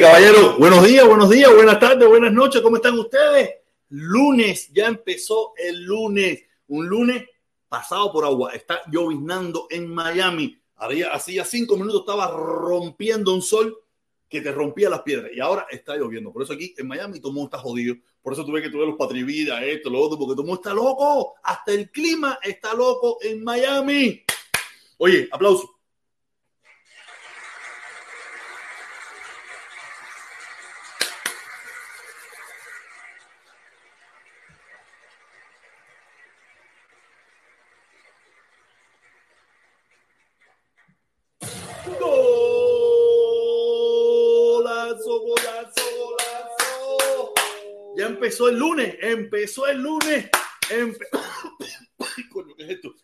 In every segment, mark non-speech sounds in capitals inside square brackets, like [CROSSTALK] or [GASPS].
Caballero, buenos días, buenos días, buenas tardes, buenas noches, ¿cómo están ustedes? Lunes, ya empezó el lunes, un lunes pasado por agua, está lloviznando en Miami. Había, hacía cinco minutos estaba rompiendo un sol que te rompía las piedras y ahora está lloviendo. Por eso aquí en Miami todo mundo está jodido. Por eso tuve que tuve los patrividas, esto, lo otro, porque todo mundo está loco. Hasta el clima está loco en Miami. Oye, aplauso. El lunes, empezó el lunes. [COUGHS]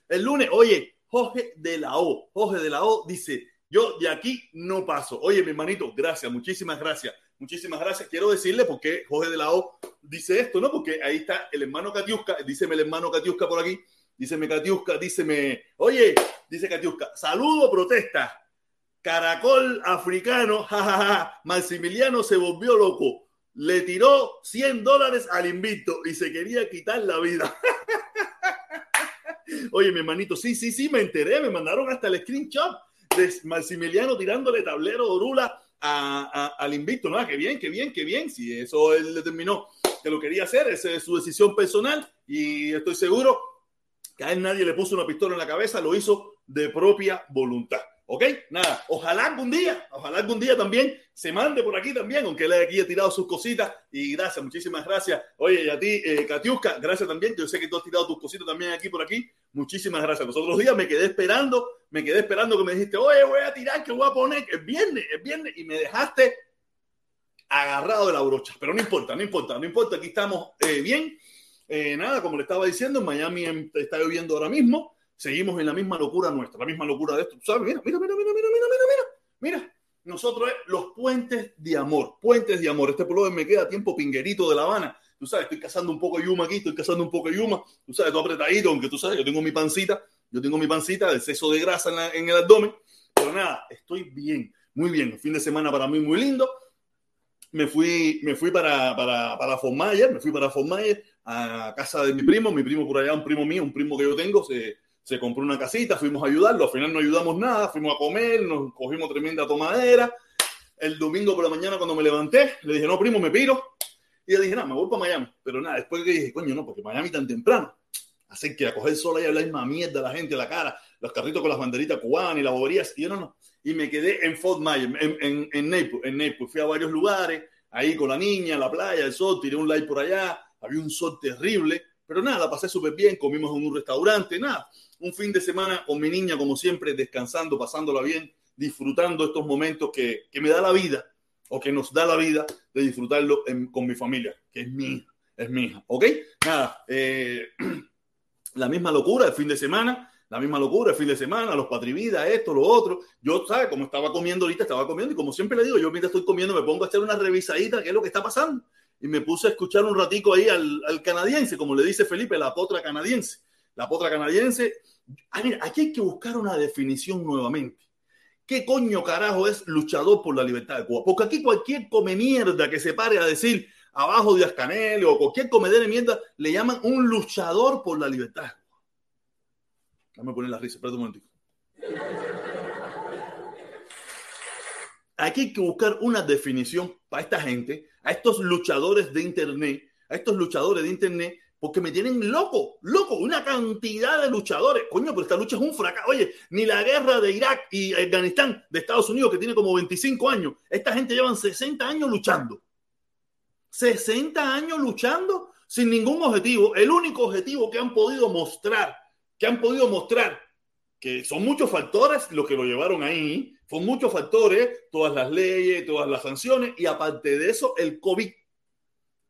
El lunes, oye, Jorge de la O, Jorge de la O dice, yo de aquí no paso. Oye, mi hermanito, gracias, muchísimas gracias. Muchísimas gracias. Quiero decirle por qué Jorge de la O dice esto, ¿no? Porque ahí está el hermano Katiuska, díceme el hermano Katiuska por aquí, díceme Katiuska, díceme, oye, dice Katiuska, saludo, protesta. Caracol africano, [LAUGHS] jajaja, Maximiliano se volvió loco le tiró 100 dólares al invito y se quería quitar la vida. [LAUGHS] Oye, mi hermanito, sí, sí, sí, me enteré, me mandaron hasta el screenshot de Maximiliano tirándole tablero Orula al invito. No, qué bien, qué bien, qué bien. Si eso él determinó que lo quería hacer, esa es su decisión personal y estoy seguro que a él nadie le puso una pistola en la cabeza, lo hizo de propia voluntad. ¿Ok? Nada, ojalá algún día, ojalá algún día también se mande por aquí también, aunque él aquí ha tirado sus cositas. Y gracias, muchísimas gracias. Oye, y a ti, eh, Katiuska, gracias también, yo sé que tú has tirado tus cositas también aquí por aquí. Muchísimas gracias. Los otros días me quedé esperando, me quedé esperando que me dijiste, oye, voy a tirar, que voy a poner, es viernes, es viernes, y me dejaste agarrado de la brocha. Pero no importa, no importa, no importa, aquí estamos eh, bien. Eh, nada, como le estaba diciendo, en Miami está lloviendo ahora mismo seguimos en la misma locura nuestra, la misma locura de esto. ¿Sabes? Mira, mira, mira, mira, mira, mira, mira, mira. Nosotros los puentes de amor, puentes de amor. Este pullover me queda tiempo pinguerito de La Habana. Tú sabes, estoy cazando un poco de yuma aquí, estoy cazando un poco de yuma. Tú sabes, todo apretadito, aunque tú sabes, yo tengo mi pancita, yo tengo mi pancita, exceso de grasa en, la, en el abdomen. Pero nada, estoy bien, muy bien. El fin de semana para mí muy lindo me fui, me fui para, para, para Fort Myers, me fui para Fort Myers, a casa de mi primo, mi primo por allá, un primo mío, un primo que yo tengo, se, se compró una casita, fuimos a ayudarlo, al final no ayudamos nada, fuimos a comer, nos cogimos tremenda tomadera. El domingo por la mañana cuando me levanté, le dije, no, primo, me piro. Y le dije, no, me voy para Miami. Pero nada, después que dije, coño, no, porque Miami tan temprano. Así que a coger sol y hablar más mierda a la gente a la cara, los carritos con las banderitas cubanas y las boberías. Y yo no, no. Y me quedé en Fort Myers, en, en, en Naples, en Naples. Fui a varios lugares, ahí con la niña, la playa, el sol, tiré un light por allá. Había un sol terrible, pero nada, la pasé súper bien. Comimos en un restaurante, nada un fin de semana con mi niña, como siempre, descansando, pasándola bien, disfrutando estos momentos que, me da la vida o que nos da la vida de disfrutarlo con mi familia, que es mi es mi hija, ¿ok? Nada, eh, [CLEARS THROAT] la misma locura el fin de semana, la misma locura el fin de semana, los patrividas, esto, lo otro. Yo, ¿sabes? Como estaba comiendo ahorita, estaba comiendo y como siempre le digo, yo mientras estoy comiendo me pongo a hacer una revisadita, qué es lo que está pasando. Y me puse a escuchar un ratico ahí al, al canadiense, como le dice Felipe, la potra canadiense la potra canadiense. Ah, aquí hay que buscar una definición nuevamente. ¿Qué coño carajo es luchador por la libertad de Cuba? Porque aquí cualquier come mierda que se pare a decir abajo de Ascanel o cualquier comedor de mierda le llaman un luchador por la libertad. Déjame poner la risa, espérate un momentito. Aquí hay que buscar una definición para esta gente, a estos luchadores de Internet, a estos luchadores de Internet porque me tienen loco, loco, una cantidad de luchadores. Coño, pero esta lucha es un fracaso. Oye, ni la guerra de Irak y Afganistán de Estados Unidos, que tiene como 25 años, esta gente llevan 60 años luchando. 60 años luchando sin ningún objetivo. El único objetivo que han podido mostrar, que han podido mostrar, que son muchos factores los que lo llevaron ahí, son muchos factores, todas las leyes, todas las sanciones, y aparte de eso, el COVID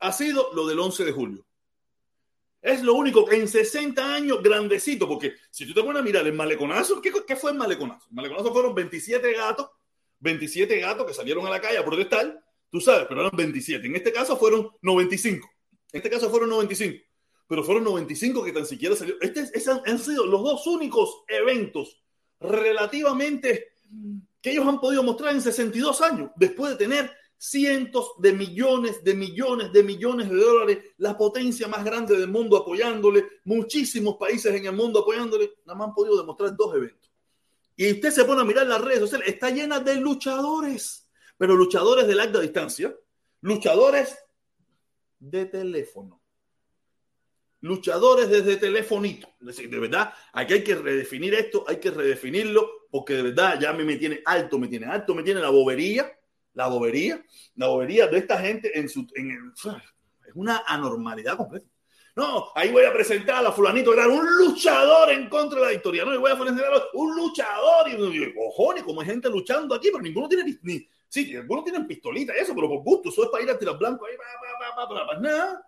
ha sido lo del 11 de julio. Es lo único que en 60 años, grandecito, porque si tú te pones a mirar el maleconazo, ¿qué, fue el maleconazo? El maleconazo fueron 27 gatos, 27 gatos que salieron a la calle a protestar, tú sabes, pero eran 27. En este caso fueron 95. En este caso fueron 95. Pero fueron 95 que tan siquiera salieron. Este, han sido los dos únicos eventos relativamente que ellos han podido mostrar en 62 años, después de tener cientos de millones, de millones, de millones de dólares, la potencia más grande del mundo apoyándole, muchísimos países en el mundo apoyándole, nada más han podido demostrar dos eventos. Y usted se pone a mirar las redes sociales, está llena de luchadores, pero luchadores de larga distancia, luchadores de teléfono, luchadores desde telefonito. Es decir, de verdad, aquí hay que redefinir esto, hay que redefinirlo, porque de verdad ya me, me tiene alto, me tiene alto, me tiene la bobería la bobería, la bobería de esta gente en su, en es una anormalidad completa. No, ahí voy a presentar a la fulanito, era un luchador en contra de la victoria. No, y voy a presentar a un luchador. Y, cojones, como hay gente luchando aquí, pero ninguno tiene ni, sí, algunos tienen pistolita, eso, pero por gusto, eso es para ir a tirar blanco ahí, para, nada.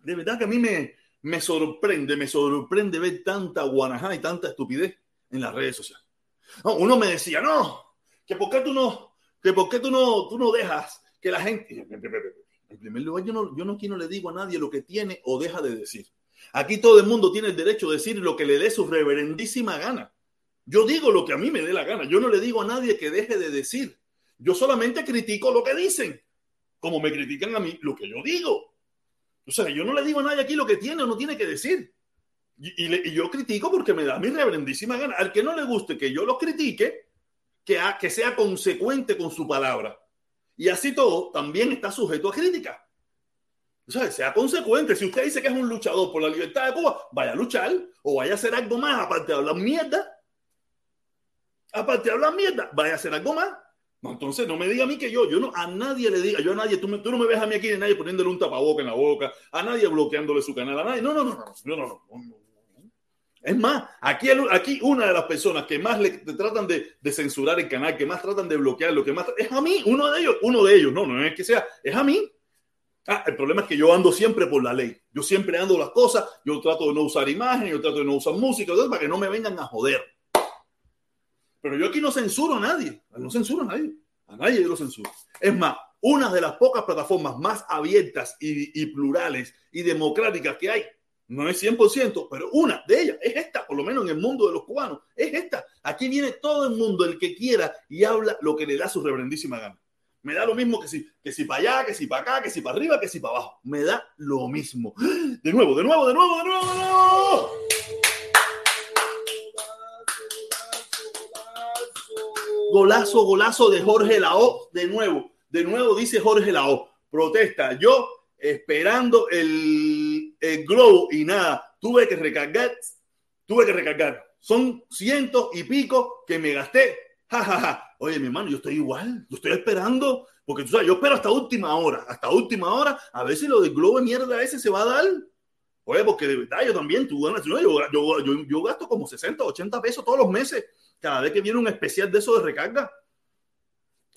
De verdad que a mí me, me sorprende, me sorprende ver tanta guanajá y tanta estupidez en las redes sociales. No, uno me decía, no, que por qué tú no, que por qué tú no, tú no dejas que la gente... En primer lugar, yo no, yo no, aquí no le digo a nadie lo que tiene o deja de decir. Aquí todo el mundo tiene el derecho de decir lo que le dé su reverendísima gana. Yo digo lo que a mí me dé la gana. Yo no le digo a nadie que deje de decir. Yo solamente critico lo que dicen, como me critican a mí lo que yo digo. O sea, yo no le digo a nadie aquí lo que tiene o no tiene que decir. Y, y, y yo critico porque me da mi reverendísima gana. Al que no le guste que yo lo critique, que, sea consecuente con su palabra. Y así todo también está sujeto a crítica. O sea, sea consecuente. Si usted dice que es un luchador por la libertad de Cuba, vaya a luchar o vaya a hacer algo más, aparte de hablar mierda. Aparte de hablar mierda, vaya a hacer algo más. No, entonces no me diga a mí que yo, yo no, a nadie le diga, yo a nadie, tú, no me ves a mí aquí de nadie poniéndole un tapaboca en la boca, a nadie bloqueándole su canal, a nadie. No, no, no, no, no, no, no, no es más, aquí, aquí una de las personas que más le tratan de, censurar el canal, que más tratan de bloquear, lo que más es a mí, uno de ellos, uno de ellos, no, no es que sea, es a mí. Ah, el problema es que yo ando siempre por la ley. Yo siempre ando las cosas, yo trato de no usar imágenes, yo trato de no usar música, para que no me vengan a joder. Pero yo aquí no censuro a nadie, no censuro a nadie, a nadie yo lo censuro. Es más, una de las pocas plataformas más abiertas y plurales y democráticas que hay no es 100%, pero una de ellas es esta, por lo menos en el mundo de los cubanos, es esta. Aquí viene todo el mundo, el que quiera, y habla lo que le da su reverendísima gana. Me da lo mismo que si, que si para allá, que si para acá, que si para arriba, que si para abajo. Me da lo mismo. [GASPS] De nuevo, de nuevo, de nuevo, de nuevo, de nuevo. Golazo, golazo de Jorge Lao. De nuevo, de nuevo dice Jorge Lao. Protesta. Yo esperando el, el globo y nada, tuve que recargar, tuve que recargar. Son cientos y pico que me gasté. Ja, Oye, mi hermano, yo estoy igual, yo estoy esperando, porque tú sabes, yo espero hasta última hora, hasta última hora, a ver si lo del globo de mierda ese se va a dar. Oye, porque de verdad yo también, tú ganas, yo, yo, yo, gasto como 60, 80 pesos todos los meses, cada vez que viene un especial de eso de recarga.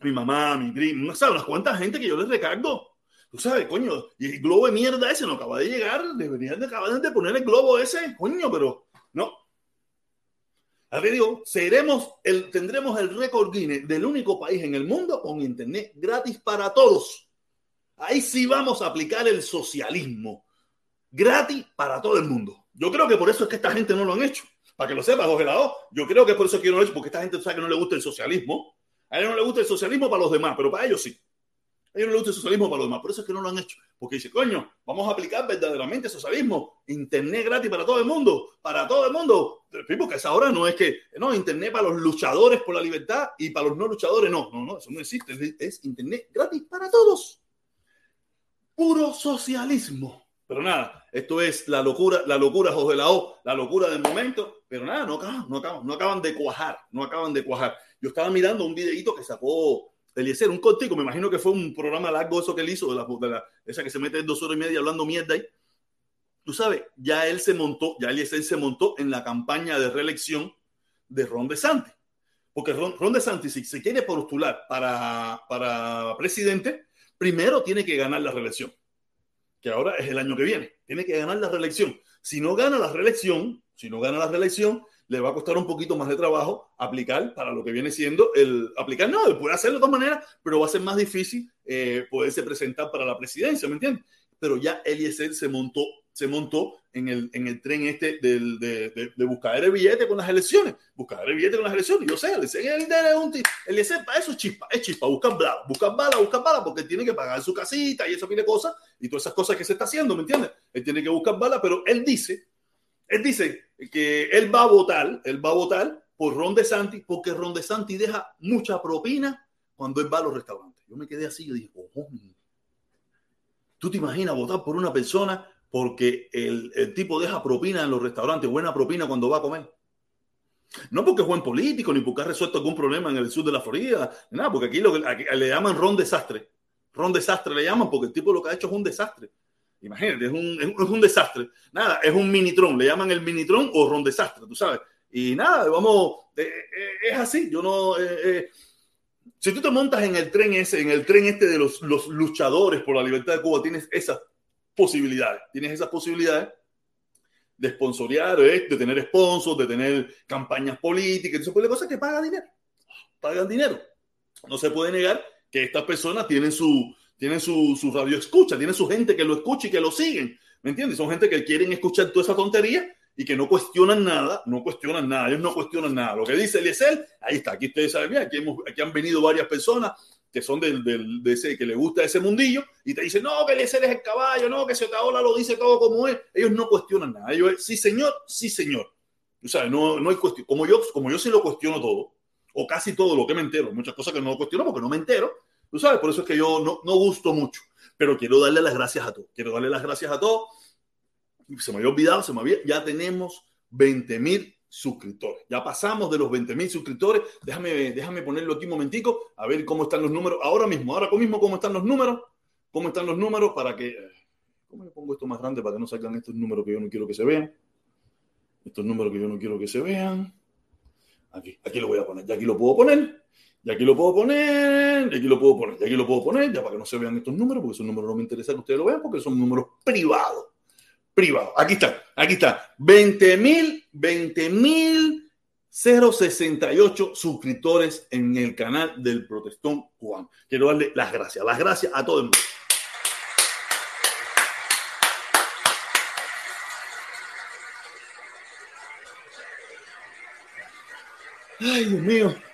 Mi mamá, mi primo, no sabes unas cuantas gente que yo les recargo. Tú sabes, coño, y el globo de mierda ese no acaba de llegar. Deberían de acabar de poner el globo ese, coño, pero no. A ver, digo, seremos el, tendremos el récord Guinness del único país en el mundo con internet gratis para todos. Ahí sí vamos a aplicar el socialismo. Gratis para todo el mundo. Yo creo que por eso es que esta gente no lo han hecho. Para que lo sepas, Jorge Lado. Yo creo que por eso que no lo han hecho, porque esta gente sabe que no le gusta el socialismo. A ellos no le gusta el socialismo para los demás, pero para ellos sí. A ellos no les gusta el socialismo para los demás. Por eso es que no lo han hecho. Porque dice, coño, vamos a aplicar verdaderamente socialismo. Internet gratis para todo el mundo. Para todo el mundo. Porque esa hora no es que, no, Internet para los luchadores por la libertad y para los no luchadores. No, no, no, eso no existe. Es, es Internet gratis para todos. Puro socialismo. Pero nada, esto es la locura, la locura José la O, la locura del momento. Pero nada, no acaban, no acaban, no acaban de cuajar, no acaban de cuajar. Yo estaba mirando un videito que sacó Eliezer, un cortico, me imagino que fue un programa largo eso que él hizo, de la, de la, esa que se mete dos horas y media hablando mierda ahí. Tú sabes, ya él se montó, ya Eliezer se montó en la campaña de reelección de Ron DeSantis. Porque Ron, Ron DeSantis, si se quiere postular para, para presidente, primero tiene que ganar la reelección, que ahora es el año que viene. Tiene que ganar la reelección. Si no gana la reelección, si no gana la reelección, le va a costar un poquito más de trabajo aplicar para lo que viene siendo el aplicar. No, puede hacerlo de todas maneras, pero va a ser más difícil eh, poderse presentar para la presidencia, ¿me entiendes? Pero ya Eliezer se montó se montó en el, en el tren este de, de, de, buscar el billete con las elecciones. Buscar el billete con las elecciones. Yo sé, el el es para eso es chispa, es chispa, buscar bala, buscar bala, buscar bala, porque tiene que pagar su casita y esa de cosas y todas esas cosas que se está haciendo, ¿me entiendes? Él tiene que buscar bala, pero él dice, él dice que él va a votar, él va a votar por Ron DeSantis, porque Ron DeSantis deja mucha propina cuando él va a los restaurantes. Yo me quedé así, yo dije, oh, ¿Tú te imaginas votar por una persona porque el, el, tipo deja propina en los restaurantes, buena propina cuando va a comer? No porque es buen político, ni porque ha resuelto algún problema en el sur de la Florida, nada, porque aquí, lo, aquí le llaman ron desastre. Ron desastre le llaman porque el tipo lo que ha hecho es un desastre. Imagínate, es un, es un desastre. Nada, es un minitron, le llaman el minitron o ron desastre, tú sabes. Y nada, vamos, eh, eh, es así. Yo no. Eh, si tú te montas en el tren ese, en el tren este de los, los luchadores por la libertad de Cuba, tienes esas posibilidades. Tienes esas posibilidades de sponsorear, de tener sponsors, de tener campañas políticas, eso de cosas que pagan dinero. Pagan dinero. No se puede negar que estas personas tienen su, tienen su, su radio escucha, tienen su gente que lo escucha y que lo siguen. ¿Me entiendes? Son gente que quieren escuchar toda esa tontería y que no cuestionan nada, no cuestionan nada, ellos no cuestionan nada. Lo que dice Eliezer, ahí está, aquí ustedes saben bien, aquí, hemos, aquí han venido varias personas que son del, del, de ese, que le gusta ese mundillo y te dicen, no, que Eliezer es el caballo, no, que Otaola lo dice todo como es. Ellos no cuestionan nada. Ellos, sí, señor, sí, señor. O sea, no, no hay cuestión. Como yo, como yo sí lo cuestiono todo, o casi todo lo que me entero, muchas cosas que no lo cuestiono porque no me entero, tú sabes, por eso es que yo no, no gusto mucho. Pero quiero darle las gracias a todos. Quiero darle las gracias a todos se me había olvidado, se me había, ya tenemos 20 mil suscriptores. Ya pasamos de los 20 mil suscriptores. Déjame, déjame ponerlo aquí un momentico, a ver cómo están los números. Ahora mismo, ahora mismo, cómo están los números. ¿Cómo están los números para que... ¿Cómo le pongo esto más grande para que no salgan estos números que yo no quiero que se vean? Estos números que yo no quiero que se vean. Aquí, aquí lo voy a poner. Ya aquí lo puedo poner. Y aquí lo puedo poner, y aquí lo puedo poner, y aquí lo puedo poner, ya para que no se vean estos números, porque esos números no me interesa que ustedes lo vean, porque son números privados privado. Aquí está, aquí está. 20 mil, 20 mil 068 suscriptores en el canal del Protestón Juan. Quiero darle las gracias, las gracias a todo el mundo. Ay, Dios mío.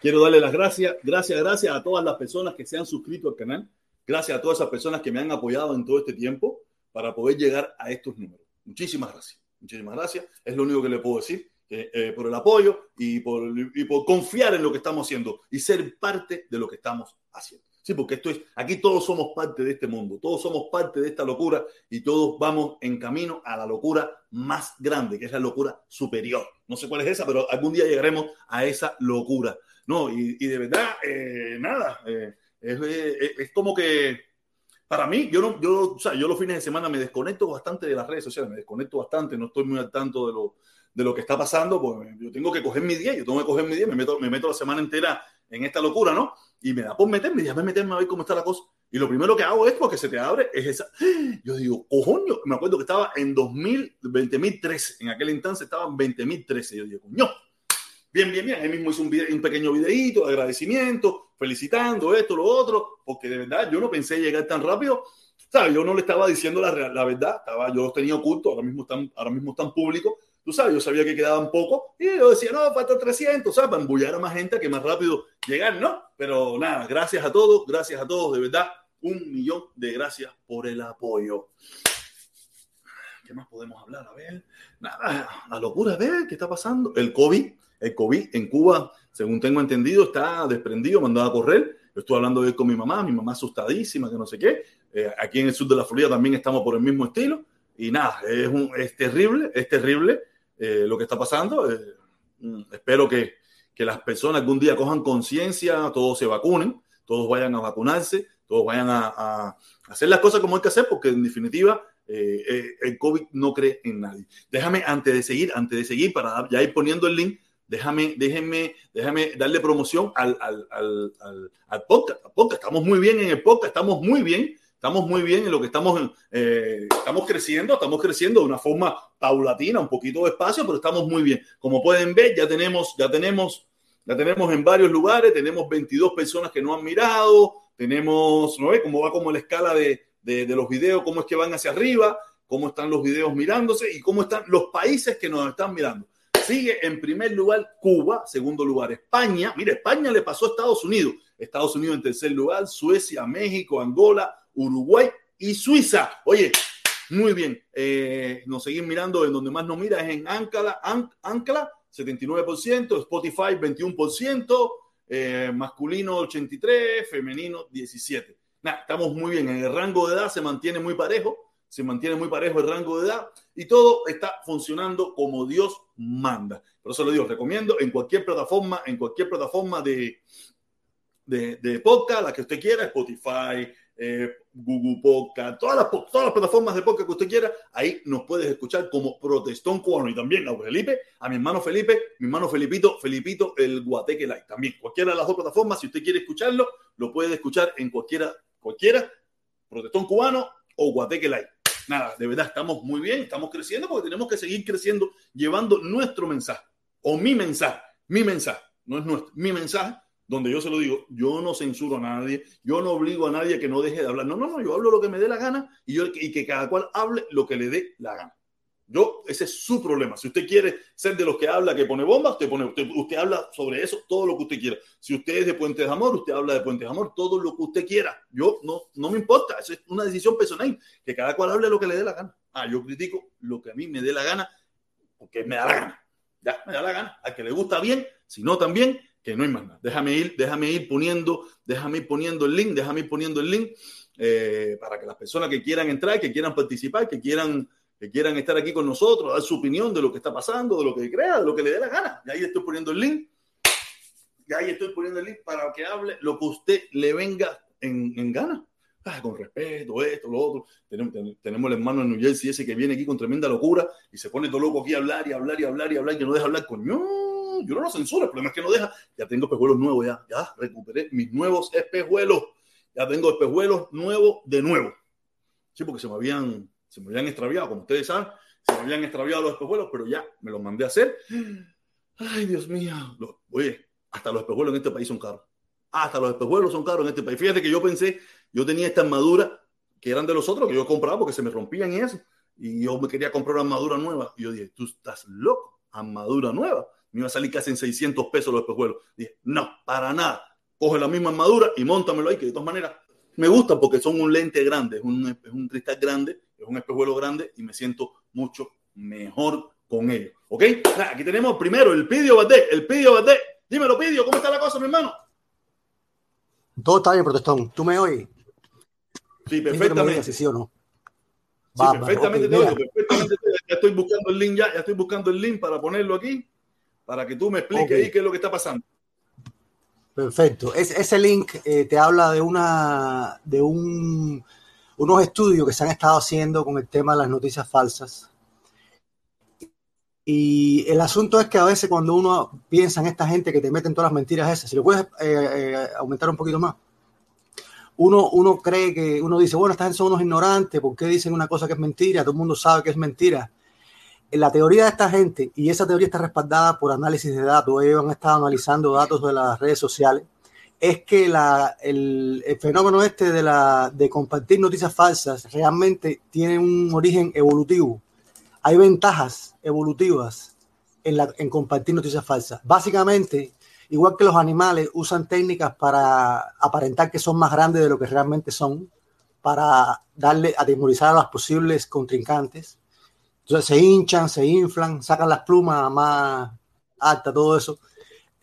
Quiero darle las gracias, gracias, gracias a todas las personas que se han suscrito al canal. Gracias a todas esas personas que me han apoyado en todo este tiempo para poder llegar a estos números. Muchísimas gracias. Muchísimas gracias. Es lo único que le puedo decir. Eh, por el apoyo y por, y por confiar en lo que estamos haciendo y ser parte de lo que estamos haciendo. Sí, porque esto es, aquí todos somos parte de este mundo, todos somos parte de esta locura y todos vamos en camino a la locura más grande, que es la locura superior. No sé cuál es esa, pero algún día llegaremos a esa locura. No, y, y de verdad, eh, nada, eh, es, como que para mí, yo no, yo, o sea, yo los fines de semana me desconecto bastante de las redes sociales, me desconecto bastante, no estoy muy al tanto de lo, de lo que está pasando, pues yo tengo que coger mi día, yo tengo que coger mi día, me meto, me meto la semana entera en esta locura, ¿no? Y me da por meterme, déjame meterme a ver cómo está la cosa. Y lo primero que hago es porque se te abre, es esa. [GASPS] Yo digo, cojoño, me acuerdo que estaba en 2000, 20.013, en aquel instante estaba en 20.013. Yo digo, coño, Bien, bien, bien. Él mismo hizo un, un pequeño videíto de agradecimiento, felicitando esto, lo otro, porque de verdad yo no pensé llegar tan rápido. ¿Sabes? Yo no le estaba diciendo la, la verdad, estaba, yo los tenía ocultos, ahora mismo están, ahora mismo están públicos. Tú sabes, yo sabía que quedaban poco y yo decía, no, falta 300, ¿sabes? Para embullar a más gente que más rápido llegar, ¿no? Pero nada, gracias a todos, gracias a todos, de verdad, un millón de gracias por el apoyo. ¿Qué más podemos hablar? A ver, nada, la locura, a ver, ¿qué está pasando? El COVID, el COVID en Cuba, según tengo entendido, está desprendido, mandado a correr. Yo estuve hablando él con mi mamá, mi mamá asustadísima, que no sé qué. Eh, aquí en el sur de la Florida también estamos por el mismo estilo. Y nada, es, un, es terrible, es terrible eh, lo que está pasando. Eh, mm, espero que, que las personas algún día cojan conciencia, todos se vacunen, todos vayan a vacunarse, todos vayan a, a, hacer las cosas como hay que hacer, porque en definitiva el COVID no cree en nadie. Déjame, antes de seguir, antes de seguir, para ya ir poniendo el link, déjame, déjenme, déjame darle promoción al, al, al, al, podcast, podcast. Estamos muy bien en el podcast, estamos muy bien, estamos muy bien en lo que estamos, eh, estamos creciendo, estamos creciendo de una forma paulatina, un poquito despacio, pero estamos muy bien. Como pueden ver, ya tenemos, ya tenemos, ya tenemos en varios lugares, tenemos 22 personas que no han mirado, tenemos, ¿no ve cómo va como la escala de, de, de los videos, cómo es que van hacia arriba, cómo están los videos mirándose y cómo están los países que nos están mirando. Sigue en primer lugar Cuba, segundo lugar España. Mira, España le pasó a Estados Unidos. Estados Unidos en tercer lugar, Suecia, México, Angola, Uruguay y Suiza. Oye, muy bien. Eh, nos seguimos mirando en donde más nos mira es en Ancla, Ancla 79%, Spotify 21%, eh, masculino 83%, femenino 17%. Nah, estamos muy bien. En el rango de edad se mantiene muy parejo se mantiene muy parejo el rango de edad y todo está funcionando como Dios manda. Por eso lo digo, recomiendo en cualquier plataforma, en cualquier plataforma de, de, de podcast, la que usted quiera, Spotify, eh, Google Podcast, todas las, todas las plataformas de podcast que usted quiera, ahí nos puedes escuchar como protestón cubano y también a Felipe, a mi hermano Felipe, mi hermano Felipito, Felipito, el Guateque Light. También cualquiera de las dos plataformas, si usted quiere escucharlo, lo puede escuchar en cualquiera, cualquiera, protestón cubano o Guateque Light nada, de verdad estamos muy bien, estamos creciendo porque tenemos que seguir creciendo llevando nuestro mensaje o mi mensaje, mi mensaje, no es nuestro, mi mensaje, donde yo se lo digo, yo no censuro a nadie, yo no obligo a nadie que no deje de hablar, no, no, no, yo hablo lo que me dé la gana y, yo, y que cada cual hable lo que le dé la gana. Yo, ese es su problema. Si usted quiere ser de los que habla, que pone bombas, usted pone, usted, usted habla sobre eso, todo lo que usted quiera. Si usted es de Puentes de Amor, usted habla de Puentes de Amor, todo lo que usted quiera. Yo no, no me importa, es una decisión personal, que cada cual hable lo que le dé la gana. Ah, yo critico lo que a mí me dé la gana, porque me da la gana. Ya, me da la gana. Al que le gusta bien, si no también, que no hay más nada. Déjame ir, déjame ir poniendo, déjame ir poniendo el link, déjame ir poniendo el link eh, para que las personas que quieran entrar, que quieran participar, que quieran que quieran estar aquí con nosotros, dar su opinión de lo que está pasando, de lo que crea, de lo que le dé la gana. Y ahí estoy poniendo el link. Y ahí estoy poniendo el link para que hable lo que usted le venga en, en gana. Ah, con respeto, esto, lo otro. Tenemos, tenemos el hermano en New Jersey ese que viene aquí con tremenda locura y se pone todo loco aquí a hablar y hablar y hablar y hablar que no deja hablar. Coño, yo no lo censuro, el problema es que no deja. Ya tengo espejuelos nuevos, ya, ya recuperé mis nuevos espejuelos. Ya tengo espejuelos nuevos de nuevo. Sí, porque se me habían se me habían extraviado, como ustedes saben, se me habían extraviado los espejuelos, pero ya me los mandé a hacer. Ay, Dios mío. Oye, hasta los espejuelos en este país son caros. Hasta los espejuelos son caros en este país. Fíjate que yo pensé, yo tenía esta armadura que eran de los otros que yo compraba porque se me rompían y eso. Y yo me quería comprar una armadura nueva. Y yo dije, tú estás loco, armadura nueva. Me iba a salir casi en 600 pesos los espejuelos. Dije, no, para nada. Coge la misma armadura y montamelo ahí, que de todas maneras me gusta porque son un lente grande, es un, es un cristal grande es un espejuelo grande y me siento mucho mejor con ello. ¿Ok? Aquí tenemos primero el Pidio Badé, el Pidio Badé. Dímelo, Pidio, ¿cómo está la cosa, mi hermano? Todo está bien, protestón. ¿Tú me oyes? Sí, perfectamente. sí, sí o no. Sí, perfectamente te oigo, perfectamente te Ya estoy buscando el link ya, ya estoy buscando el link para ponerlo aquí, para que tú me expliques ahí qué es lo que está pasando. Perfecto. Es, ese link eh, te habla de una de un unos estudios que se han estado haciendo con el tema de las noticias falsas. Y el asunto es que a veces cuando uno piensa en esta gente que te meten todas las mentiras esas, si lo puedes eh, eh, aumentar un poquito más, uno, uno cree que, uno dice, bueno, esta gente son unos ignorantes, ¿por qué dicen una cosa que es mentira? Todo el mundo sabe que es mentira. La teoría de esta gente, y esa teoría está respaldada por análisis de datos, ellos han estado analizando datos de las redes sociales, es que el, fenómeno este de, compartir noticias falsas realmente tiene un origen evolutivo. Hay ventajas evolutivas en compartir noticias falsas. Básicamente, igual que los animales usan técnicas para aparentar que son más grandes de lo que realmente son, para darle, a atemorizar a los posibles contrincantes. Se hinchan, se inflan, sacan las plumas más altas, todo eso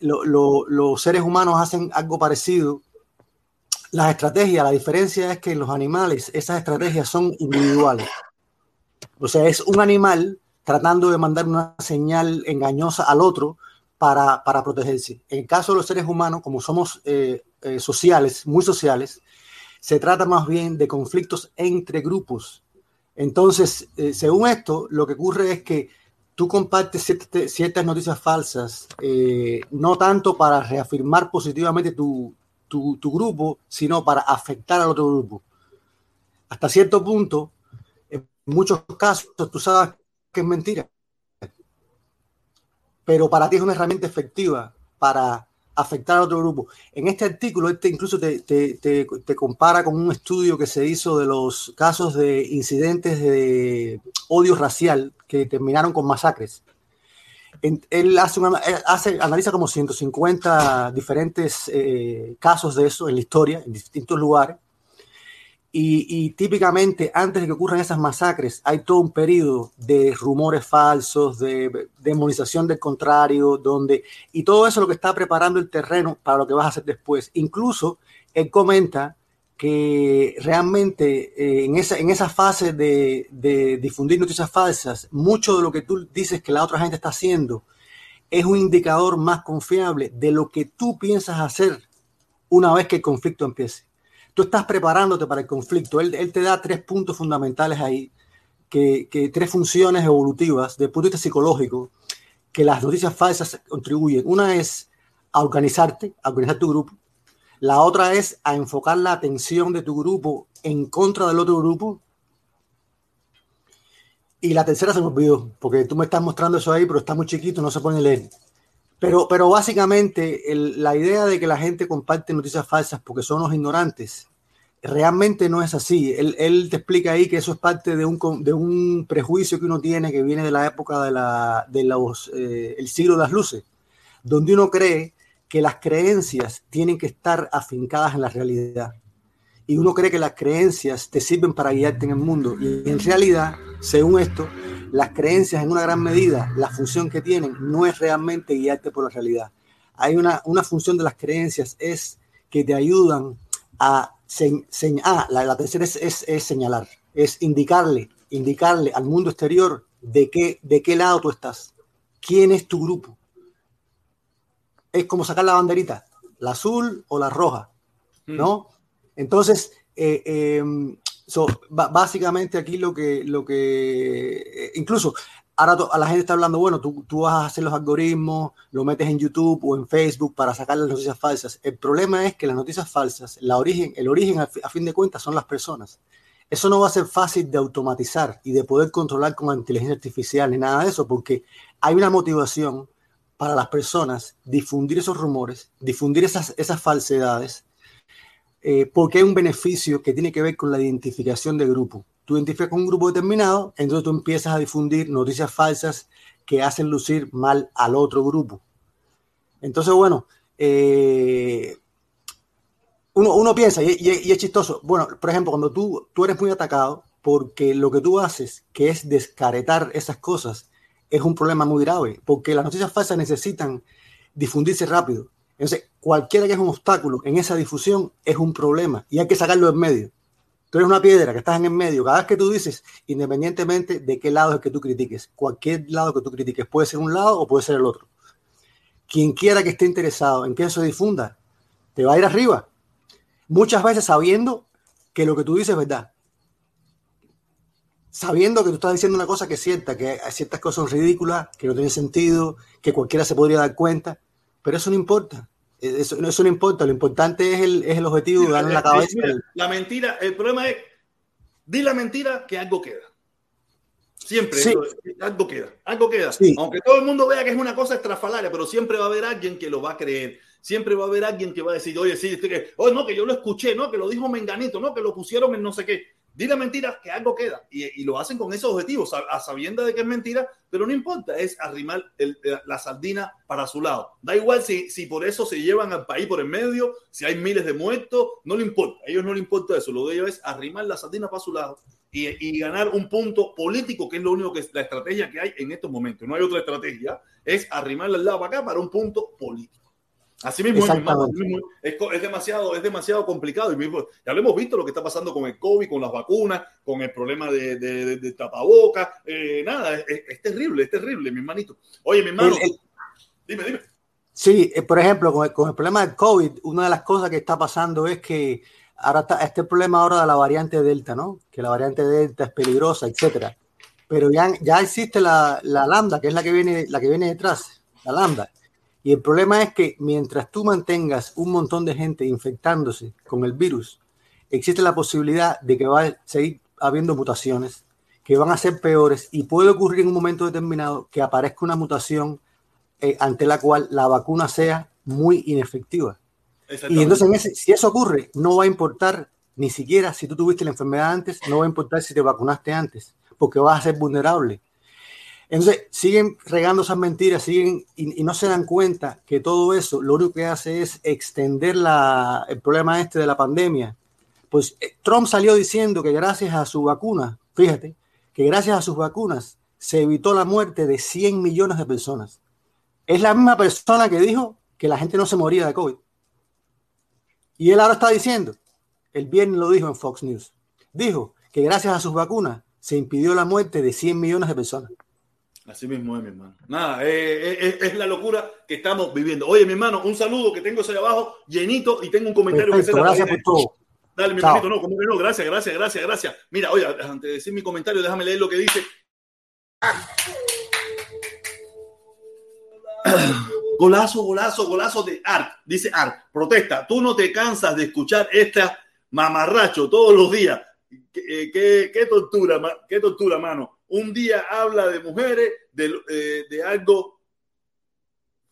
los seres humanos hacen algo parecido. Las estrategias, la diferencia es que en los animales esas estrategias son individuales. O sea, es un animal tratando de mandar una señal engañosa al otro para, protegerse. En el caso de los seres humanos, como somos eh, eh, sociales, muy sociales, se trata más bien de conflictos entre grupos. Entonces, eh, según esto, lo que ocurre es que tú compartes ciertas, noticias falsas, eh, no tanto para reafirmar positivamente tu, grupo, sino para afectar al otro grupo. Hasta cierto punto, en muchos casos, tú sabes que es mentira, pero para ti es una herramienta efectiva para afectar a otro grupo. En este artículo, este incluso te, te, te, compara con un estudio que se hizo de los casos de incidentes de odio racial que terminaron con masacres. él hace, hace, analiza como 150 diferentes eh, casos de eso en la historia, en distintos lugares, y, típicamente antes de que ocurran esas masacres hay todo un periodo de rumores falsos, de demonización del contrario, donde y todo eso es lo que está preparando el terreno para lo que vas a hacer después. Incluso él comenta que realmente eh, en, esa, en esa fase de difundir noticias falsas, mucho de lo que tú dices que la otra gente está haciendo es un indicador más confiable de lo que tú piensas hacer una vez que el conflicto empiece tú estás preparándote para el conflicto. Él, te da tres puntos fundamentales ahí, que, tres funciones evolutivas el punto de vista psicológico que las noticias falsas contribuyen. Una es a organizarte, a organizar tu grupo. La otra es a enfocar la atención de tu grupo en contra del otro grupo. Y la tercera se me olvidó, porque tú me estás mostrando eso ahí, pero está muy chiquito, no se pone leer. Pero, pero básicamente la idea de que la gente comparte noticias falsas porque son los ignorantes, realmente no es así. Él, te explica ahí que eso es parte de un, de un prejuicio que uno tiene que viene de la época de la, de eh, siglo de las luces, donde uno cree que las creencias tienen que estar afincadas en la realidad. Y uno cree que las creencias te sirven para guiarte en el mundo. Y en realidad, según esto, las creencias en una gran medida, la función que tienen no es realmente guiarte por la realidad. Hay una, una función de las creencias es que te ayudan a ah, la, tercera es, es, señalar, es indicarle, indicarle al mundo exterior de qué, de qué lado tú estás, quién es tu grupo. Es como sacar la banderita, la azul o la roja, ¿no? Mm. Entonces, eh, em, So, básicamente aquí lo que, lo que, eh, incluso ahora a la gente está hablando, bueno, tú, tú, vas a hacer los algoritmos, lo metes en YouTube o en Facebook para sacar las noticias falsas. El problema es que las noticias falsas, la origen, el origen a, fin de cuentas son las personas. Eso no va a ser fácil de automatizar y de poder controlar con inteligencia artificial ni nada de eso, porque hay una motivación para las personas difundir esos rumores, difundir esas, esas falsedades eh, porque hay un beneficio que tiene que ver con la identificación de grupo. Tú identificas con un grupo determinado, entonces tú empiezas a difundir noticias falsas que hacen lucir mal al otro grupo. Entonces, bueno, eh, uno, uno, piensa, y, y, es chistoso, bueno, por ejemplo, cuando tú, tú eres muy atacado, porque lo que tú haces, que es descaretar esas cosas, es un problema muy grave, porque las noticias falsas necesitan difundirse rápido. Entonces, cualquiera que es un obstáculo en esa difusión es un problema y hay que sacarlo en medio. Tú eres una piedra que estás en el medio. Cada vez que tú dices, independientemente de qué lado es que tú critiques, cualquier lado que tú critiques, puede ser un lado o puede ser el otro. Quien quiera que esté interesado en que eso se difunda, te va a ir arriba. Muchas veces sabiendo que lo que tú dices es verdad. Sabiendo que tú estás diciendo una cosa que es cierta, que ciertas cosas son ridículas, que no tienen sentido, que cualquiera se podría dar cuenta pero eso no importa. Eso, eso no importa. Lo importante es el, es el objetivo, darle la cabeza. la mentira, el problema es, di la mentira que algo queda. Siempre, algo queda, algo queda. Aunque todo el mundo vea que es una cosa estrafalaria, pero siempre va a haber alguien que lo va a creer. Siempre va a haber alguien que va a decir, oye, sí, que, oh, no, que yo lo escuché, no, que lo dijo Menganito, no, que lo pusieron en no sé qué. Dile mentira que algo queda. Y, lo hacen con esos objetivos, a, sabienda de que es mentira, pero no importa, es arrimar la sardina para su lado. Da igual si, si por eso se llevan al país por el medio, si hay miles de muertos, no le importa. A ellos no le importa eso. Lo de ellos es arrimar la sardina para su lado y, y, ganar un punto político, que es lo único que es la estrategia que hay en estos momentos. No hay otra estrategia, es arrimarle al lado para acá para un punto político. Así mismo, es, es, demasiado, es demasiado complicado. Y mismo, ya lo hemos visto lo que está pasando con el COVID, con las vacunas, con el problema de, de, de, tapabocas. Eh, nada, es, terrible, es terrible, mi hermanito. Oye, mi hermano, dime, dime. Sí, eh, por ejemplo, con el, con el, problema del COVID, una de las cosas que está pasando es que ahora está este problema ahora de la variante Delta, ¿no? Que la variante Delta es peligrosa, etcétera. Pero ya, ya existe la, la lambda, que es la que viene, la que viene detrás, la lambda y el problema es que mientras tú mantengas un montón de gente infectándose con el virus, existe la posibilidad de que va a seguir habiendo mutaciones que van a ser peores y puede ocurrir en un momento determinado que aparezca una mutación eh, ante la cual la vacuna sea muy inefectivas. Y entonces, si eso ocurre, no va a importar ni siquiera si tú tuviste la enfermedad antes, no va a importar si te vacunaste antes, porque vas a ser vulnerable. Entonces, siguen regando esas mentiras, siguen y, no se dan cuenta que todo eso lo único que hace es extender el problema este de la pandemia. Pues eh, Trump salió diciendo que gracias a su vacuna, fíjate, que gracias a sus vacunas se evitó la muerte de 100 millones de personas. Es la misma persona que dijo que la gente no se moría de COVID. Y él ahora está diciendo, el viernes lo dijo en Fox News, dijo que gracias a sus vacunas se impidió la muerte de 100 millones de personas. Así mismo es, mi hermano. Nada, eh, eh, es, la locura que estamos viviendo. Oye, mi hermano, un saludo que tengo ahí abajo, llenito, y tengo un comentario que se Gracias por todo. Dale, mi hermanito, no, como que no, gracias, gracias, gracias, gracias. Mira, oye, antes de decir mi comentario, déjame leer lo que dice. [COUGHS] Golazo, golazo, golazo de Art. Dice Art, protesta. Tú no te cansas de escuchar esta mamarracho todos los días. Qué, qué, qué tortura, qué tortura, mano. Un día habla de mujeres, de, eh, de algo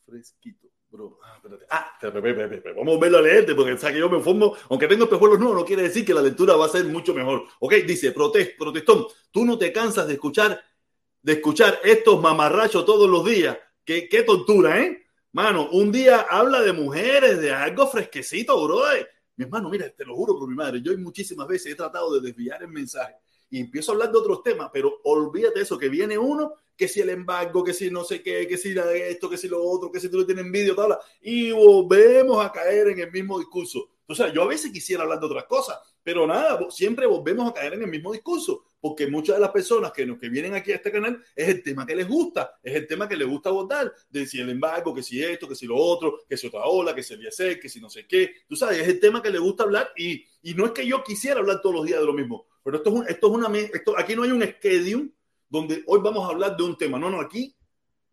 fresquito. Bro. Ah, espérate. Ah, vamos a verlo a leerte, porque o que yo me formo, aunque tengo espejuelos nuevos, no quiere decir que la lectura va a ser mucho mejor. Ok, dice, protest, protestón, tú no te cansas de escuchar, de escuchar estos mamarrachos todos los días. Qué, qué tortura, ¿eh? Mano, un día habla de mujeres, de algo fresquecito, bro. Mi hermano, mira, te lo juro por mi madre, yo muchísimas veces he tratado de desviar el mensaje y empiezo a hablar de otros temas, pero olvídate eso, que viene uno, que si el embargo, que si no sé qué, que si esto, que si lo otro, que si tú le tienes envidia, tal, y volvemos a caer en el mismo discurso. O sea, yo a veces quisiera hablar de otras cosas, pero nada, siempre volvemos a caer en el mismo discurso, porque muchas de las personas que, nos, que vienen aquí a este canal es el tema que les gusta, es el tema que les gusta votar, de si el embargo, que si esto, que si lo otro, que si otra ola, que si el ser, que si no sé qué. Tú sabes, es el tema que les gusta hablar y, y no es que yo quisiera hablar todos los días de lo mismo, pero esto es, esto es una, esto, aquí no hay un schedule donde hoy vamos a hablar de un tema. No, no, aquí,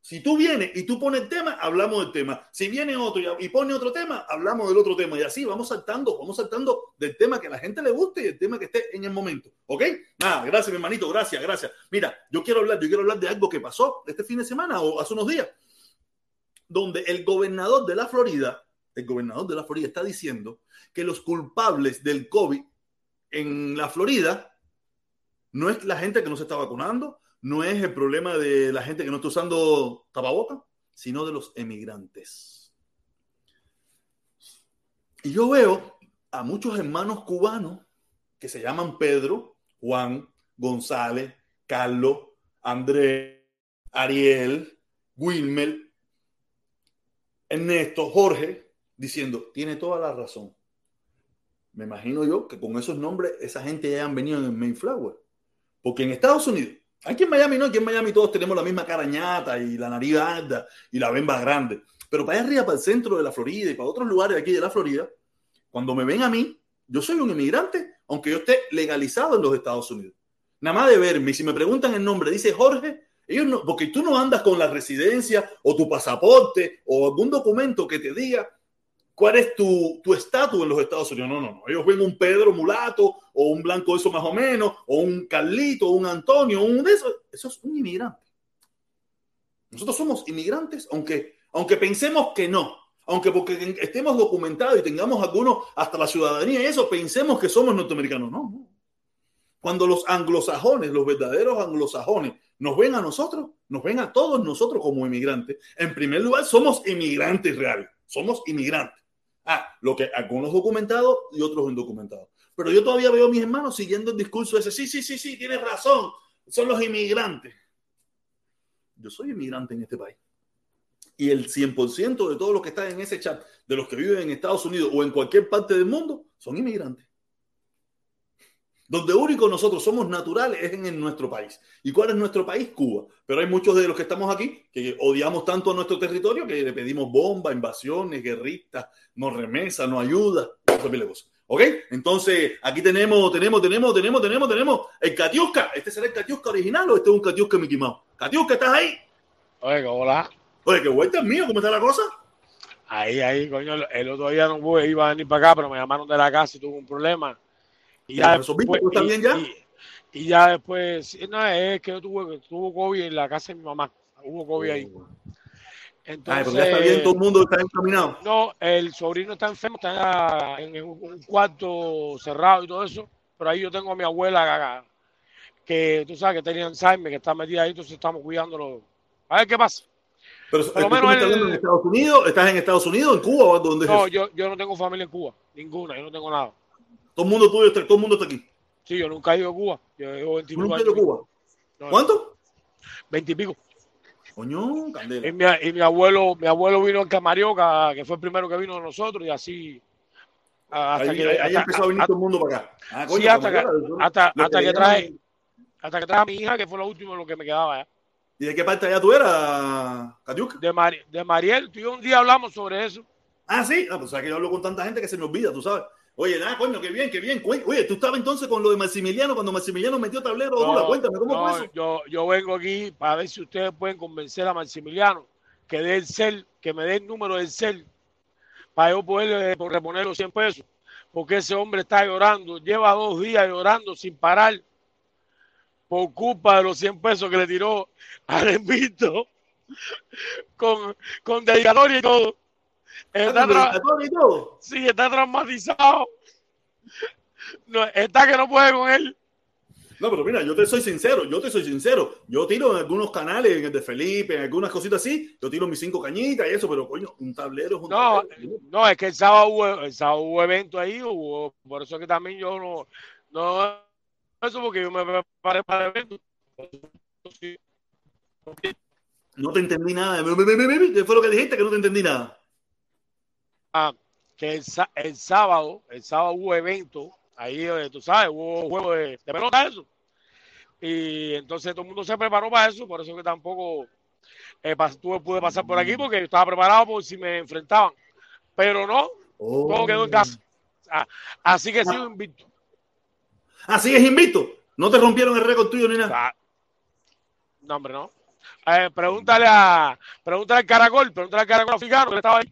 si tú vienes y tú pones el tema, hablamos del tema. Si viene otro y, pone otro tema, hablamos del otro tema. Y así vamos saltando, vamos saltando del tema que a la gente le guste y el tema que esté en el momento. ¿Ok? Nada, gracias, mi hermanito, gracias, gracias. Mira, yo quiero hablar, yo quiero hablar de algo que pasó este fin de semana o hace unos días, donde el gobernador de la Florida, el gobernador de la Florida está diciendo que los culpables del COVID en la Florida no es la gente que no se está vacunando, no es el problema de la gente que no está usando tapaboca, sino de los emigrantes. Y yo veo a muchos hermanos cubanos que se llaman Pedro, Juan, González, Carlos, Andrés, Ariel, Wilmer, Ernesto, Jorge, diciendo, tiene toda la razón. Me imagino yo que con esos nombres esa gente ya han venido en el Mayflower. Porque en Estados Unidos, aquí en Miami no, aquí en Miami todos tenemos la misma carañata y la nariz alta y la bemba grande. Pero para allá arriba, para el centro de la Florida y para otros lugares aquí de la Florida, cuando me ven a mí, yo soy un inmigrante, aunque yo esté legalizado en los Estados Unidos. Nada más de verme, si me preguntan el nombre, dice Jorge, ellos no, porque tú no andas con la residencia o tu pasaporte o algún documento que te diga cuál es tu estatus en los Estados Unidos. No, no, no. Ellos ven un Pedro mulato o un blanco eso más o menos, o un Carlito, un Antonio, un de esos. Eso es un inmigrante. Nosotros somos inmigrantes, aunque, aunque pensemos que no. Aunque porque estemos documentados y tengamos algunos hasta la ciudadanía y eso, pensemos que somos norteamericanos. No, no. Cuando los anglosajones, los verdaderos anglosajones, nos ven a nosotros, nos ven a todos nosotros como inmigrantes. En primer lugar, somos inmigrantes reales. Somos inmigrantes. Ah, lo que algunos documentados y otros indocumentados. Pero yo todavía veo a mis hermanos siguiendo el discurso ese. Sí, sí, sí, sí, tienes razón. Son los inmigrantes. Yo soy inmigrante en este país. Y el 100% de todos los que están en ese chat, de los que viven en Estados Unidos o en cualquier parte del mundo, son inmigrantes. Donde único nosotros somos naturales es en nuestro país. ¿Y cuál es nuestro país? Cuba. Pero hay muchos de los que estamos aquí que odiamos tanto a nuestro territorio que le pedimos bombas, invasiones, guerritas, nos remesa, nos ayuda, cosas. ¿Ok? Entonces, aquí tenemos, tenemos, tenemos, tenemos, tenemos, tenemos el Katiuska. ¿Este será el Katiuska original o este es un Katiuska Mickey Mouse? Katiuska, ¿estás ahí? Oye, hola. Oye, qué vuelta es mío, ¿cómo está la cosa? Ahí, ahí, coño, el otro día no pude, iba a venir para acá, pero me llamaron de la casa y tuve un problema y ya, después, y, ya? Y, ya después, no, es que yo tuve, tuvo COVID en la casa de mi mamá. Hubo COVID ahí. Oh. Entonces, Ay, ya está bien, todo el mundo está encaminado. No, el sobrino está enfermo, está en un cuarto cerrado y todo eso. Pero ahí yo tengo a mi abuela que tú sabes que tenía Alzheimer, que está metida ahí, entonces estamos cuidándolo. A ver qué pasa. Pero Por lo menos estás en Estados Unidos, ¿estás en Estados Unidos, en Cuba o dónde No, yo, yo no tengo familia en Cuba, ninguna, yo no tengo nada. Todo el mundo tuyo, todo el mundo está aquí. Sí, yo nunca he ido a Cuba. Yo llevo 20 ¿Nunca he ido a Cuba? ¿Cuánto? 20 y pico. Coño, candela. Y mi, y mi, abuelo, mi abuelo vino en Camarioca, que fue el primero que vino de nosotros, y así. Hasta ahí, que, ahí empezó a venir todo el mundo para acá. Ah, sí, hasta, que, hasta, hasta que traje, hasta que traje a mi hija, que fue lo último lo que me quedaba. ¿eh? ¿Y de qué parte allá tú eras, Catiuca? De, de Mariel. Tú y yo un día hablamos sobre eso. Ah, sí. Ah, pues o que yo hablo con tanta gente que se me olvida, tú sabes. Oye, nada, coño, qué bien, qué bien. Oye, tú estabas entonces con lo de Maximiliano, cuando Maximiliano metió tablero. No, cuéntame, ¿cómo fue eso? Yo, yo vengo aquí para ver si ustedes pueden convencer a Maximiliano que dé el cel, que me dé el número del cel, para yo poder eh, reponer los 100 pesos. Porque ese hombre está llorando, lleva dos días llorando sin parar por culpa de los 100 pesos que le tiró al [LAUGHS] invito con, con dedicatoria y todo. Está, y todo? Sí, está traumatizado. No, está que no puede con él. No, pero mira, yo te soy sincero, yo te soy sincero. Yo tiro en algunos canales, en el de Felipe, en algunas cositas así, yo tiro mis cinco cañitas y eso, pero coño, un tablero es un No, no, es que el sábado hubo, el sábado hubo evento ahí, hubo, por eso que también yo no, no, eso porque yo me preparé para el evento. No te entendí nada. ¿Qué fue lo que dijiste? Que no te entendí nada. Ah, que el, sábado, el sábado hubo evento, ahí eh, tú sabes, hubo juego de, pelota eso. Y entonces todo el mundo se preparó para eso, por eso que tampoco eh, pude pasar por aquí porque estaba preparado por si me enfrentaban. Pero no, todo quedó en casa. Ah, así que sigo invicto. Así es invicto. No te rompieron el récord tuyo ni nada. Ah, no, hombre, no. Eh, pregúntale a pregúntale al caracol, pregúntale al caracol africano que estaba ahí.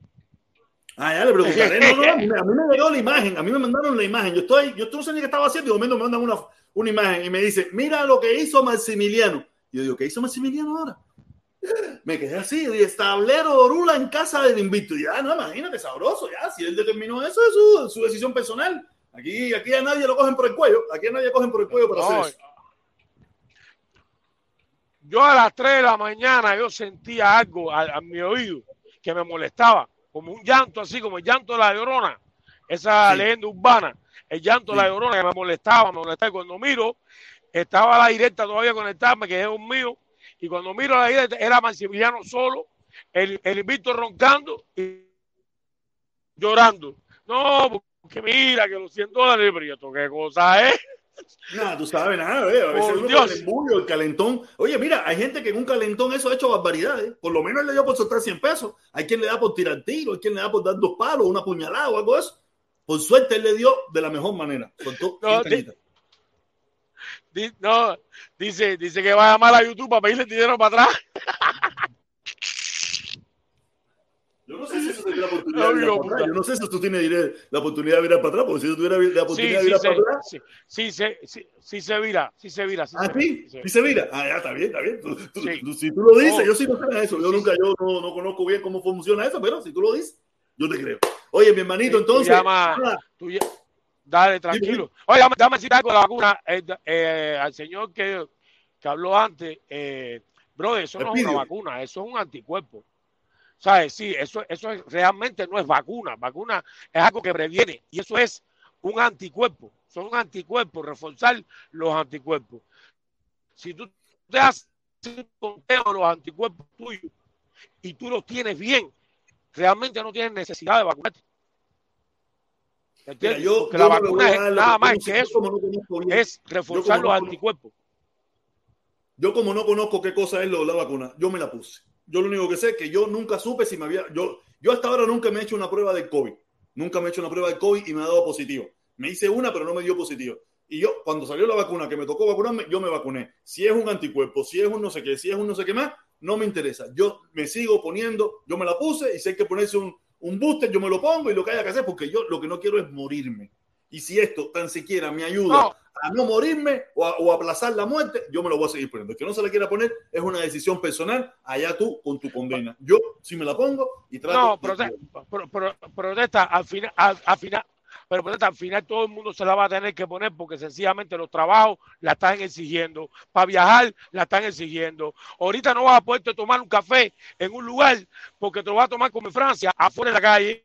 Ah, ya le preguntaré. No, no, [LAUGHS] a, mí, me llegó la imagen, a mí me mandaron la imagen. Yo estoy, yo no sé ni qué estaba haciendo y de momento me mandan una, una imagen y me dice, mira lo que hizo Maximiliano. Y yo digo, ¿qué hizo Maximiliano ahora? Me quedé así, y tablero Orula en casa del invito. Y ya, no, imagínate, sabroso, ya, si él determinó eso, es su, su decisión personal. Aquí, aquí a nadie lo cogen por el cuello, aquí a nadie cogen por el cuello para hacer eso. Yo a las 3 de la mañana yo sentía algo a, a mi oído que me molestaba como un llanto así, como el llanto de la llorona, esa leyenda urbana, el llanto de la llorona que me molestaba, me molestaba. Y cuando miro, estaba la directa todavía conectada, me quedé mío y cuando miro a la directa era Maximiliano solo, el, el invito roncando y llorando. No, porque mira que los 100 dólares, pero yo, ¿qué cosa es? No, tú sabes nada, a veces uno el, el calentón. Oye, mira, hay gente que en un calentón eso ha hecho barbaridades. Por lo menos le dio por soltar 100 pesos. Hay quien le da por tirar tiro, hay quien le da por dar dos palos, una puñalada o algo de eso. Por suerte él le dio de la mejor manera. no, dice, dice que va a llamar a YouTube para pedirle dinero para atrás. [LAUGHS] Yo no sé si eso tendrá la oportunidad de virar para atrás. Yo no sé si tú tienes la oportunidad de virar para atrás, porque si tú tuvieras la oportunidad de virar para atrás. Sí, sí, sí, sí, se vira, sí se vira. ¿Ah, sí? ¿Sí se vira? Ah, ya, está bien, está bien. si tú lo dices, yo sí no sé eso. Yo nunca, yo no, no, conozco bien cómo funciona eso, pero si tú lo dices, yo te creo. Oye, mi hermanito, entonces. Llama, tú ya, dale, tranquilo. Oye, dame, decir algo de la vacuna. Eh, eh, al señor que, que habló antes, eh, brother, eso no es una vacuna, eso es un anticuerpo. ¿Sabes? Sí, eso, eso realmente no es vacuna. Vacuna es algo que previene y eso es un anticuerpo. Son un anticuerpo, reforzar los anticuerpos. Si tú te haces un conteo de los anticuerpos tuyos y tú los tienes bien, realmente no tienes necesidad de vacunarte. Porque la vacuna es nada más que eso, es reforzar los anticuerpos. Yo como no conozco qué cosa es lo de la vacuna, yo me la puse. Yo lo único que sé es que yo nunca supe si me había. Yo, yo hasta ahora nunca me he hecho una prueba de COVID. Nunca me he hecho una prueba de COVID y me ha dado positivo. Me hice una, pero no me dio positivo. Y yo, cuando salió la vacuna, que me tocó vacunarme, yo me vacuné. Si es un anticuerpo, si es un no sé qué, si es un no sé qué más, no me interesa. Yo me sigo poniendo, yo me la puse y si hay que ponerse un, un booster, yo me lo pongo y lo que haya que hacer, porque yo lo que no quiero es morirme. Y si esto tan siquiera me ayuda a no morirme o, a, aplazar la muerte, yo me lo voy a seguir poniendo. El que no se la quiera poner es una decisión personal, allá tú con tu condena. Yo si me la pongo y trato. No, protesta, protesta al final, al, final, pero protesta, al final todo el mundo se la va a tener que poner porque sencillamente los trabajos la están exigiendo. Para viajar la están exigiendo. Ahorita no vas a poder tomar un café en un lugar porque te lo vas a tomar como en Francia, afuera de la calle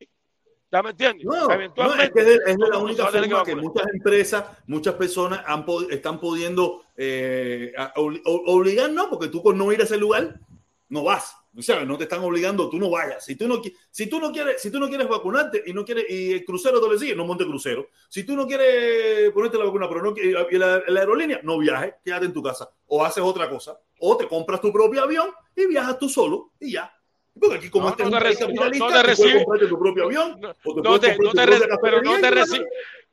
¿Ya me entiendes? No, Eventualmente, es, que es la única forma que, muchas empresas, muchas personas han, están pudiendo eh, obligar, no, porque tú por no ir a ese lugar no vas. Sea, no te están obligando, tú no vayas. Si tú no, si tú no quieres, si tú no quieres vacunarte y no quieres y el crucero te lo sigue, no monte crucero. Si tú no quieres ponerte la vacuna, pero no y la, la aerolínea, no viajes, quédate en tu casa o haces otra cosa o te compras tu propio avión y viajas tú solo y ya. Porque aquí como no, este no, te no, te recibe, tu propio avión, no, o te no te, no te, pero no te recibe,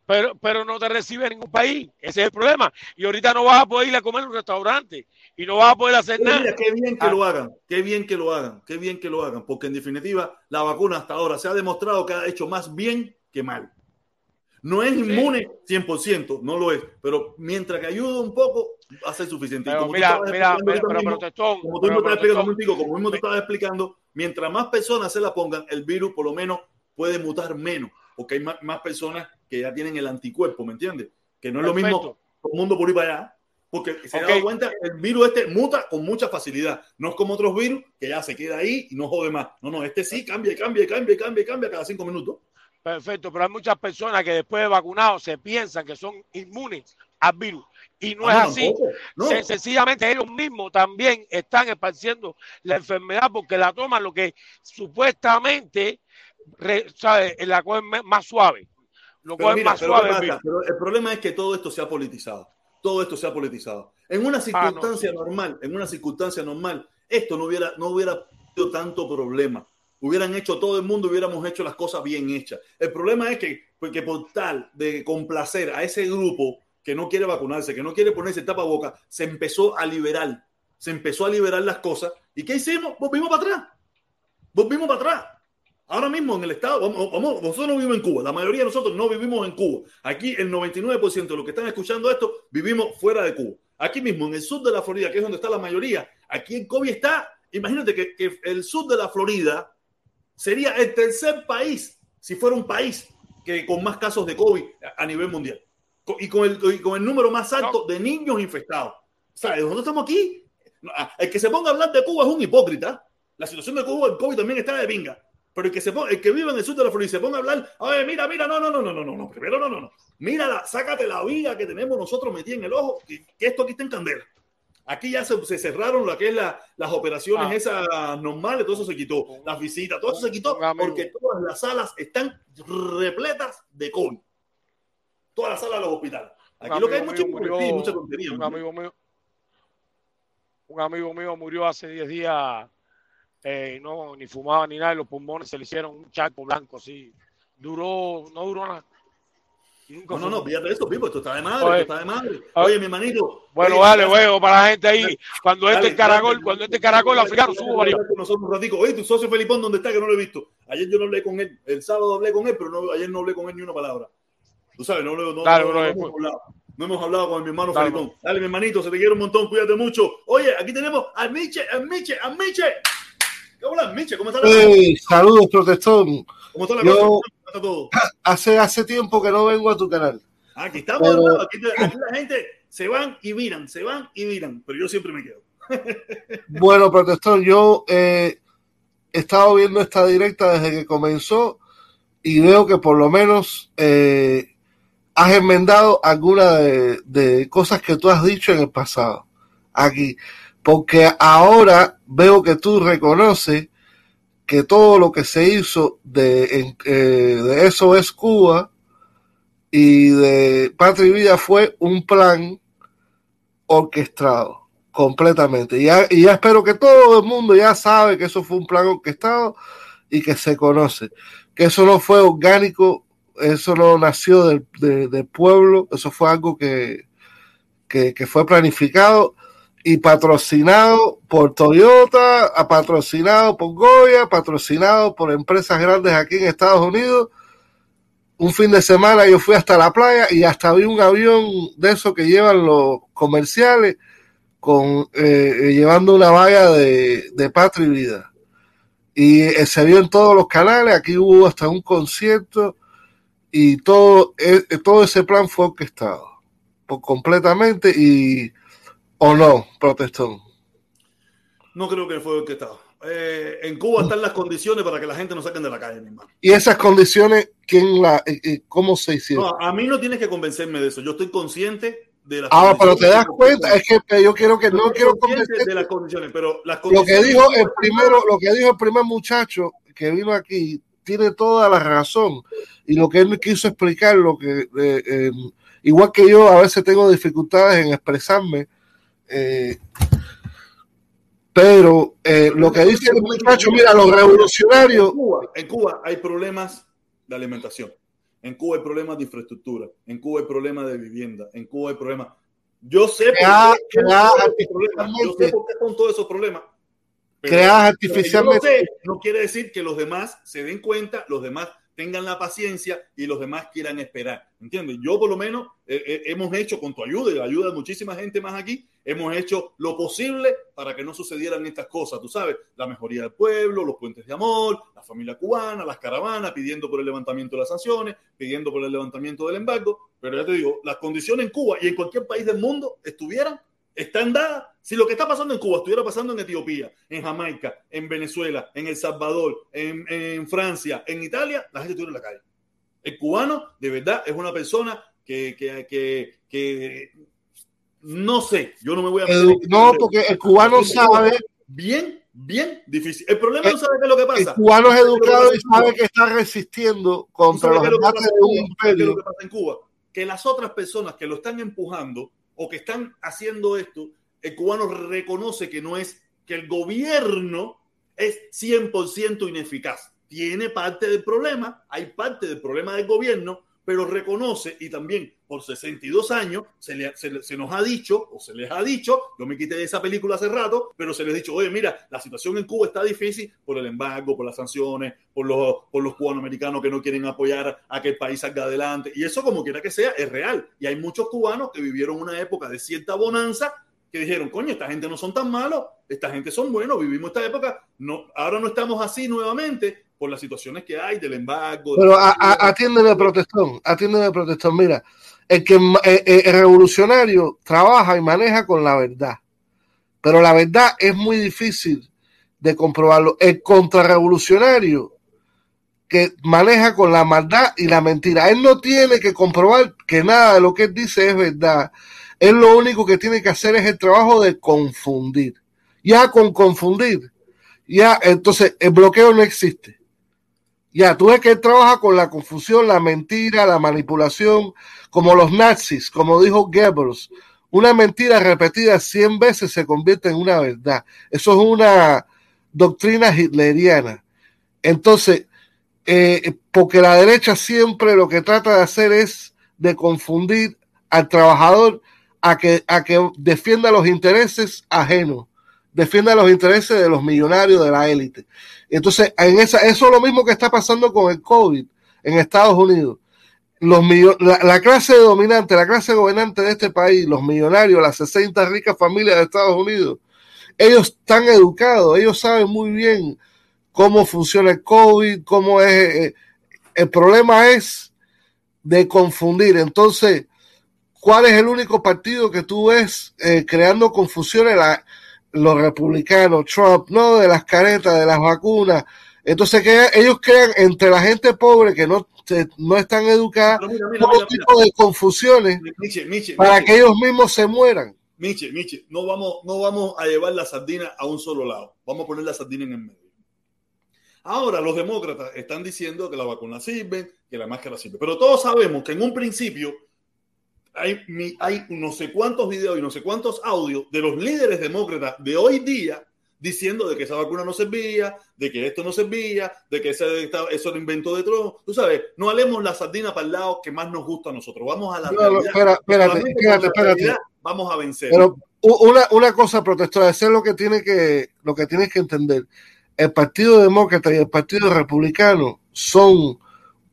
pero, pero no te recibe en ningún país. Ese es el problema. Y ahorita no vas a poder ir a comer en un restaurante y no vas a poder hacer nada. Mira, qué bien que ah. lo hagan, qué bien que lo hagan, qué bien que lo hagan, porque en definitiva la vacuna hasta ahora se ha demostrado que ha hecho más bien que mal. No es inmune 100%, no lo es, pero mientras que ayude un poco, va a ser suficiente. Pero mira, mira, pero, como tú explicando, como mismo tú estabas explicando, mientras más personas se la pongan, el virus por lo menos puede mutar menos, porque hay más, personas que ya tienen el anticuerpo, ¿me entiendes? Que no es lo mismo todo el mundo por ir para allá, porque se okay. da cuenta, el virus este muta con mucha facilidad. No es como otros virus que ya se queda ahí y no jode más. No, no, este sí cambia, cambia, cambia, cambia, cambia cada cinco minutos. Perfecto, pero hay muchas personas que después de vacunados se piensan que son inmunes al virus. Y no ah, es así. Sencillamente ellos mismos también están esparciendo la enfermedad porque la toman lo que supuestamente ¿sabe? la cogen más suave. Lo cogen más suave. el problema es que todo esto se ha politizado. Todo esto se ha politizado. En una ah, circunstancia normal, en una circunstancia normal, esto no hubiera, no hubiera sido tanto problema hubieran hecho todo el mundo, hubiéramos hecho las cosas bien hechas. El problema es que, porque por tal de complacer a ese grupo que no quiere vacunarse, que no quiere ponerse tapaboca, se empezó a liberar, se empezó a liberar las cosas. ¿Y qué hicimos? Volvimos para atrás. Volvimos para atrás. Ahora mismo en el estado, vamos, nosotros no vivimos en Cuba, la mayoría de nosotros no vivimos en Cuba. Aquí el 99% de los que están escuchando esto vivimos fuera de Cuba. Aquí mismo, en el sur de la Florida, que es donde está la mayoría, aquí en COVID está, imagínate que, que el sur de la Florida sería el tercer país, si fuera un país que con más casos de COVID a nivel mundial. Y con el, con el número más alto de niños infectados. Sea, nosotros estamos aquí. Ah, el que se ponga a hablar de Cuba es un hipócrita. La situación de Cuba, el COVID también está de vinga. Pero el que, se el que vive en el sur de la Florida y se ponga a hablar, oye, mira, mira, no, no, no, no, no, no, no, primero no, no, no. Mira, sácate la viga que tenemos nosotros metida en el ojo, que, que esto aquí está en candela. Aquí ya se, cerraron lo que es las operaciones ah. esas normales, todo eso se quitó, las visitas, todo eso se quitó porque todas las salas están repletas de COVID. Todas las salas de los hospitales. Aquí lo que hay mucho murió, mucha tontería. Un amigo mío, un amigo mío murió hace 10 días, eh, no, ni fumaba ni nada, y los pulmones se le hicieron un chaco blanco así. Duró, no duró nada no, no, no, fíjate esto, Pipo, esto está de madre, esto está de madre. Oye, mi manito. Bueno, vale, huevo, para la gente ahí. Cuando este dale, caracol, cuando este caracol africano subo varios. Nosotros un ratico. Oye, tu socio Felipón, ¿dónde está? Que no lo he visto. Ayer yo no hablé con él. El sábado hablé con él, pero no, ayer no hablé con él ni una palabra. Tú sabes, no, no, no, dale, no, no, hemos hablado. no hemos hablado con mi hermano dale, Felipón. Dale, mi hermanito, se te quiere un montón, cuídate mucho. Oye, aquí tenemos a Miche, a Miche, a Miche. ¿Qué hola, Miche? ¿Cómo estás? Hey, saludos, protestón. ¿Cómo está la yo, cosa? ¿Cómo está todo? [LAUGHS] Hace, hace tiempo que no vengo a tu canal. Aquí estamos, pero, aquí, aquí, la gente se van y miran, se van y miran, pero yo siempre me quedo. [LAUGHS] bueno, protector, yo eh, he estado viendo esta directa desde que comenzó y veo que por lo menos eh, has enmendado algunas de, de, cosas que tú has dicho en el pasado aquí, porque ahora veo que tú reconoces que todo lo que se hizo de, eh, de eso es Cuba y de Patria y Vida fue un plan orquestado completamente. Y ya, y ya espero que todo el mundo ya sabe que eso fue un plan orquestado y que se conoce. Que eso no fue orgánico, eso no nació del, de, del pueblo, eso fue algo que, que, fue planificado y patrocinado por Toyota, patrocinado por Goya, patrocinado por empresas grandes aquí en Estados Unidos un fin de semana yo fui hasta la playa y hasta vi un avión de esos que llevan los comerciales con eh, llevando una valla de, de patria y vida. Y eh, se vio en todos los canales, aquí hubo hasta un concierto y todo, eh, todo ese plan fue orquestado por completamente y o no, protestón. No creo que fue orquestado. Eh, en Cuba están las condiciones para que la gente no saquen de la calle, mi hermano. ¿Y esas condiciones, quién la, eh, cómo se hicieron? No, a mí no tienes que convencerme de eso. Yo estoy consciente de las Ah, pero te das cuenta, es que yo quiero que no quiero convencerte. de las condiciones, pero las Lo que condiciones dijo el primero, lo que dijo el primer muchacho que vino aquí tiene toda la razón y lo que él me quiso explicar, lo que eh, eh, igual que yo a veces tengo dificultades en expresarme, eh, pero eh, lo que dice el muchacho, mira, los revolucionarios, En Cuba, en Cuba hay problemas de alimentación. En Cuba hay problemas de infraestructura. En Cuba hay problemas de vivienda. En Cuba hay problemas. Yo sé por qué esos problemas. Yo sé por qué son todos esos problemas. Pero- creas pero yo artificialmente. lo sé, no quiere decir que los demás se den cuenta, los demás tengan la paciencia y los demás quieran esperar. ¿Entiendes? Yo por lo menos eh, eh, hemos hecho con tu ayuda y la ayuda de muchísima gente más aquí, hemos hecho lo posible para que no sucedieran estas cosas. Tú sabes, la mejoría del pueblo, los puentes de amor, la familia cubana, las caravanas, pidiendo por el levantamiento de las sanciones, pidiendo por el levantamiento del embargo. Pero ya te digo, las condiciones en Cuba y en cualquier país del mundo estuvieran están dadas. Si lo que está pasando en Cuba estuviera pasando en Etiopía, en Jamaica, en Venezuela, en El Salvador, en, en Francia, en Italia, la gente estuviera en la calle. El cubano, de verdad, es una persona que, que, que, que no sé, yo no me voy a... en- no, porque el cubano sabe, Bien, bien difícil. El problema no sabe qué es lo que el pasa. cubano es educado y sabe que está resistiendo ¿Tú contra los qué es lo que embates pasa de un es lo imperio. que pasa en Cuba? Que las otras personas que lo están empujando o que están haciendo esto, el cubano reconoce que no es, que el gobierno es 100% ineficaz. Tiene parte del problema, hay parte del problema del gobierno, pero reconoce y también por 62 años se, le- se se nos ha dicho, o se les ha dicho, yo me quité de esa película hace rato, pero se les ha dicho, oye, mira, la situación en Cuba está difícil por el embargo, por las sanciones, por los, por los cubanoamericanos que no quieren apoyar a que el país salga adelante. Y eso, como quiera que sea, es real. Y hay muchos cubanos que vivieron una época de cierta bonanza que dijeron, coño, esta gente no son tan malos, esta gente son buenos, vivimos esta época, no, ahora no estamos así nuevamente por las situaciones que hay del embargo. Pero a- a- atiéndeme, protestón, atiéndeme, protestón. Mira, el que eh, eh, el revolucionario trabaja y maneja con la verdad, pero la verdad es muy difícil de comprobarlo. El contrarrevolucionario que maneja con la maldad y la mentira, él no tiene que comprobar que nada de lo que él dice es verdad. Él lo único que tiene que hacer es el trabajo de confundir. Ya con confundir, ya entonces el bloqueo no existe. Ya, tú ves que él trabaja con la confusión, la mentira, la manipulación, como los nazis, como dijo Goebbels. Una mentira repetida 100 veces se convierte en una verdad. Eso es una doctrina hitleriana. Entonces, eh, porque la derecha siempre lo que trata de hacer es de confundir al trabajador a que, a que defienda los intereses ajenos, defienda los intereses de los millonarios de la élite. Entonces, en esa, eso es lo mismo que está pasando con el COVID en Estados Unidos. Los la, la clase dominante, la clase gobernante de este país, los millonarios, las 60 ricas familias de Estados Unidos, ellos están educados, ellos saben muy bien cómo funciona el COVID, cómo es. eh, el problema es de confundir. Entonces, ¿cuál es el único partido que tú ves eh, creando confusiones? La- los republicanos, Trump, no de las caretas, de las vacunas. Entonces, que ellos crean entre la gente pobre que no, se- no están mira, mira, todo mira, tipo de confusiones mira. Miche, Miche, para Miche. que ellos mismos se mueran. Miche, Miche, no vamos, no vamos a llevar la sardina a un solo lado. Vamos a poner la sardina en el medio. Ahora los demócratas están diciendo que la vacuna sirve, que la máscara sirve. Pero todos sabemos que en un principio hay, hay no sé cuántos videos y no sé cuántos audios de los líderes demócratas de hoy día diciendo de que esa vacuna no servía, de que esto no servía, de que ese, eso lo inventó de Trump. Tú sabes, no alemos la sardina para el lado que más nos gusta a nosotros. Vamos a la No, espera, espérate, espérate, espérate. Vamos a vencer. Pero una, una cosa, protestora, eso es lo que tiene que, lo que tienes que entender. El Partido Demócrata y el Partido Republicano son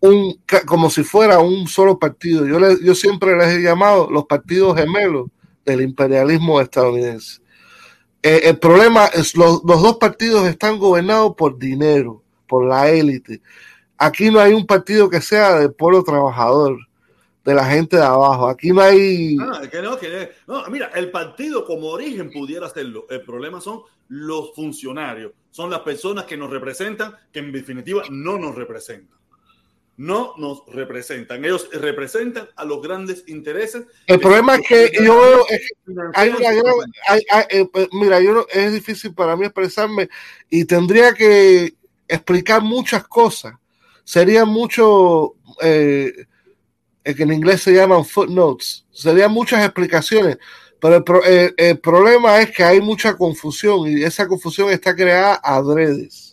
un, como si fuera un solo partido. Yo, yo siempre les he llamado los partidos gemelos del imperialismo estadounidense. Eh, el problema es los, los dos partidos están gobernados por dinero, por la élite. Aquí no hay un partido que sea del pueblo trabajador, de la gente de abajo. Aquí no hay. Ah, que no, que. Mira, el partido como origen pudiera hacerlo. El problema son los funcionarios, son las personas que nos representan, que en definitiva no nos representan no nos representan. Ellos representan a los grandes intereses. El problema es que yo veo, hay una gran, eh, pues, mira, yo es difícil para mí expresarme y tendría que explicar muchas cosas. Sería mucho, eh, que en inglés se llaman footnotes, serían muchas explicaciones. Pero el, el problema es que hay mucha confusión y esa confusión está creada adredes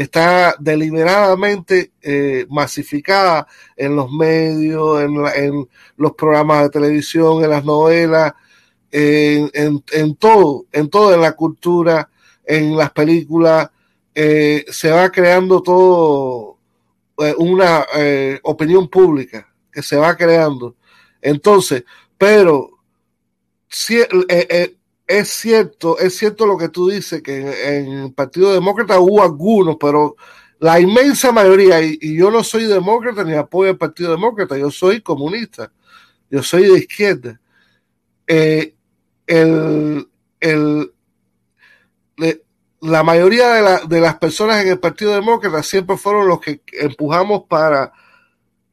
está deliberadamente eh, masificada en los medios, en, los programas de televisión, en las novelas, en, todo, en todo, en la cultura, en las películas, eh, se va creando todo eh, una opinión pública que se va creando. Entonces, pero si, es cierto, es cierto lo que tú dices, que en, el Partido Demócrata hubo algunos, pero la inmensa mayoría, y, yo no soy demócrata ni apoyo al Partido Demócrata, yo soy comunista, yo soy de izquierda. Eh, el, la mayoría de, de las personas en el Partido Demócrata siempre fueron los que empujamos para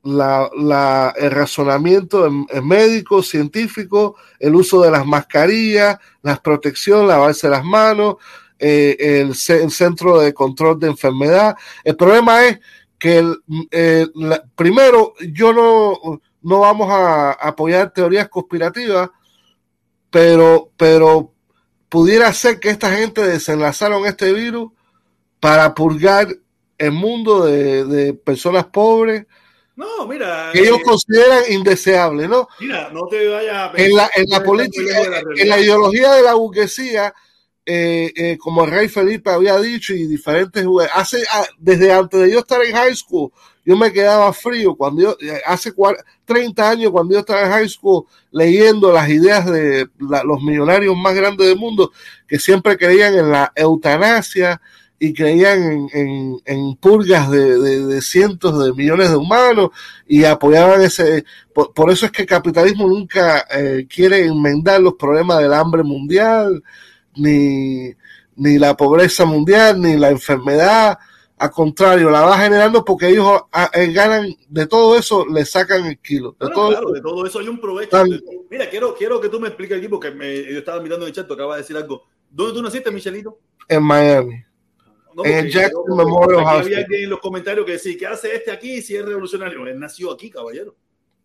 la, el razonamiento médico, científico, el uso de las mascarillas, la protección, lavarse las manos, eh, el, centro de control de enfermedad. El problema es que el, eh, primero yo no, no vamos a apoyar teorías conspirativas, pero, pero pudiera ser que esta gente desenlazaron este virus para purgar el mundo de personas pobres, no, mira. Que ellos eh, consideran indeseable, ¿no? Mira, no te vayas a En la, en la política, en la ideología de la burguesía, eh, eh, como el rey Felipe había dicho y diferentes hace ah, desde antes de yo estar en high school yo me quedaba frío cuando yo hace 30 años cuando yo estaba en high school leyendo las ideas de los millonarios más grandes del mundo que siempre creían en la eutanasia y creían en, purgas de, cientos de millones de humanos y apoyaban ese. Por, eso es que el capitalismo nunca eh, quiere enmendar los problemas del hambre mundial, ni, ni la pobreza mundial, ni la enfermedad. Al contrario, la va generando porque ellos ah, eh, ganan de todo eso, le sacan el kilo. De, todo, claro, de todo eso hay un provecho. Mira, quiero, quiero que tú me expliques aquí porque me, yo estaba mirando en el chat, acaba de decir algo. ¿Dónde tú naciste, Michelito? En Miami en Jackson Memorial Había alguien en los comentarios que decía, ¿qué hace este aquí si es revolucionario? Él nació aquí, caballero.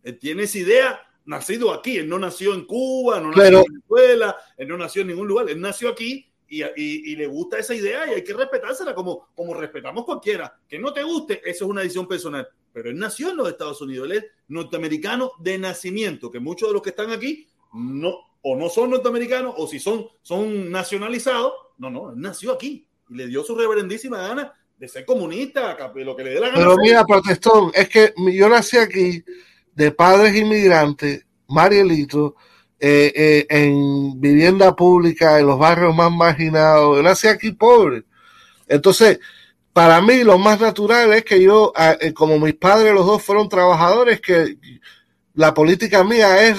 Él tiene esa idea, nacido aquí. Él no nació en Cuba, no nació en Venezuela, él no nació en ningún lugar. Él nació aquí y, y, le gusta esa idea y hay que respetársela como, como respetamos cualquiera. Que no te guste, eso es una decisión personal. Pero él nació en los Estados Unidos. Él es norteamericano de nacimiento, que muchos de los que están aquí no, o no son norteamericanos o si son, son nacionalizados. No, no, él nació aquí y le dio su reverendísima gana de ser comunista, lo que le dé la gana. Pero mira, protestón, es que yo nací aquí de padres inmigrantes, Marielito, eh, eh, en vivienda pública, en los barrios más marginados. Yo nací aquí pobre. Entonces, para mí lo más natural es que yo, ah, eh, como mis padres los dos fueron trabajadores, que la política mía es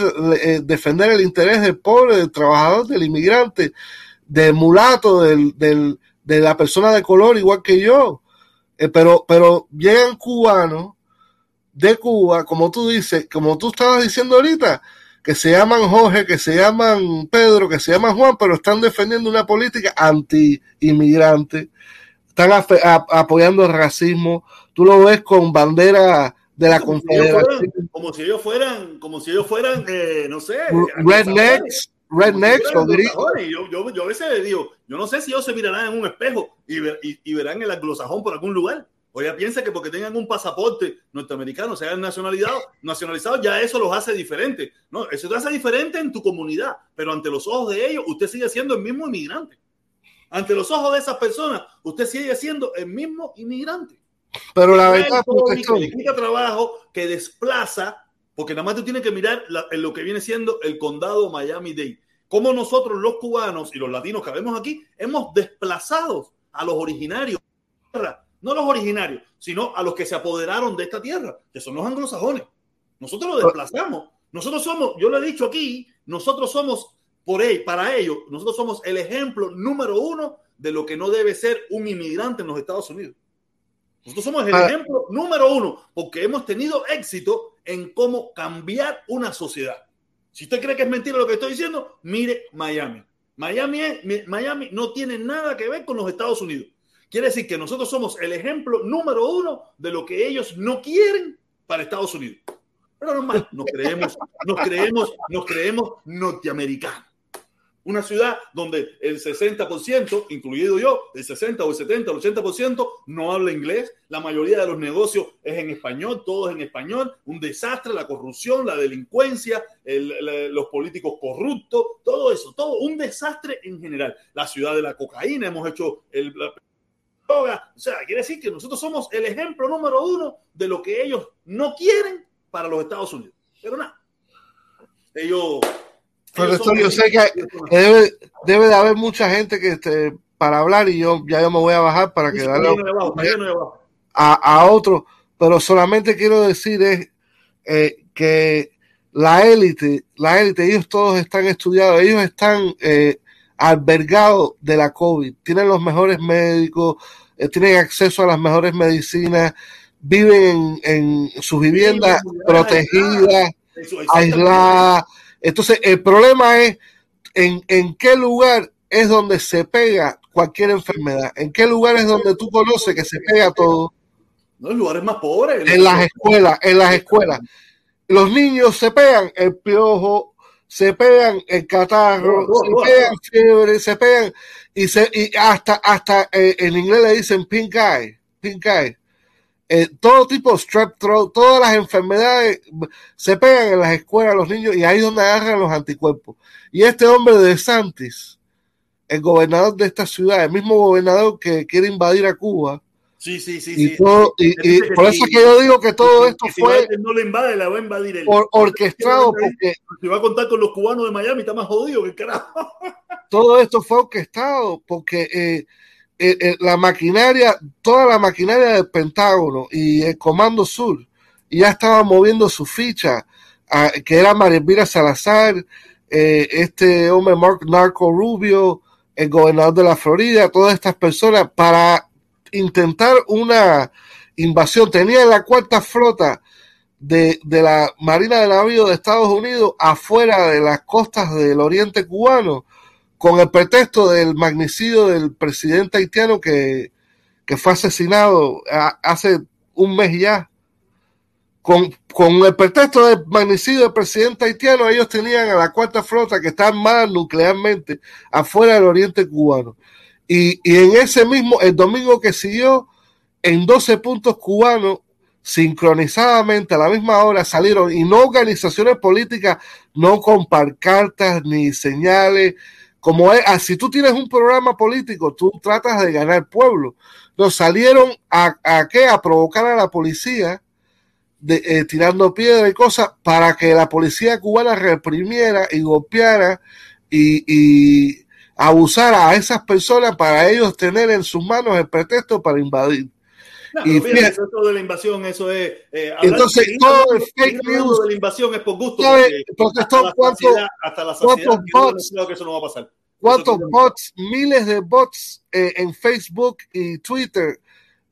defender el interés del pobre, del trabajador, del inmigrante, del mulato, del, del, de la persona de color igual que yo. Eh, pero, pero llegan cubanos de Cuba, como tú dices, como tú estabas diciendo ahorita, que se llaman Jorge, que se llaman Pedro, que se llaman Juan, pero están defendiendo una política anti-inmigrante, están apoyando el racismo. Tú lo ves con bandera de la Confederación. como si ellos fueran, como si ellos fueran, eh, no sé, rednecks, rednecks o Yo, yo, yo, a veces le digo, yo no sé si ellos se mirarán en un espejo y, y, verán el anglosajón por algún lugar. O ya piensa que porque tengan un pasaporte norteamericano, sean nacionalizados, nacionalizados, ya eso los hace diferentes. No, eso te hace diferente en tu comunidad, pero ante los ojos de ellos, usted sigue siendo el mismo inmigrante. Ante los ojos de esas personas, usted sigue siendo el mismo inmigrante. Pero la verdad, que le quita trabajo, que desplaza, porque nada más tú tienes que mirar en lo que viene siendo el condado Miami-Dade. Cómo nosotros los cubanos y los latinos que vemos aquí hemos desplazado a los originarios, no los originarios, sino a los que se apoderaron de esta tierra, que son los anglosajones. Nosotros los desplazamos. Nosotros somos, yo lo he dicho aquí, nosotros somos por él, para ellos, nosotros somos el ejemplo número uno de lo que no debe ser un inmigrante en los Estados Unidos. Nosotros somos el ah. ejemplo número uno porque hemos tenido éxito en cómo cambiar una sociedad. Si usted cree que es mentira lo que estoy diciendo, mire Miami. Miami, Miami no tiene nada que ver con los Estados Unidos. Quiere decir que nosotros somos el ejemplo número uno de lo que ellos no quieren para Estados Unidos. Pero normal, nos creemos, nos creemos, nos creemos norteamericanos una ciudad donde el 60%, incluido yo, el 60 o el 70 o el 80% no habla inglés, la mayoría de los negocios es en español, todo es en español, un desastre, la corrupción, la delincuencia, los políticos corruptos, todo eso, todo. Un desastre en general. La ciudad de la cocaína, hemos hecho el... droga, o sea, quiere decir que nosotros somos el ejemplo número uno de lo que ellos no quieren para los Estados Unidos. Pero nada, ellos pero yo sé que debe, debe, de haber mucha gente que este, para hablar y yo ya yo me voy a bajar para que a, a otro, pero solamente quiero decir es eh, que la élite, la élite, ellos todos están estudiados, ellos están eh, albergados de la COVID, tienen los mejores médicos, eh, tienen acceso a las mejores medicinas, viven en, en sus viviendas protegidas, aisladas entonces, el problema es en, en qué lugar es donde se pega cualquier enfermedad, en qué lugar es donde tú conoces que se pega todo. No, en lugares más pobres. En las escuelas, en las escuelas. Los niños se pegan el piojo, se pegan el catarro, se pegan fiebre, se pegan y, se, y hasta, hasta eh, en inglés le dicen pink eye, pink eye. Eh, todo tipo de strep throat, todas las enfermedades se pegan en las escuelas los niños y ahí es donde agarran los anticuerpos. Y este hombre de Santis, el gobernador de esta ciudad, el mismo gobernador que quiere invadir a Cuba. Sí, sí, sí. Y, por eso que yo digo que todo esto fue. no le invade, la va a invadir orquestado. Porque. Si va a contar con los cubanos de Miami, está más jodido que carajo. Todo esto fue orquestado porque. Eh, eh, eh, la maquinaria, toda la maquinaria del Pentágono y el Comando Sur ya estaba moviendo su ficha, que era María Salazar, eh, este hombre Narco Rubio, el gobernador de la Florida, todas estas personas para intentar una invasión. Tenía la cuarta flota de, de, la Marina de Navío de Estados Unidos afuera de las costas del oriente cubano con el pretexto del magnicidio del presidente haitiano que, fue asesinado hace un mes ya. Con, el pretexto del magnicidio del presidente haitiano, ellos tenían a la cuarta flota que está armada nuclearmente afuera del oriente cubano. Y, y en ese mismo, el domingo que siguió, en 12 puntos cubanos, sincronizadamente a la misma hora salieron, y no organizaciones políticas, no con cartas ni señales, como es, ah, si tú tienes un programa político, tú tratas de ganar pueblo. Nos salieron a, a qué? A provocar a la policía, eh, tirando piedra y cosas, para que la policía cubana reprimiera y golpeara y, y abusara a esas personas para ellos tener en sus manos el pretexto para invadir. Y eso de la invasión, eso es. Eh, entonces, todo el fake news de la invasión es por gusto. Porque, hasta, la saciedad, hasta la saciedad, bots, que eso no va a pasar. ¿Cuántos bots, miles de bots eh, en Facebook y Twitter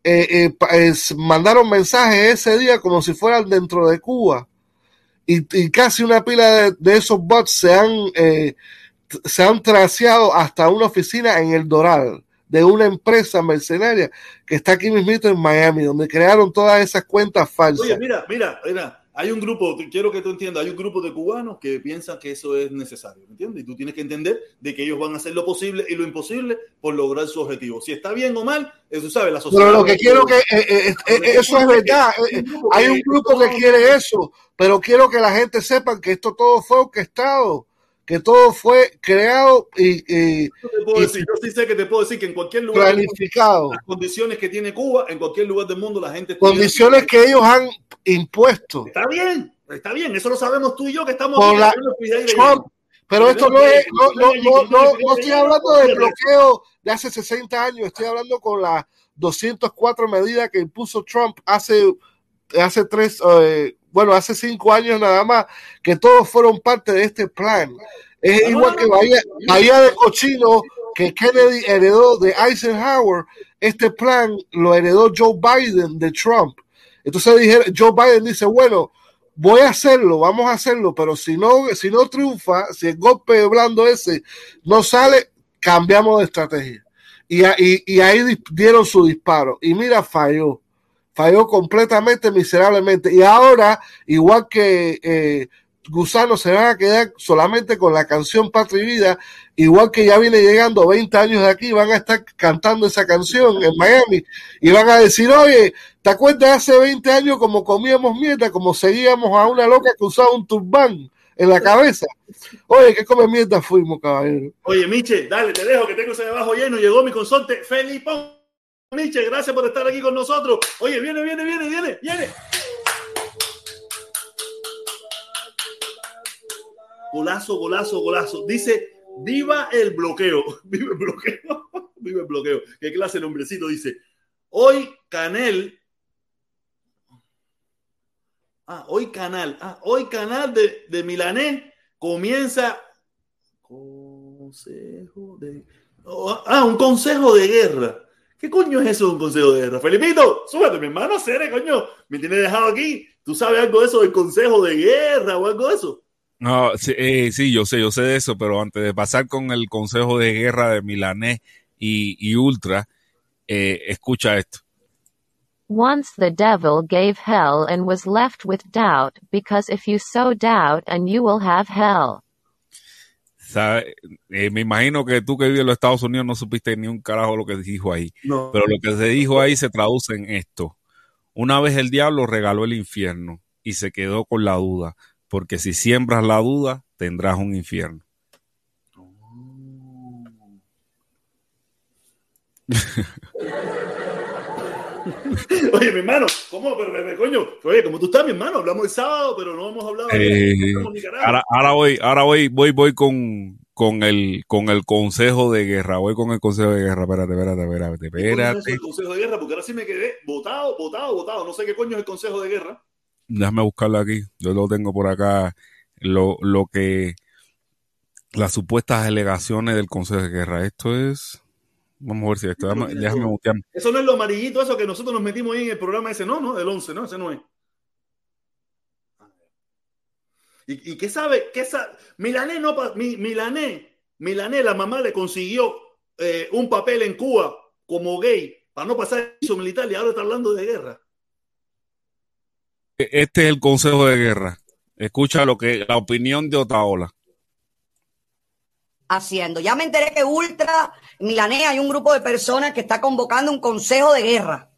eh, eh, mandaron mensajes ese día como si fueran dentro de Cuba? Y, casi una pila de, esos bots se han, se han traseado hasta una oficina en el Doral de una empresa mercenaria que está aquí mismito en Miami, donde crearon todas esas cuentas falsas. Oye, mira, mira, mira, hay un grupo, quiero que tú entiendas, hay un grupo de cubanos que piensan que eso es necesario, ¿me entiendes? Y tú tienes que entender de que ellos van a hacer lo posible y lo imposible por lograr su objetivo. Si está bien o mal, eso sabe la sociedad. Pero lo que quiero que, eh, eh, eh, eso es verdad, hay un grupo que quiere eso, pero quiero que la gente sepa que esto todo fue orquestado, que todo fue creado y, y, te puedo y decir, yo sí sé que te puedo decir que en cualquier lugar del mundo, planificado. las condiciones que tiene Cuba, en cualquier lugar del mundo la gente Condiciones que ellos han impuesto. está bien, está bien, eso lo sabemos tú y yo que estamos la- Trump, pero esto no es, no, no, no, no, no estoy hablando del bloqueo de hace 60 años, estoy hablando con las 204 medidas que impuso Trump hace, hace tres, eh, bueno, hace cinco años nada más, que todos fueron parte de este plan. Es no, igual que. Bahía, Bahía de Cochino, que Kennedy heredó de Eisenhower, este plan lo heredó Joe Biden de Trump. Entonces Joe Biden dice, bueno, voy a hacerlo, vamos a hacerlo, pero si no, si no triunfa, si el golpe blando ese no sale, cambiamos de estrategia. Y, y- y ahí dieron su disparo. Y mira, falló. Falló completamente, miserablemente. Y ahora, igual que eh, Gusano, se van a quedar solamente con la canción Patria y Vida, igual que ya viene llegando 20 años de aquí, van a estar cantando esa canción en Miami y van a decir, oye, ¿te acuerdas hace 20 años como comíamos mierda, como seguíamos a una loca que usaba un turbán en la cabeza? Oye, ¿qué come mierda fuimos, caballero? Oye, Miche, dale, te dejo que tengo ese debajo lleno. Llegó mi consorte, Felipón. Miche, gracias por estar aquí con nosotros. Oye, viene, viene, viene, viene, viene. Golazo, golazo, golazo. Dice, viva el bloqueo. [LAUGHS] Viva el bloqueo. [LAUGHS] Viva el bloqueo. ¿Qué clase de nombrecito dice? Hoy Canel. Ah, hoy Canal. Ah, hoy Canal de, de Milanés comienza Consejo de. Oh, ah, un consejo de guerra. ¿Qué coño es eso de un consejo de guerra? Felipito, súbete, mi hermano, Cere, coño. Me tiene dejado aquí. ¿Tú sabes algo de eso del consejo de guerra o algo de eso? No, sí, eh, sí, yo sé, yo sé de eso, pero antes de pasar con el Consejo de Guerra de Milanés y, y Ultra, eh, escucha esto. Once the devil gave hell and was left with doubt, because if you sow doubt and you will have hell. Eh, me imagino que tú que vives en los Estados Unidos no supiste ni un carajo lo que dijo ahí. No. Pero lo que se dijo ahí se traduce en esto. Una vez el diablo regaló el infierno y se quedó con la duda, porque si siembras la duda, tendrás un infierno. [LAUGHS] [LAUGHS] Oye, mi hermano, ¿cómo? Pero, pero, coño, oye, como tú estás, mi hermano, hablamos el sábado, pero no hemos hablado. Eh. Ahora, ahora voy, ahora voy, voy, voy con, con el, con el consejo de guerra. Voy con el consejo de guerra. Espérate, espérate, espérate, ¿Qué coño es espérate. del consejo de guerra? Porque ahora sí me quedé votado, votado, votado. No sé qué coño es el consejo de guerra. Déjame buscarlo aquí. Yo lo tengo por acá. Lo, lo que las supuestas alegaciones del consejo de guerra. Esto es. Vamos a ver si esto. Déjame, déjame. Eso no es lo amarillito, eso que nosotros nos metimos ahí en el programa ese, no, no, del 11, no, ese no es. ¿Y, y qué sabe? ¿Qué sabe? Milané, no, pa- mi, Milané, Milané, la mamá le consiguió eh, un papel en Cuba como gay para no pasar eso militar y ahora está hablando de guerra. Este es el consejo de guerra. Escucha lo que la opinión de Otaola. haciendo. Ya me enteré que Ultra Milanés hay un grupo de personas que está convocando un consejo de guerra.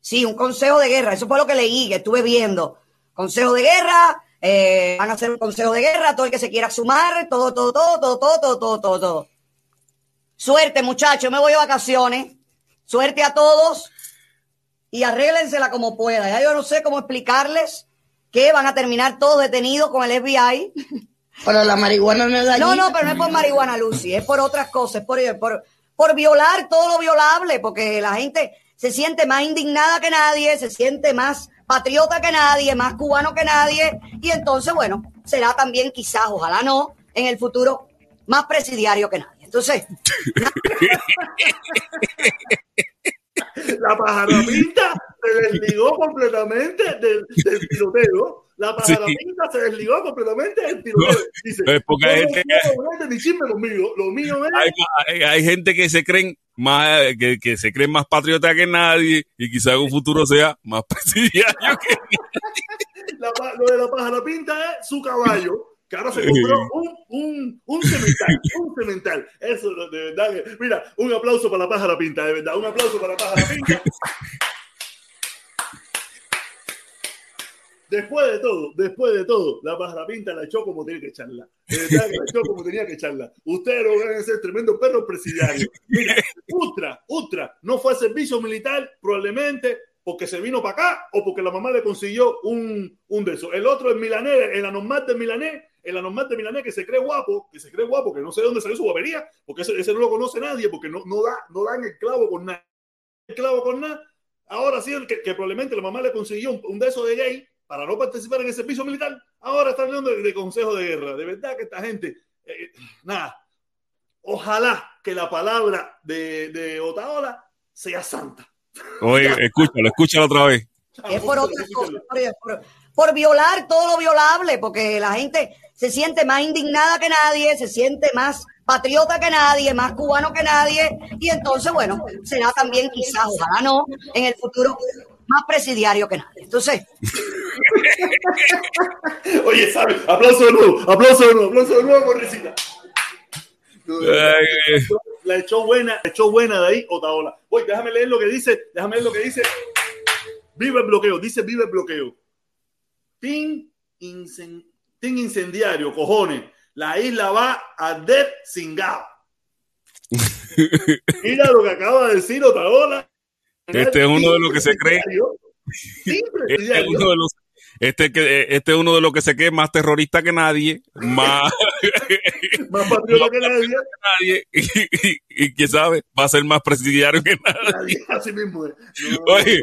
Sí, un consejo de guerra. Eso fue lo que leí, que estuve viendo. Consejo de guerra, eh, van a hacer un consejo de guerra, todo el que se quiera sumar, todo, todo, todo, todo, todo, todo, todo, todo, todo. Suerte, muchachos, me voy de vacaciones. Suerte a todos y arréglensela como pueda. Ya yo no sé cómo explicarles que van a terminar todos detenidos con el FBI. Pero la marihuana no es dañina. No, no, pero no es por marihuana, Lucy, es por otras cosas, es por, por, por violar todo lo violable, porque la gente se siente más indignada que nadie, se siente más patriota que nadie, más cubano que nadie, y entonces, bueno, será también quizás, ojalá no, en el futuro, más presidiario que nadie. Entonces, [LAUGHS] La pajarapinta se desligó completamente del, del tiroteo. La pajarapinta se desligó completamente del [LAUGHS] tiroteo. Dice, Es porque hay "Yo no gente hablar ni chisme conmigo. Lo mío es Hay, hay- hay gente que se creen más, que, que se creen más patriota que nadie y quizá en un futuro sea más [LAUGHS] presidiario que [LAUGHS] pa- lo de la pájara pinta es su caballo, que ahora se compró un, un, un cemental, un cemental. Eso de verdad que, mira, un aplauso para la pájara pinta, de verdad, un aplauso para la pájara pinta. De después de todo, después de todo, la pinta la echó como tenía que echarla. La echó como tenía que echarla. Ustedes lo van a ser tremendo perro presidiario. Mira, Ultra, Ultra, no fue a servicio militar, probablemente porque se vino para acá o porque la mamá le consiguió un, un de esos. El otro es Milanés, el anormal de Milanés, el anormal de Milanés que se cree guapo, que se cree guapo, que no sé de dónde salió su guapería, porque ese, ese no lo conoce nadie, porque no, no, da, no dan el clavo con nada. El clavo con nada. Ahora sí, que, que probablemente la mamá le consiguió un, un de esos de gay para no participar en el servicio militar, ahora están hablando de, de consejo de guerra. De verdad que esta gente, eh, nada, ojalá que la palabra de, de Otaola sea santa. Oye, [LAUGHS] escúchalo, escúchalo otra vez. Es por otra cosa, por, por- por violar todo lo violable, porque la gente se siente más indignada que nadie, se siente más patriota que nadie, más cubano que nadie, y entonces, bueno, será también quizás, ojalá no, en el futuro más presidiario que nadie. Entonces, [LAUGHS] Oye, ¿sabes? Aplauso de nuevo, aplauso de nuevo, aplauso de nuevo, Correcita. Ay, La echó buena, la echó buena de ahí, Otaola. Oye, déjame leer lo que dice, déjame leer lo que dice. Vive el bloqueo, dice vive el bloqueo. Tin, incen- tin incendiario, cojones. La isla va a arder sin gas. [LAUGHS] Mira lo que acaba de decir Otaola. Este es uno de los que se cree. Este es uno de los, este que, este es uno de los que se cree más terrorista que nadie, más [LAUGHS] Más patriota que nadie. nadie, y, y, y quién sabe, va a ser más presidiario que nadie. Así mismo es. No, Oye,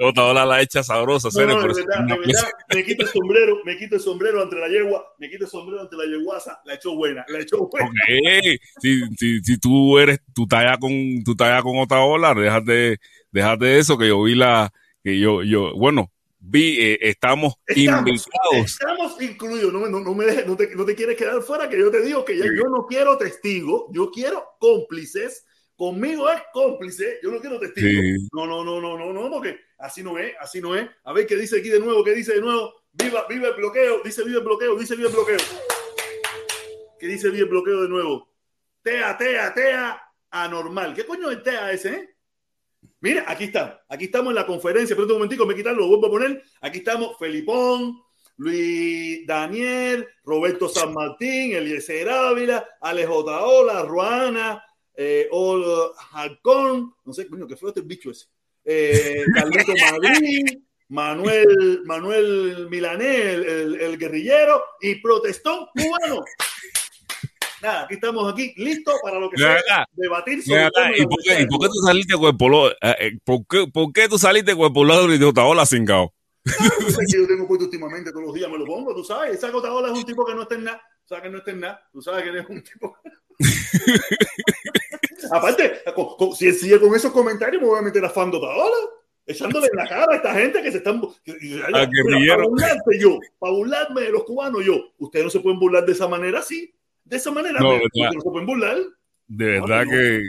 no, no, la echa sabrosa, no, por de eso verdad, verdad, me quito el sombrero, me quito el sombrero ante la yegua, me quito el sombrero ante la yeguaza, la echó buena, la echó buena. Ok, si, si, si tú eres, tú estás allá con, tú estás allá con Otaola, déjate, déjate eso, que yo vi la, que yo, yo, bueno, vi, eh, estamos, Estamos, invitados. estamos incluidos, no, me- no, no me dejes- no te, no te quieres quedar fuera, que yo te digo que ya yo no quiero testigos, yo quiero cómplices, conmigo es cómplice, yo no quiero testigos. Sí. No, no, no, no, no, no, porque así no es, así no es. A ver qué dice aquí de nuevo, qué dice de nuevo. Viva, viva el bloqueo, dice viva el bloqueo, dice viva el bloqueo. ¿Qué dice viva el bloqueo de nuevo? Tea, tea, tea, anormal. ¿Qué coño es tea ese, eh? Mira, aquí está. Aquí estamos en la conferencia. Espera un momentico, me quitan, lo vuelvo a poner. Aquí estamos Felipón, Luis Daniel, Roberto San Martín, Eliezer Ávila, Alex Otaola, Ruana, eh, Ol Halcón, no sé, coño, ¿qué fue este bicho ese? Eh, Carlito Madrid, Manuel, Manuel Milanés, el, el- el guerrillero, y protestón cubano. Nada, aquí estamos aquí, listos para lo que sea, acá, debatir sobre acá, cómo ¿Y por qué, y por qué de tú saliste con el polo? eh, eh, ¿por, qué, ¿Por qué tú saliste con el polo de Otaola cingado? Claro, sé que yo tengo puesto últimamente todos los días, me lo pongo, tú sabes. Esa Otaola es un tipo que no está en nada. Tú sabes que no está en nada. Tú sabes que él es un tipo. [LAUGHS] Aparte, con- con- si él sigue con esos comentarios, me voy a meter a fan de Otaola. Echándole en la cara a esta gente que se están. que-. Para burlarme yo, para burlarme de los cubanos, yo. Ustedes no se pueden burlar de esa manera, así. De esa manera, No, verdad. De verdad no. que,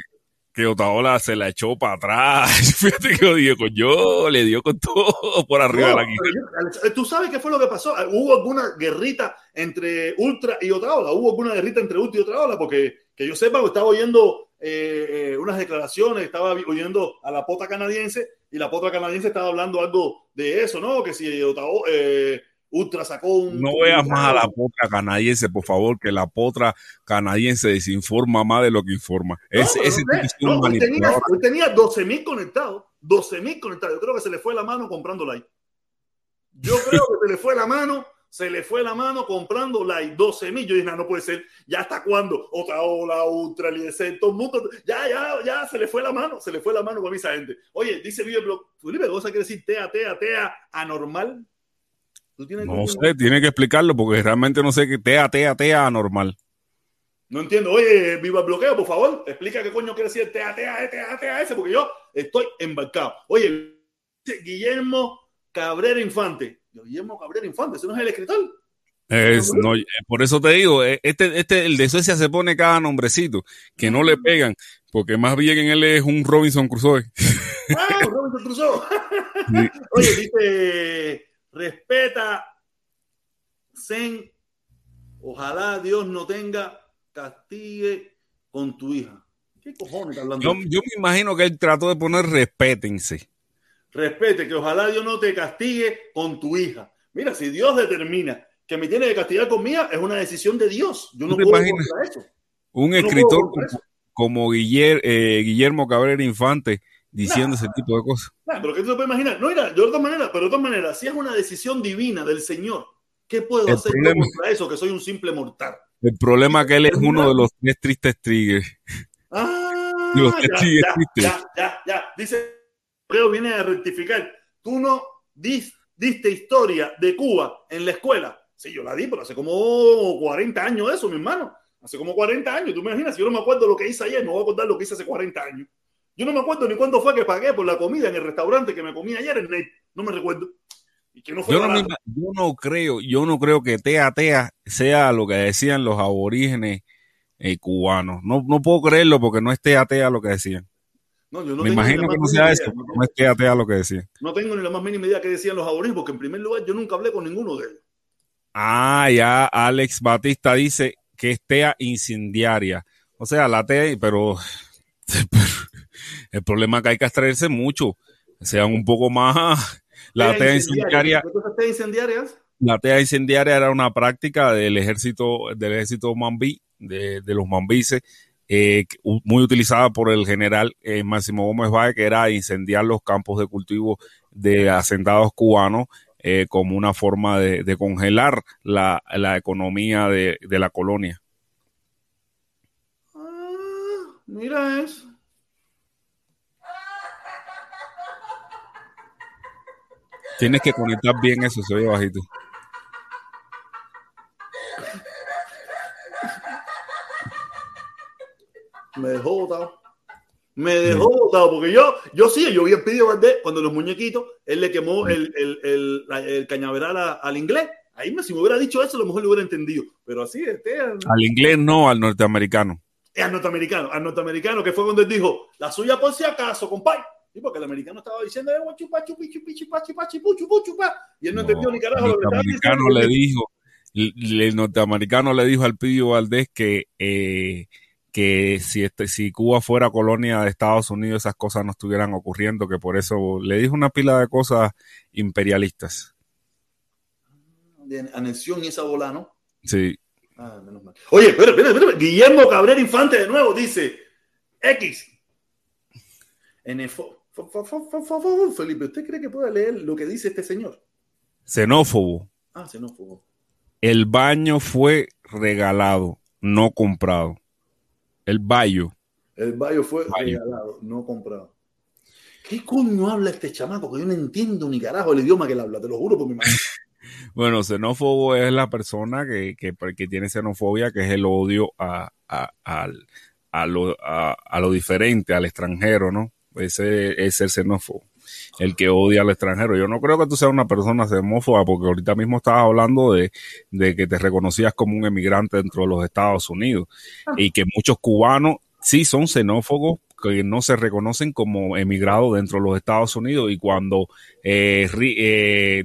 que Otaola se la echó para atrás. [LAUGHS] Fíjate que yo dije, yo le dio con todo por arriba de la guitarra. ¿Tú sabes qué fue lo que pasó? ¿Hubo alguna guerrita entre Ultra y Otaola? ¿Hubo alguna guerrita entre Ultra y Otaola? Porque que yo sepa, estaba oyendo eh, eh, unas declaraciones, estaba oyendo a la pota canadiense y la pota canadiense estaba hablando algo de eso, ¿no? Que si Otaola, eh, Ultra sacó un... No veas más a la potra canadiense, por favor, que la potra canadiense desinforma más de lo que informa. No, ese es No, tenía, tenía 12 mil conectados. 12 mil conectados. Yo creo que se le fue la mano comprando like. Yo [LAUGHS] creo que se le fue la mano, se le fue la mano comprando like. 12 mil. Yo dije, no, no puede ser. ¿Ya hasta cuándo? Otra ola, ultra, Eliezer, todo el mundo. Ya, ya, ya, se le fue la mano. Se le fue la mano con esa gente. Oye, dice Videoblog. Felipe Goza quiere decir tea, tea, tea, anormal. ¿Tú tienes No sé, tiene que explicarlo porque realmente no sé qué tea, tea, tea anormal. No entiendo. Oye, viva el bloqueo, por favor. Explica qué coño quiere decir tea, tea, tea, tea ese, porque yo estoy embarcado. Oye, Guillermo Cabrera Infante. Guillermo Cabrera Infante, ese no es el escritor. Es- no, por eso te digo, eh, este, este, el de Suecia se pone cada nombrecito que no le pegan, porque más bien en él es un Robinson Crusoe. Ah, Robinson Crusoe. [LAUGHS] [LAUGHS] Oye, dice, respeta, Zen, ojalá Dios no tenga castigue con tu hija. ¿Qué cojones está hablando? Yo, yo me imagino que él trató de poner respétense. respete, que ojalá Dios no te castigue con tu hija. Mira, si Dios determina que me tiene que castigar con mía, es una decisión de Dios. Yo no ¿Tú te puedo eso. Un Yo no puedo escritor como, eso. como Guiller- eh, Guillermo Cabrera Infante diciendo ese tipo de cosas. Nah, pero ¿qué te puedes imaginar? No, mira, de otra manera, pero de otra manera, si es una decisión divina del Señor, ¿qué puedo El hacer problema- contra eso? Que soy un simple mortal. El problema es que él es uno de los tres tristes triggers. Ah, [LAUGHS] Los que ya, sigue ya, existe. ya, ya, ya. Dice, creo viene a rectificar. Tú no dis- diste historia de Cuba en la escuela. Sí, yo la di, pero hace como 40 años eso, mi hermano. Hace como 40 años. Tú me imaginas, si yo no me acuerdo lo que hice ayer, me voy a acordar lo que hice hace 40 años. Yo no me acuerdo ni cuándo fue que pagué por la comida en el restaurante que me comí ayer en Nate. No me recuerdo. Y que no fue Yo no, me yo no creo, yo no creo que tea tea sea lo que decían los aborígenes eh, cubanos. No, no puedo creerlo porque no es tea tea lo que decían. No, yo no me imagino que no sea eso, pero no es tea tea lo que decían. No tengo ni la más mínima idea que decían los aborígenes, porque en primer lugar yo nunca hablé con ninguno de ellos. Ah, ya Alex Batista dice que es tea incendiaria. O sea, la tea, pero, [LAUGHS] pero el problema es que hay que abstraerse mucho. Sean un poco más. [LAUGHS] La tea incendiaria, la tea incendiaria era una práctica del ejército, del ejército mambí, de, de los mambises, eh, muy utilizada por el general eh, Máximo Gómez Valle, que era incendiar los campos de cultivo de asentados cubanos eh, como una forma de, de congelar la, la economía de, de la colonia. Ah, mira eso. Tienes que conectar bien eso, se oye bajito. Me dejó botado. Me dejó botado, porque yo, yo sí, yo vi el Pidio Valdés cuando los muñequitos, él le quemó el, el, el, cañaveral a- al inglés. Ahí me, si me hubiera dicho eso, a lo mejor lo hubiera entendido. Pero así, este, al, Al inglés no, al norteamericano. al norteamericano, al norteamericano, que fue cuando él dijo, la suya por si acaso, compadre. Sí, porque el americano estaba diciendo, eh, guachupa, chupi, chupi, chupa, chupa, chupu, chupa. Y él no, entendió ni carajo el lo que estaba norteamericano diciendo. le dijo, el, norteamericano le dijo al Pidio Valdés que, eh, que si, este, si Cuba fuera colonia de Estados Unidos, esas cosas no estuvieran ocurriendo, que por eso le dijo una pila de cosas imperialistas. De anexión y esa bola, ¿no? Sí. Ah, menos mal. Oye, espera, espera, espera. Guillermo Cabrera Infante de nuevo dice X. En Felipe, ¿usted cree que pueda leer lo que dice este señor? Xenófobo. Ah, xenófobo. El baño fue regalado, no comprado. El baño. El baño fue regalado, no comprado. ¿Qué coño habla este chamaco? Que yo no entiendo ni carajo el idioma que él habla, te lo juro por mi madre. [LAUGHS] Bueno, xenófobo es la persona que, que, que tiene xenofobia, que es el odio a, a, a lo, a, a lo diferente, al extranjero, ¿no? Ese es el xenófobo, el que odia al extranjero. Yo no creo que tú seas una persona xenófoba, porque ahorita mismo estabas hablando de, de que te reconocías como un emigrante dentro de los Estados Unidos y que muchos cubanos sí son xenófobos que no se reconocen como emigrados dentro de los Estados Unidos y cuando eh, eh,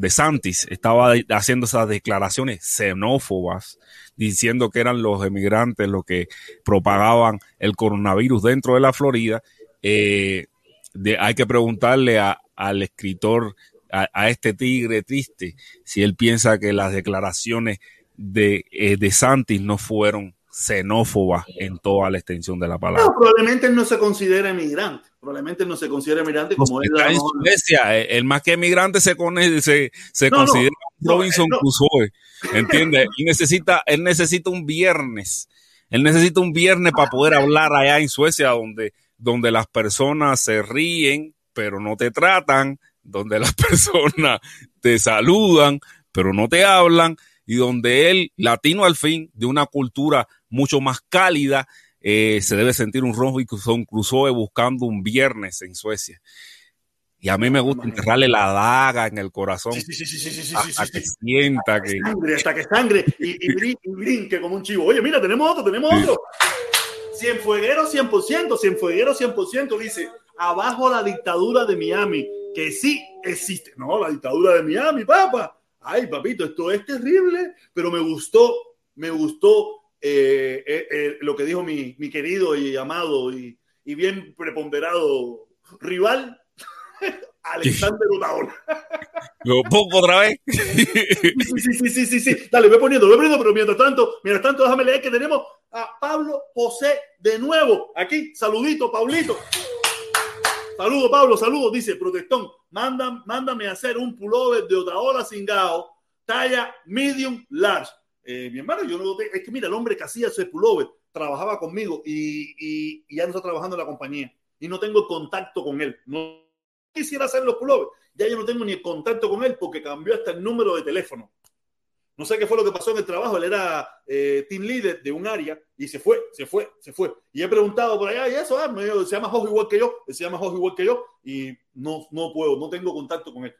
de Santis estaba haciendo esas declaraciones xenófobas, diciendo que eran los emigrantes los que propagaban el coronavirus dentro de la Florida. Eh, de- hay que preguntarle a- al escritor, a, a este tigre triste, si él piensa que las declaraciones de, eh, de Santis no fueron xenófobas en toda la extensión de la palabra. No, probablemente él no se considera emigrante. Probablemente él no se considera emigrante como él. Está en Suecia, eh, el más que emigrante se, conoce- se, se No, no, considera no, Robinson eh. Crusoe, ¿entiendes? [LAUGHS] Y necesita, él necesita un viernes, él necesita un viernes para poder hablar allá en Suecia, donde, donde las personas se ríen, pero no te tratan, donde las [LAUGHS] personas te saludan, pero no te hablan, y donde él, latino al fin, de una cultura mucho más cálida, eh, se debe sentir un Robinson Crusoe buscando un viernes en Suecia. Y a mí me gusta enterrarle la daga en el corazón Sí, sí, sí, hasta que sienta que... Sangre, hasta que sangre y, y, brin- y brinque como un chivo. Oye, mira, tenemos otro, tenemos otro. Cienfueguero 100%, Cienfueguero 100% dice, abajo la dictadura de Miami, que sí existe. No, la dictadura de Miami, papá. Ay, papito, esto es terrible, pero me gustó, me gustó eh, eh, eh, lo que dijo mi, mi querido y amado y, y bien preponderado rival. [LAUGHS] Alexander Otaola. Lo pongo otra vez. Sí, sí, sí, sí, sí, sí. Dale, voy poniendo, voy poniendo, pero mientras tanto, mientras tanto, déjame leer que tenemos a Pablo José de nuevo. Aquí, saludito, Pablito. Saludo, Pablo, saludo. Dice, protestón, mándame, mándame a hacer un pullover de Otaola cingao, talla medium large. Eh, mi hermano, yo no es que mira, el hombre que hacía ese pullover trabajaba conmigo y, y- y ya no está trabajando en la compañía y no tengo contacto con él. No quisiera hacer los pullovers, ya yo no tengo ni el contacto con él porque cambió hasta el número de teléfono. No sé qué fue lo que pasó en el trabajo. Él era eh, team leader de un área y se fue, se fue, se fue. Y he preguntado por allá y eso, ah, me dijo, se llama Jorge igual que yo, él se llama Jorge igual que yo y no, no puedo, no tengo contacto con él.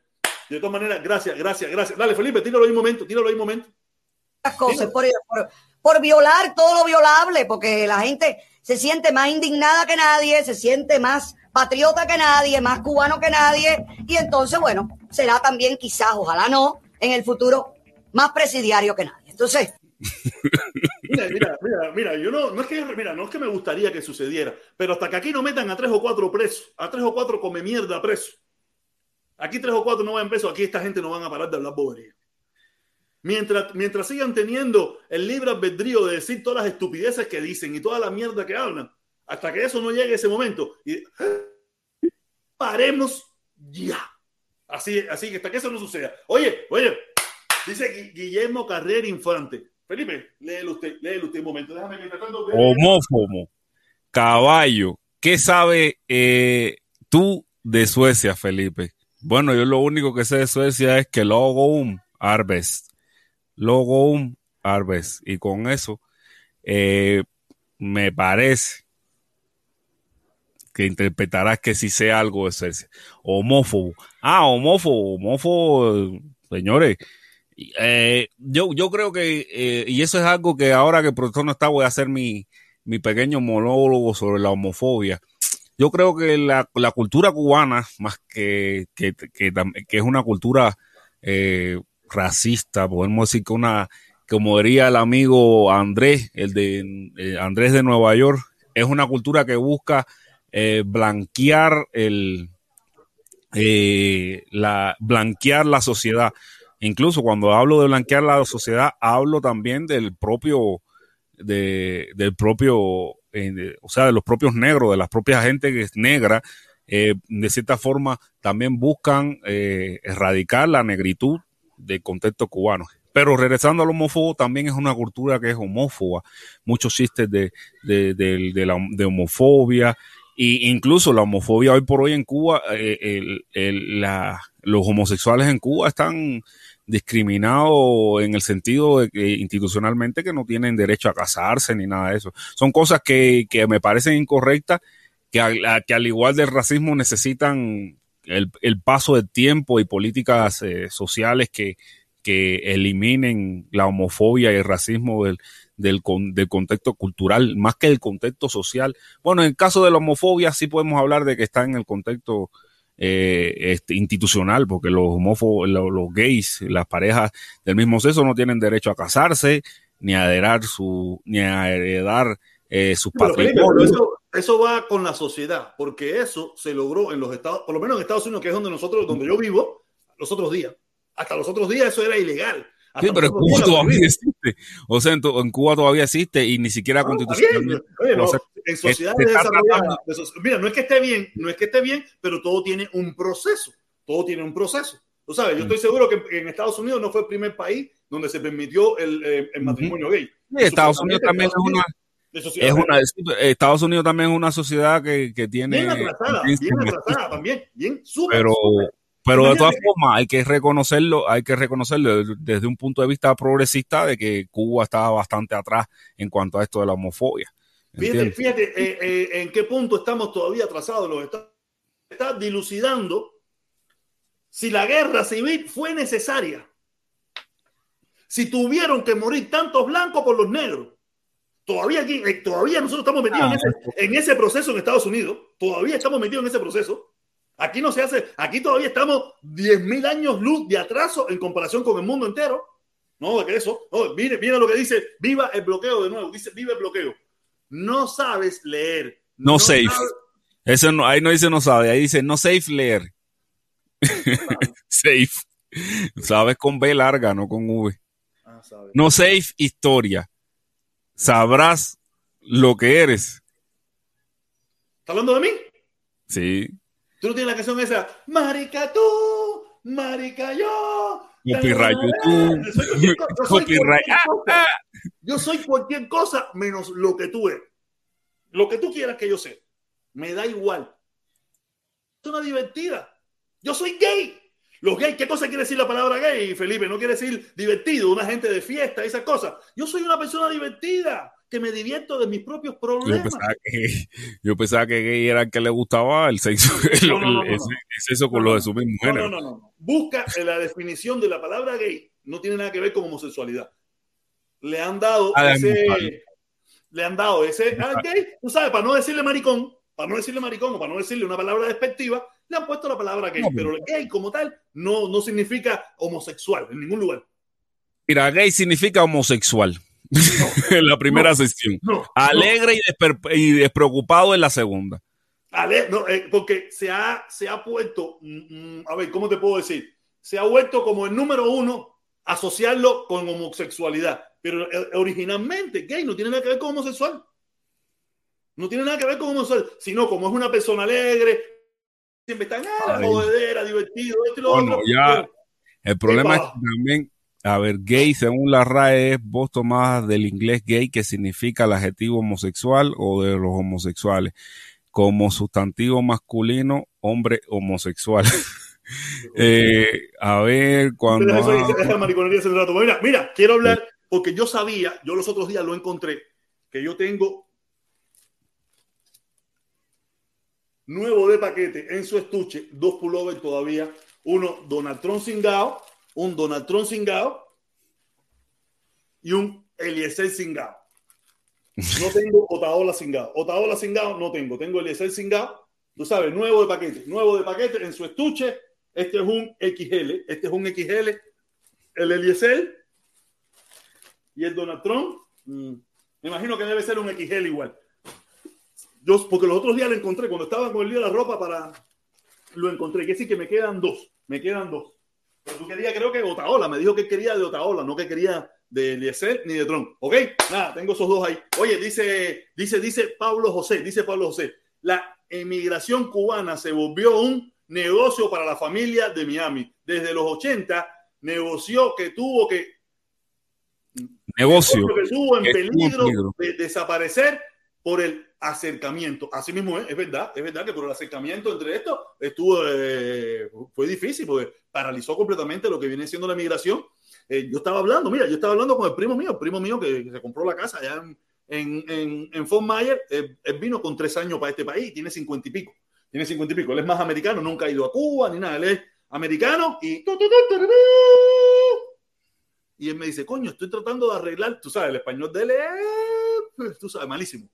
De todas maneras, gracias, gracias, gracias. Dale, Felipe, tíralo ahí un momento, tíralo ahí un momento. Las cosas por, por, por violar todo lo violable, porque la gente se siente más indignada que nadie, se siente más patriota que nadie, más cubano que nadie, y entonces, bueno, será también quizás, ojalá no, en el futuro, más presidiario que nadie. Entonces, [LAUGHS] Mira, mira, mira, mira, yo no, no es que, mira, no es que me gustaría que sucediera, pero hasta que aquí no metan a tres o cuatro presos, a tres o cuatro come mierda presos. Aquí tres o cuatro no van presos, aquí esta gente no van a parar de hablar bobería. Mientras, mientras sigan teniendo el libre albedrío de decir todas las estupideces que dicen y toda la mierda que hablan, hasta que eso no llegue ese momento, y paremos ya. Así, así que hasta que eso no suceda. Oye, oye, dice Gui- Guillermo Carrera Infante. Felipe, léelo usted, léelo usted un momento. Déjame mientras tanto. Homófobo, caballo. ¿Qué sabe eh, tú de Suecia, Felipe? Bueno, yo lo único que sé de Suecia es que Logum Arbes. Logum Arbes. Y con eso, eh, me parece que interpretarás que sí sé algo de Suecia. Homófobo. Ah, homófobo, homófobo, señores. Eh, yo, yo creo que, eh, y eso es algo que ahora que el profesor no está, voy a hacer mi, mi pequeño monólogo sobre la homofobia. Yo creo que la, la cultura cubana, más que, que, que, que es una cultura eh, racista, podemos decir que una, como diría el amigo Andrés, el de eh, Andrés de Nueva York, es una cultura que busca blanquear el la blanquear la sociedad. Incluso cuando hablo de blanquear la sociedad, hablo también del propio, de, del propio, de- o sea, de los propios negros, de la propia gente que es negra, eh, de cierta forma también buscan eh, erradicar la negritud del contexto cubano. Pero regresando al homófobo, también es una cultura que es homófoba. Muchos chistes de, de, de- de homofobia, y incluso la homofobia hoy por hoy en Cuba, eh, el- el- la- los homosexuales en Cuba están discriminados en el sentido de que institucionalmente que no tienen derecho a casarse ni nada de eso. Son cosas que, que me parecen incorrectas, que, que al igual del racismo necesitan el, el paso del tiempo y políticas eh, sociales que, que eliminen la homofobia y el racismo del, del, con- del contexto cultural, más que del contexto social. Bueno, en el caso de la homofobia sí podemos hablar de que está en el contexto eh, este, institucional, porque los homófobos, lo- los, gays, las parejas del mismo sexo no tienen derecho a casarse, ni a heredar su, ni a heredar eh, sus Pero, eso, eso va con la sociedad, porque eso se logró en los Estados, por lo menos en Estados Unidos, que es donde nosotros, donde yo vivo, los otros días. Hasta los otros días eso era ilegal. Hasta Sí, pero los días lo todavía prohibían. Existe. O sea, en, Cuba todavía existe y ni siquiera No, está constitucionalmente. Oye, no, o sea, en sociedades desarrolladas, mira, no es que esté bien, no es que esté bien, pero todo tiene un proceso. Todo tiene un proceso. Tú sabes, yo Mm. estoy seguro que en Estados Unidos no fue el primer país donde se permitió el, eh, el matrimonio gay. Sí, Estados Unidos también es una, es sociedad- una Estados Unidos también es una sociedad que, que tiene bien atrasada, bien atrasada también, bien súper. pero. Pero de todas formas hay que reconocerlo hay que reconocerlo desde un punto de vista progresista de que Cuba estaba bastante atrás en cuanto a esto de la homofobia Fíjate, ¿entiendes? fíjate eh, eh, en qué punto estamos todavía atrasados los Estados Está dilucidando si la guerra civil fue necesaria. Si tuvieron que morir tantos blancos por los negros. Todavía, aquí, eh, todavía nosotros estamos metidos en, Ah, ese, en ese proceso en Estados Unidos. Todavía estamos metidos en ese proceso. Aquí no se hace, aquí todavía estamos 10.000 años luz de atraso en comparación con el mundo entero. No, de que eso. No, mire, mire lo que dice, viva el bloqueo de nuevo. Dice, viva el bloqueo. No sabes leer. No safe. sabes- Eso no, ahí no dice no sabe ahí dice no safe leer [LAUGHS] safe. Sabes con B larga, no con V. Ah, sabe. No safe historia. Sabrás lo que eres. ¿Estás hablando de mí? Sí. Tú no tienes la canción esa. Marica tú, marica yo. Copyright YouTube. Yo soy [LAUGHS] Copyright. Yo soy cualquier cosa menos lo que tú eres. Lo que tú quieras que yo sea. Me da igual. Es una divertida. Yo soy gay. Los gays, ¿qué cosa quiere decir la palabra gay, Felipe? No quiere decir divertido, una gente de fiesta, esas cosas. Yo soy una persona divertida, que me divierto de mis propios Yo problemas. pensaba, que, [LAUGHS] yo pensaba que gay era el que le gustaba el sexo, [LAUGHS] el, No, no, no, el- no. ese- el sexo con No, lo no, de su mismo No, género. no, no, no. Busca en la definición de la palabra gay. No tiene nada que ver con homosexualidad. Le han dado Ah, ese. vale. Le han dado ese. Ah, gay. Tú sabes, para no decirle maricón, para no decirle maricón o para no decirle una palabra despectiva, le han puesto la palabra gay. Pero el gay como tal no, no significa homosexual en ningún lugar. Mira, gay significa homosexual. En [LAUGHS] la primera No. sección. No. Alegre y, y despreocupado en la segunda. Ale- eh, porque se ha, se ha puesto, mm, mm, a ver, ¿cómo te puedo decir? Se ha vuelto como el número uno asociarlo con homosexualidad. Pero eh, originalmente gay no tiene nada que ver con homosexual. No tiene nada que ver con homosexual, sino como es una persona alegre, siempre está en ah, jodedera, divertido, esto y lo No, otro. ya. Pero- El problema es que también, a ver, gay, según la RAE, es vos tomás del inglés gay, que significa el adjetivo homosexual o de los homosexuales, como sustantivo masculino, hombre homosexual. [LAUGHS] Eh, a ver, cuando. Eso ah. Mira, mira, quiero hablar porque yo sabía, yo los otros días lo encontré, que yo tengo nuevo de paquete en su estuche, dos pullovers todavía, uno Donald Trump cingao, un Donald Trump cingao y un Eliezer cingao. No tengo Otaola cingao. Otaola cingao no tengo, tengo Eliezer cingao, tú sabes, nuevo de paquete, nuevo de paquete en su estuche. Este es un XL, este es un XL, el Eliezer y el Donald Trump. mm, me imagino que debe ser un XL igual. Yo, porque los otros días lo encontré, cuando estaba con el lío de la ropa para. Lo encontré. Que sí que me quedan dos. Me quedan dos. Pero tú querías, creo que Otaola. Me dijo que quería de Otaola, no que quería de Eliezer ni de Trump. ¿Ok? Nada, tengo esos dos ahí. Oye, dice, dice, dice Pablo José, dice Pablo José. La emigración cubana se volvió un negocio para la familia de Miami. Desde los 80 negoció que tuvo que negocio. que estuvo en peligro. de desaparecer por el acercamiento. Así mismo es, es verdad, es verdad que por el acercamiento entre estos estuvo, eh, fue difícil porque paralizó completamente lo que viene siendo la migración. Eh, yo estaba hablando, mira, yo estaba hablando con el primo mío, el primo mío que, que se compró la casa allá en, en, en, en Fort Myers. Él, él vino con tres años para este país, tiene cincuenta y pico. Tiene cincuenta y pico. Él es más americano, nunca ha ido a Cuba ni nada. Él es americano y. Y él me dice, coño, estoy tratando de arreglar, tú sabes, el español de él es, tú sabes, malísimo.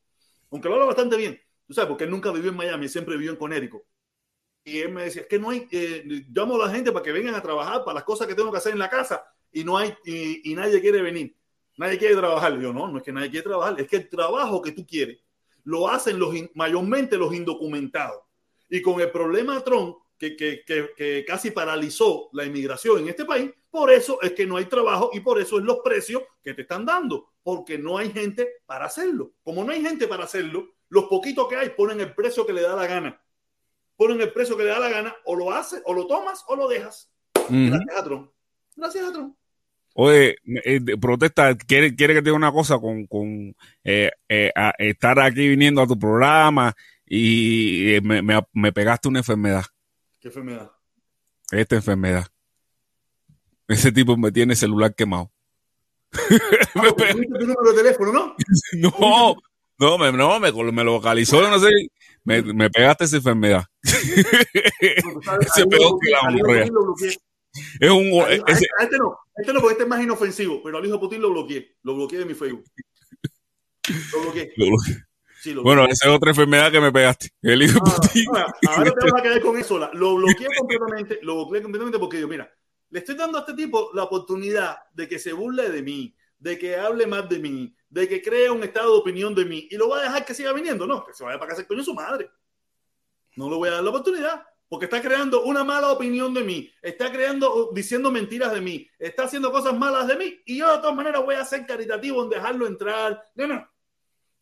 Aunque lo habla bastante bien, tú sabes, porque él nunca vivió en Miami, siempre vivió en Connecticut. Y él me decía, es que no hay, eh, llamo a la gente para que vengan a trabajar para las cosas que tengo que hacer en la casa y no hay, y, y nadie quiere venir, nadie quiere trabajar. Yo no, no es que nadie quiere trabajar, es que el trabajo que tú quieres lo hacen los, mayormente los indocumentados. Y con el problema Trump, que, que, que, que casi paralizó la inmigración en este país, por eso es que no hay trabajo y por eso es los precios que te están dando, porque no hay gente para hacerlo. Como no hay gente para hacerlo, los poquitos que hay ponen el precio que le da la gana. Ponen el precio que le da la gana, o lo haces, o lo tomas, o lo dejas. Gracias a Trump. Gracias a Trump. Oye, eh, protesta, quiere, quiere que te diga una cosa con, con eh, eh, a- estar aquí viniendo a tu programa y me, me, me pegaste una enfermedad, Qué enfermedad. esta enfermedad. Ese tipo me tiene el celular quemado. [LAUGHS] Ah, tuviste tu número de teléfono, ¿no? [LAUGHS] No, no, me, no, me, me localizó, no sé, me, me pegaste esa enfermedad. Ese peor que la bloqueé. Es un, A, a ese- este, a este no, este no, porque este es más inofensivo, pero al hijo Putin lo bloqueé. Lo bloqueé de mi Facebook. Lo bloqueé. Sí, lo bueno, bloqueé. esa es otra enfermedad que me pegaste. El hijo Ah, Putin. ahora, ahora te vas a quedar con eso. Lo bloqueé completamente, lo bloqueé completamente porque yo, mira, le estoy dando a este tipo la oportunidad de que se burle de mí, de que hable más de mí, de que crea un estado de opinión de mí y lo va a dejar que siga viniendo, no, que se vaya para casa con su madre. No le voy a dar la oportunidad porque está creando una mala opinión de mí, está creando, diciendo mentiras de mí, está haciendo cosas malas de mí, y yo de todas maneras voy a ser caritativo en dejarlo entrar. No, no.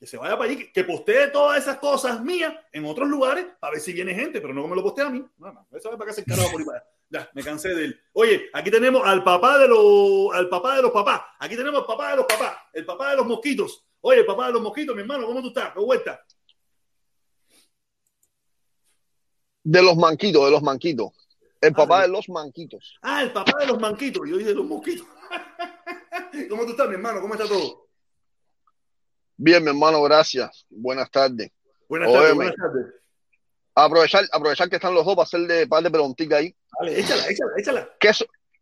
Que se vaya para allí, que, postee todas esas cosas mías en otros lugares para ver si viene gente, pero no me lo postee a mí. No, no, eso es para que se por ahí para. Ya, me cansé de él. Oye, aquí tenemos al papá de los, al papá de los papás. Aquí tenemos al papá de los papás, el papá de los mosquitos. Oye, el papá de los mosquitos, mi hermano, ¿cómo tú estás? ¿Qué vuelta? De los manquitos, de los manquitos. El Ah, papá de- de los manquitos. Ah, el papá de los manquitos. Yo dije los mosquitos. [LAUGHS] ¿Cómo tú estás, mi hermano? ¿Cómo está todo? Bien, mi hermano, gracias. Buenas tardes. Buenas tardes, buenas tardes. Aprovechar, aprovechar que están los dos para hacerle par de preguntitas ahí. Dale, échala, échala, échala. ¿Qué,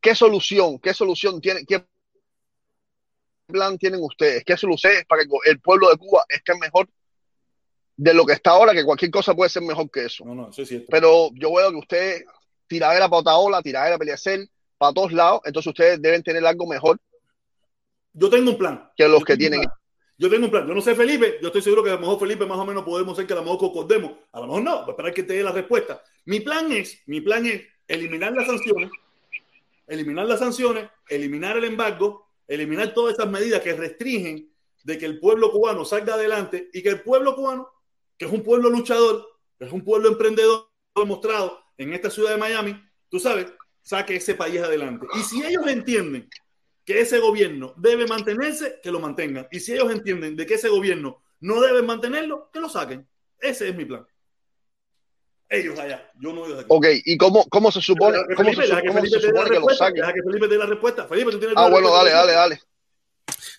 qué solución, qué solución tiene, qué plan tienen ustedes? ¿Qué solución es para que el pueblo de Cuba esté mejor de lo que está ahora? Que cualquier cosa puede ser mejor que eso. No, no, eso es cierto. Pero yo veo que ustedes, tiradera para Otaola, tiradera para Eliezer, para todos lados, entonces ustedes deben tener algo mejor Yo tengo un plan. que los Yo que tengo un tienen. plan. Yo tengo un plan. Yo no sé, Felipe. Yo estoy seguro que a lo mejor Felipe más o menos podemos ser que a lo mejor concordemos. A lo mejor no. Voy a esperar que te dé la respuesta. Mi plan es, mi plan es eliminar las sanciones, eliminar las sanciones, eliminar el embargo, eliminar todas estas medidas que restringen de que el pueblo cubano salga adelante y que el pueblo cubano, que es un pueblo luchador, que es un pueblo emprendedor demostrado en esta ciudad de Miami, tú sabes, saque ese país adelante. Y si ellos entienden que ese gobierno debe mantenerse, que lo mantengan. Y si ellos entienden de que ese gobierno no debe mantenerlo, que lo saquen. Ese es mi plan. Ellos allá, yo no ellos aquí. Ok, ¿y cómo, cómo se supone, cómo se, Felipe- deja que cómo Felipe se te dé la supone que lo respuesta, saquen? Deja que Felipe te dé la respuesta. Felipe, tú tienes Ah, la bueno, respuesta. dale, dale, dale.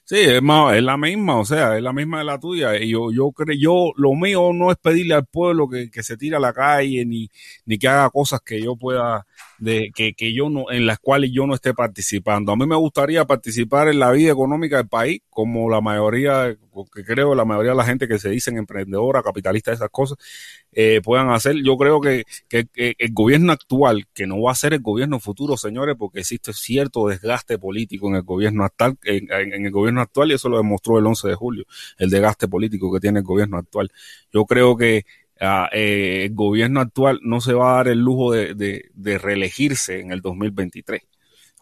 Sí, es, más, es la misma, o sea, es la misma de la tuya. Y yo, yo creo, yo, lo mío no es pedirle al pueblo que, que se tire a la calle ni, ni que haga cosas que yo pueda, de, que, que yo no, en las cuales yo no esté participando. A mí me gustaría participar en la vida económica del país, como la mayoría, que creo la mayoría de la gente que se dicen emprendedora, capitalista, esas cosas, eh, puedan hacer. Yo creo que, que, que el gobierno actual, que no va a ser el gobierno futuro, señores, porque existe cierto desgaste político en el gobierno actual, en, el gobierno actual, y eso lo demostró el 11 de julio, el desgaste político que tiene el gobierno actual. Yo creo que ah, eh, el gobierno actual no se va a dar el lujo de reelegirse en el 2023.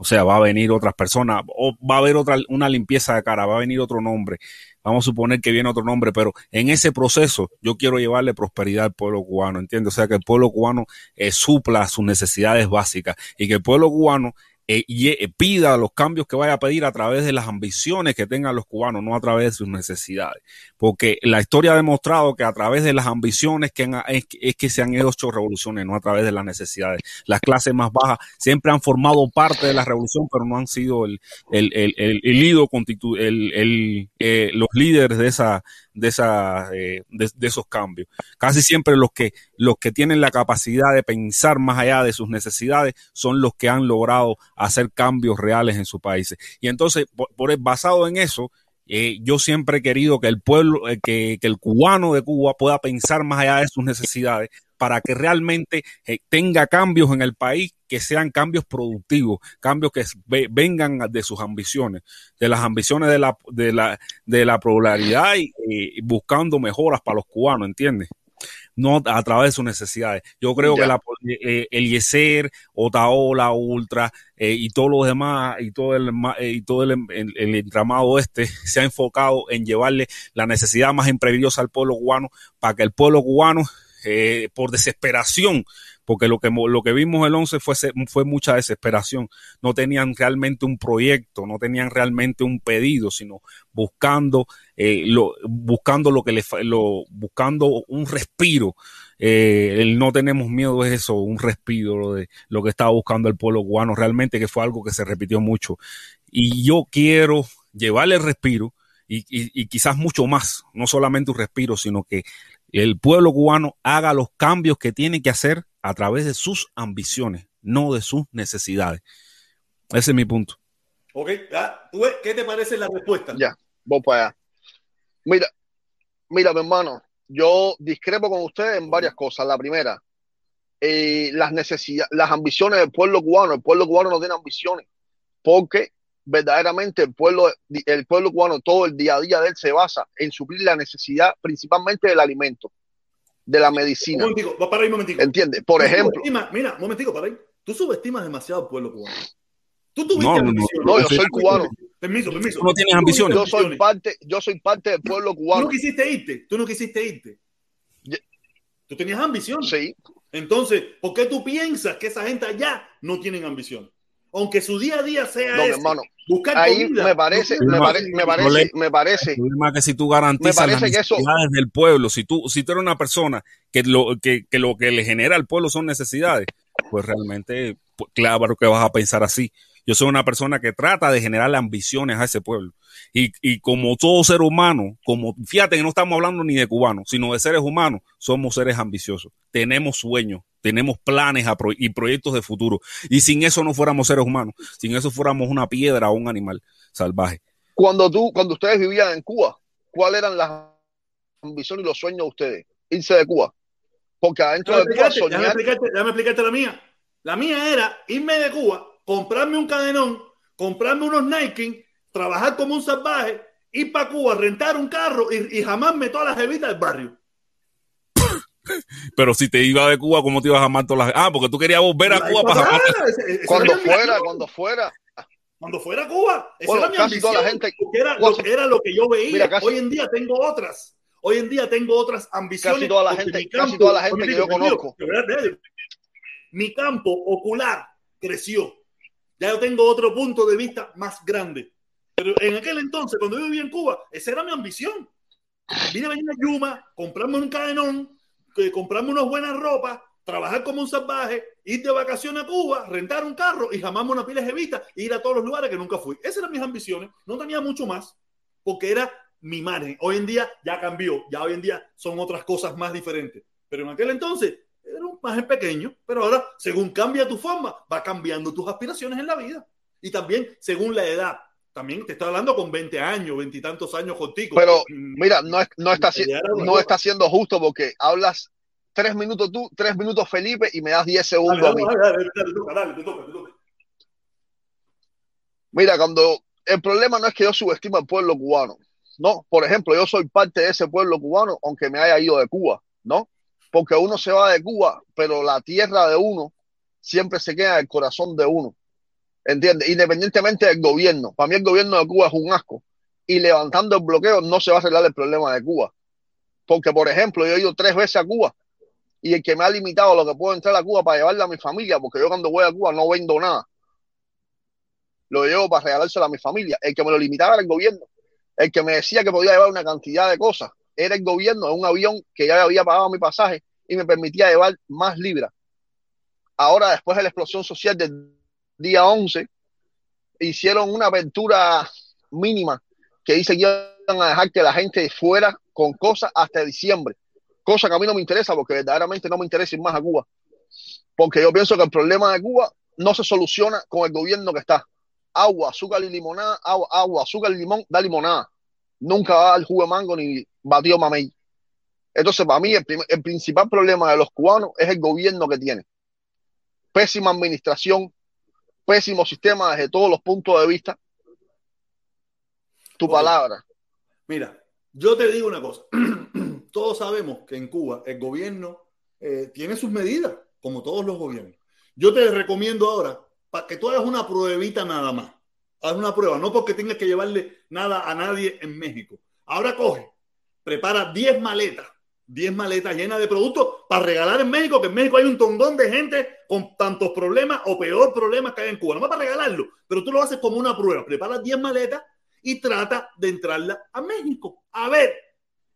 O sea, va a venir otras personas, o va a haber otra, una limpieza de cara, va a venir otro nombre. Vamos a suponer que viene otro nombre, pero en ese proceso yo quiero llevarle prosperidad al pueblo cubano, ¿entiendes? O sea, que el pueblo cubano eh, supla sus necesidades básicas y que el pueblo cubano eh, y, eh, pida los cambios que vaya a pedir a través de las ambiciones que tengan los cubanos, no a través de sus necesidades. Porque la historia ha demostrado que a través de las ambiciones que han- es, es que se han hecho revoluciones, no a través de las necesidades. Las clases más bajas siempre han formado parte de la revolución, pero no han sido el, el, el, el, el constitu- el, el, eh, los líderes de esa eh, de, de esos cambios. Casi siempre los que los que tienen la capacidad de pensar más allá de sus necesidades son los que han logrado hacer cambios reales en sus países. Y entonces por, por basado en eso eh, yo siempre he querido que el pueblo, eh, que, que el cubano de Cuba pueda pensar más allá de sus necesidades para que realmente eh, tenga cambios en el país que sean cambios productivos, cambios que ve- vengan de sus ambiciones, de las ambiciones de la, de la, de la pluralidad y, y buscando mejoras para los cubanos, ¿entiendes? No a través de sus necesidades. Yo creo Ya. que la, eh, el Yeser, Otaola, Ultra eh, y todos los demás y todo el eh, y todo el, el- el entramado este se ha enfocado en llevarle la necesidad más imperiosa al pueblo cubano para que el pueblo cubano eh, por desesperación porque lo que lo que vimos el 11 fue fue mucha desesperación no tenían realmente un proyecto no tenían realmente un pedido sino buscando eh, lo buscando lo que le fa- lo buscando un respiro eh, el no tenemos miedo es eso, un respiro lo de lo que estaba buscando el pueblo cubano, realmente que fue algo que se repitió mucho. Y yo quiero llevarle el respiro y- y quizás mucho más, no solamente un respiro, sino que el pueblo cubano haga los cambios que tiene que hacer a través de sus ambiciones, no de sus necesidades. Ese es mi punto. Ok, ya, ¿tú ves? ¿qué te parece la respuesta? Ya, voy para allá. Mira, mira, mi hermano, yo discrepo con ustedes en varias cosas. La primera, eh, las necesidades, las ambiciones del pueblo cubano. El pueblo cubano no tiene ambiciones porque verdaderamente el pueblo, el pueblo cubano, todo el día a día de él se basa en suplir la necesidad principalmente del alimento. de la Un medicina. momentico, va para ahí un momentico. ¿Entiendes? Por Tú ejemplo, mira, un momentico, para ahí. Tú subestimas demasiado al pueblo cubano. Tú tuviste No, no, no. ambiciones. No, yo soy cubano. Permiso, permiso. Tú no tienes ambiciones. yo soy parte, yo soy parte del pueblo Tú no cubano. quisiste irte. Tú no quisiste irte. Tú tenías ambición. Sí, Entonces, ¿por qué tú piensas que esa gente allá no tienen ambición? Aunque su día a día sea no, ese, hermano. buscar Ahí comida, me parece, no me, pare- me parece, me parece. El problema es que si tú garantizas Me las parece que eso- necesidades del pueblo, si tú, si tú eres una persona que lo que, que lo que le genera al pueblo son necesidades, pues realmente, pues, claro que vas a pensar así. Yo soy una persona que trata de generarle ambiciones a ese pueblo. Y, y como todo ser humano, como fíjate que no estamos hablando ni de cubanos, sino de seres humanos, somos seres ambiciosos. Tenemos sueños, tenemos planes a pro- y proyectos de futuro. Y sin eso no fuéramos seres humanos, sin eso fuéramos una piedra o un animal salvaje. Cuando tú, cuando ustedes vivían en Cuba, ¿cuáles eran las ambiciones y los sueños de ustedes? Irse de Cuba. Porque adentro Déjame de Cuba déjame explicarte, déjame explicarte la mía. La mía era irme de Cuba, comprarme un cadenón, comprarme unos Nike, trabajar como un salvaje, ir para Cuba, rentar un carro y, y jamarme todas las evitas del barrio. [LAUGHS] Pero si te iba de Cuba, ¿cómo te ibas a amar todas las... Ah, porque tú querías volver a Cuba para jamar. cuando fuera, ambición. cuando fuera, Cuando fuera a Cuba, esa Bueno, era mi casi ambición. toda la gente- era, lo, que era lo que yo veía. Mira, casi- Hoy en día tengo otras. Hoy en día tengo otras ambiciones. Casi toda la gente- mi casi toda la gente que yo conozco. Mi campo ocular creció. Ya yo tengo otro punto de vista más grande. Pero en aquel entonces, cuando yo vivía en Cuba, esa era mi ambición. Vine a venir a Yuma, comprarme un cadenón, que- comprarme unas buenas ropas, trabajar como un salvaje, ir de vacaciones a Cuba, rentar un carro y jamarme una pila jevita e ir a todos los lugares que nunca fui. Esas eran mis ambiciones. No tenía mucho más porque era mi margen. Hoy en día ya cambió. Ya hoy en día son otras cosas más diferentes. Pero en aquel entonces era un margen pequeño. Pero ahora, según cambia tu forma, va cambiando tus aspiraciones en la vida. Y también según la edad. También te estoy hablando con 20 años, 20 y tantos años contigo. pero Mm, mira, no, es- no, está, no está siendo justo porque hablas tres minutos tú, tres minutos Felipe y me das diez Dale, segundos a mí. dale, toca, dale, te toca, toca. Mira, cuando el problema no es que yo subestime al pueblo cubano, no. Por ejemplo, yo soy parte de ese pueblo cubano, aunque me haya ido de Cuba, ¿no? Porque uno se va de Cuba, pero la tierra de uno siempre se queda en el corazón de uno, ¿entiendes? Independientemente del gobierno. Para mí el gobierno de Cuba es un asco. Y levantando el bloqueo no se va a arreglar el problema de Cuba. Porque, por ejemplo, yo he ido tres veces a Cuba y el que me ha limitado lo que puedo entrar a Cuba para llevarle a mi familia, porque yo cuando voy a Cuba no vendo nada lo llevo para regalárselo a mi familia. El que me lo limitaba era el gobierno. El que me decía que podía llevar una cantidad de cosas era el gobierno de un avión que ya había pagado mi pasaje y me permitía llevar más libras. Ahora, después de la explosión social del día 11, hicieron una apertura mínima que dice que iban a dejar que la gente fuera con cosas hasta diciembre. Cosa que a mí no me interesa porque verdaderamente no me interesa ir más a Cuba. Porque yo pienso que el problema de Cuba no se soluciona con el gobierno que está agua, azúcar y limonada, agua, agua, azúcar y limón, da limonada. Nunca va a dar jugo de mango ni batido mamey. Entonces, para mí, el, el principal problema de los cubanos es el gobierno que tiene. Pésima administración, pésimo sistema desde todos los puntos de vista. Tu palabra. Mira, yo te digo una cosa. [CLEARS THROAT] Todos sabemos que en Cuba el gobierno eh, tiene sus medidas, como todos los gobiernos. Yo te recomiendo ahora para que tú hagas una pruebita nada más. Haz una prueba, no porque tengas que llevarle nada a nadie en México. Ahora coge, prepara 10 maletas, 10 maletas llenas de productos para regalar en México, que en México hay un tongón de gente con tantos problemas o peor problemas que hay en Cuba. No para regalarlo, pero tú lo haces como una prueba. Prepara 10 maletas y trata de entrarla a México. A ver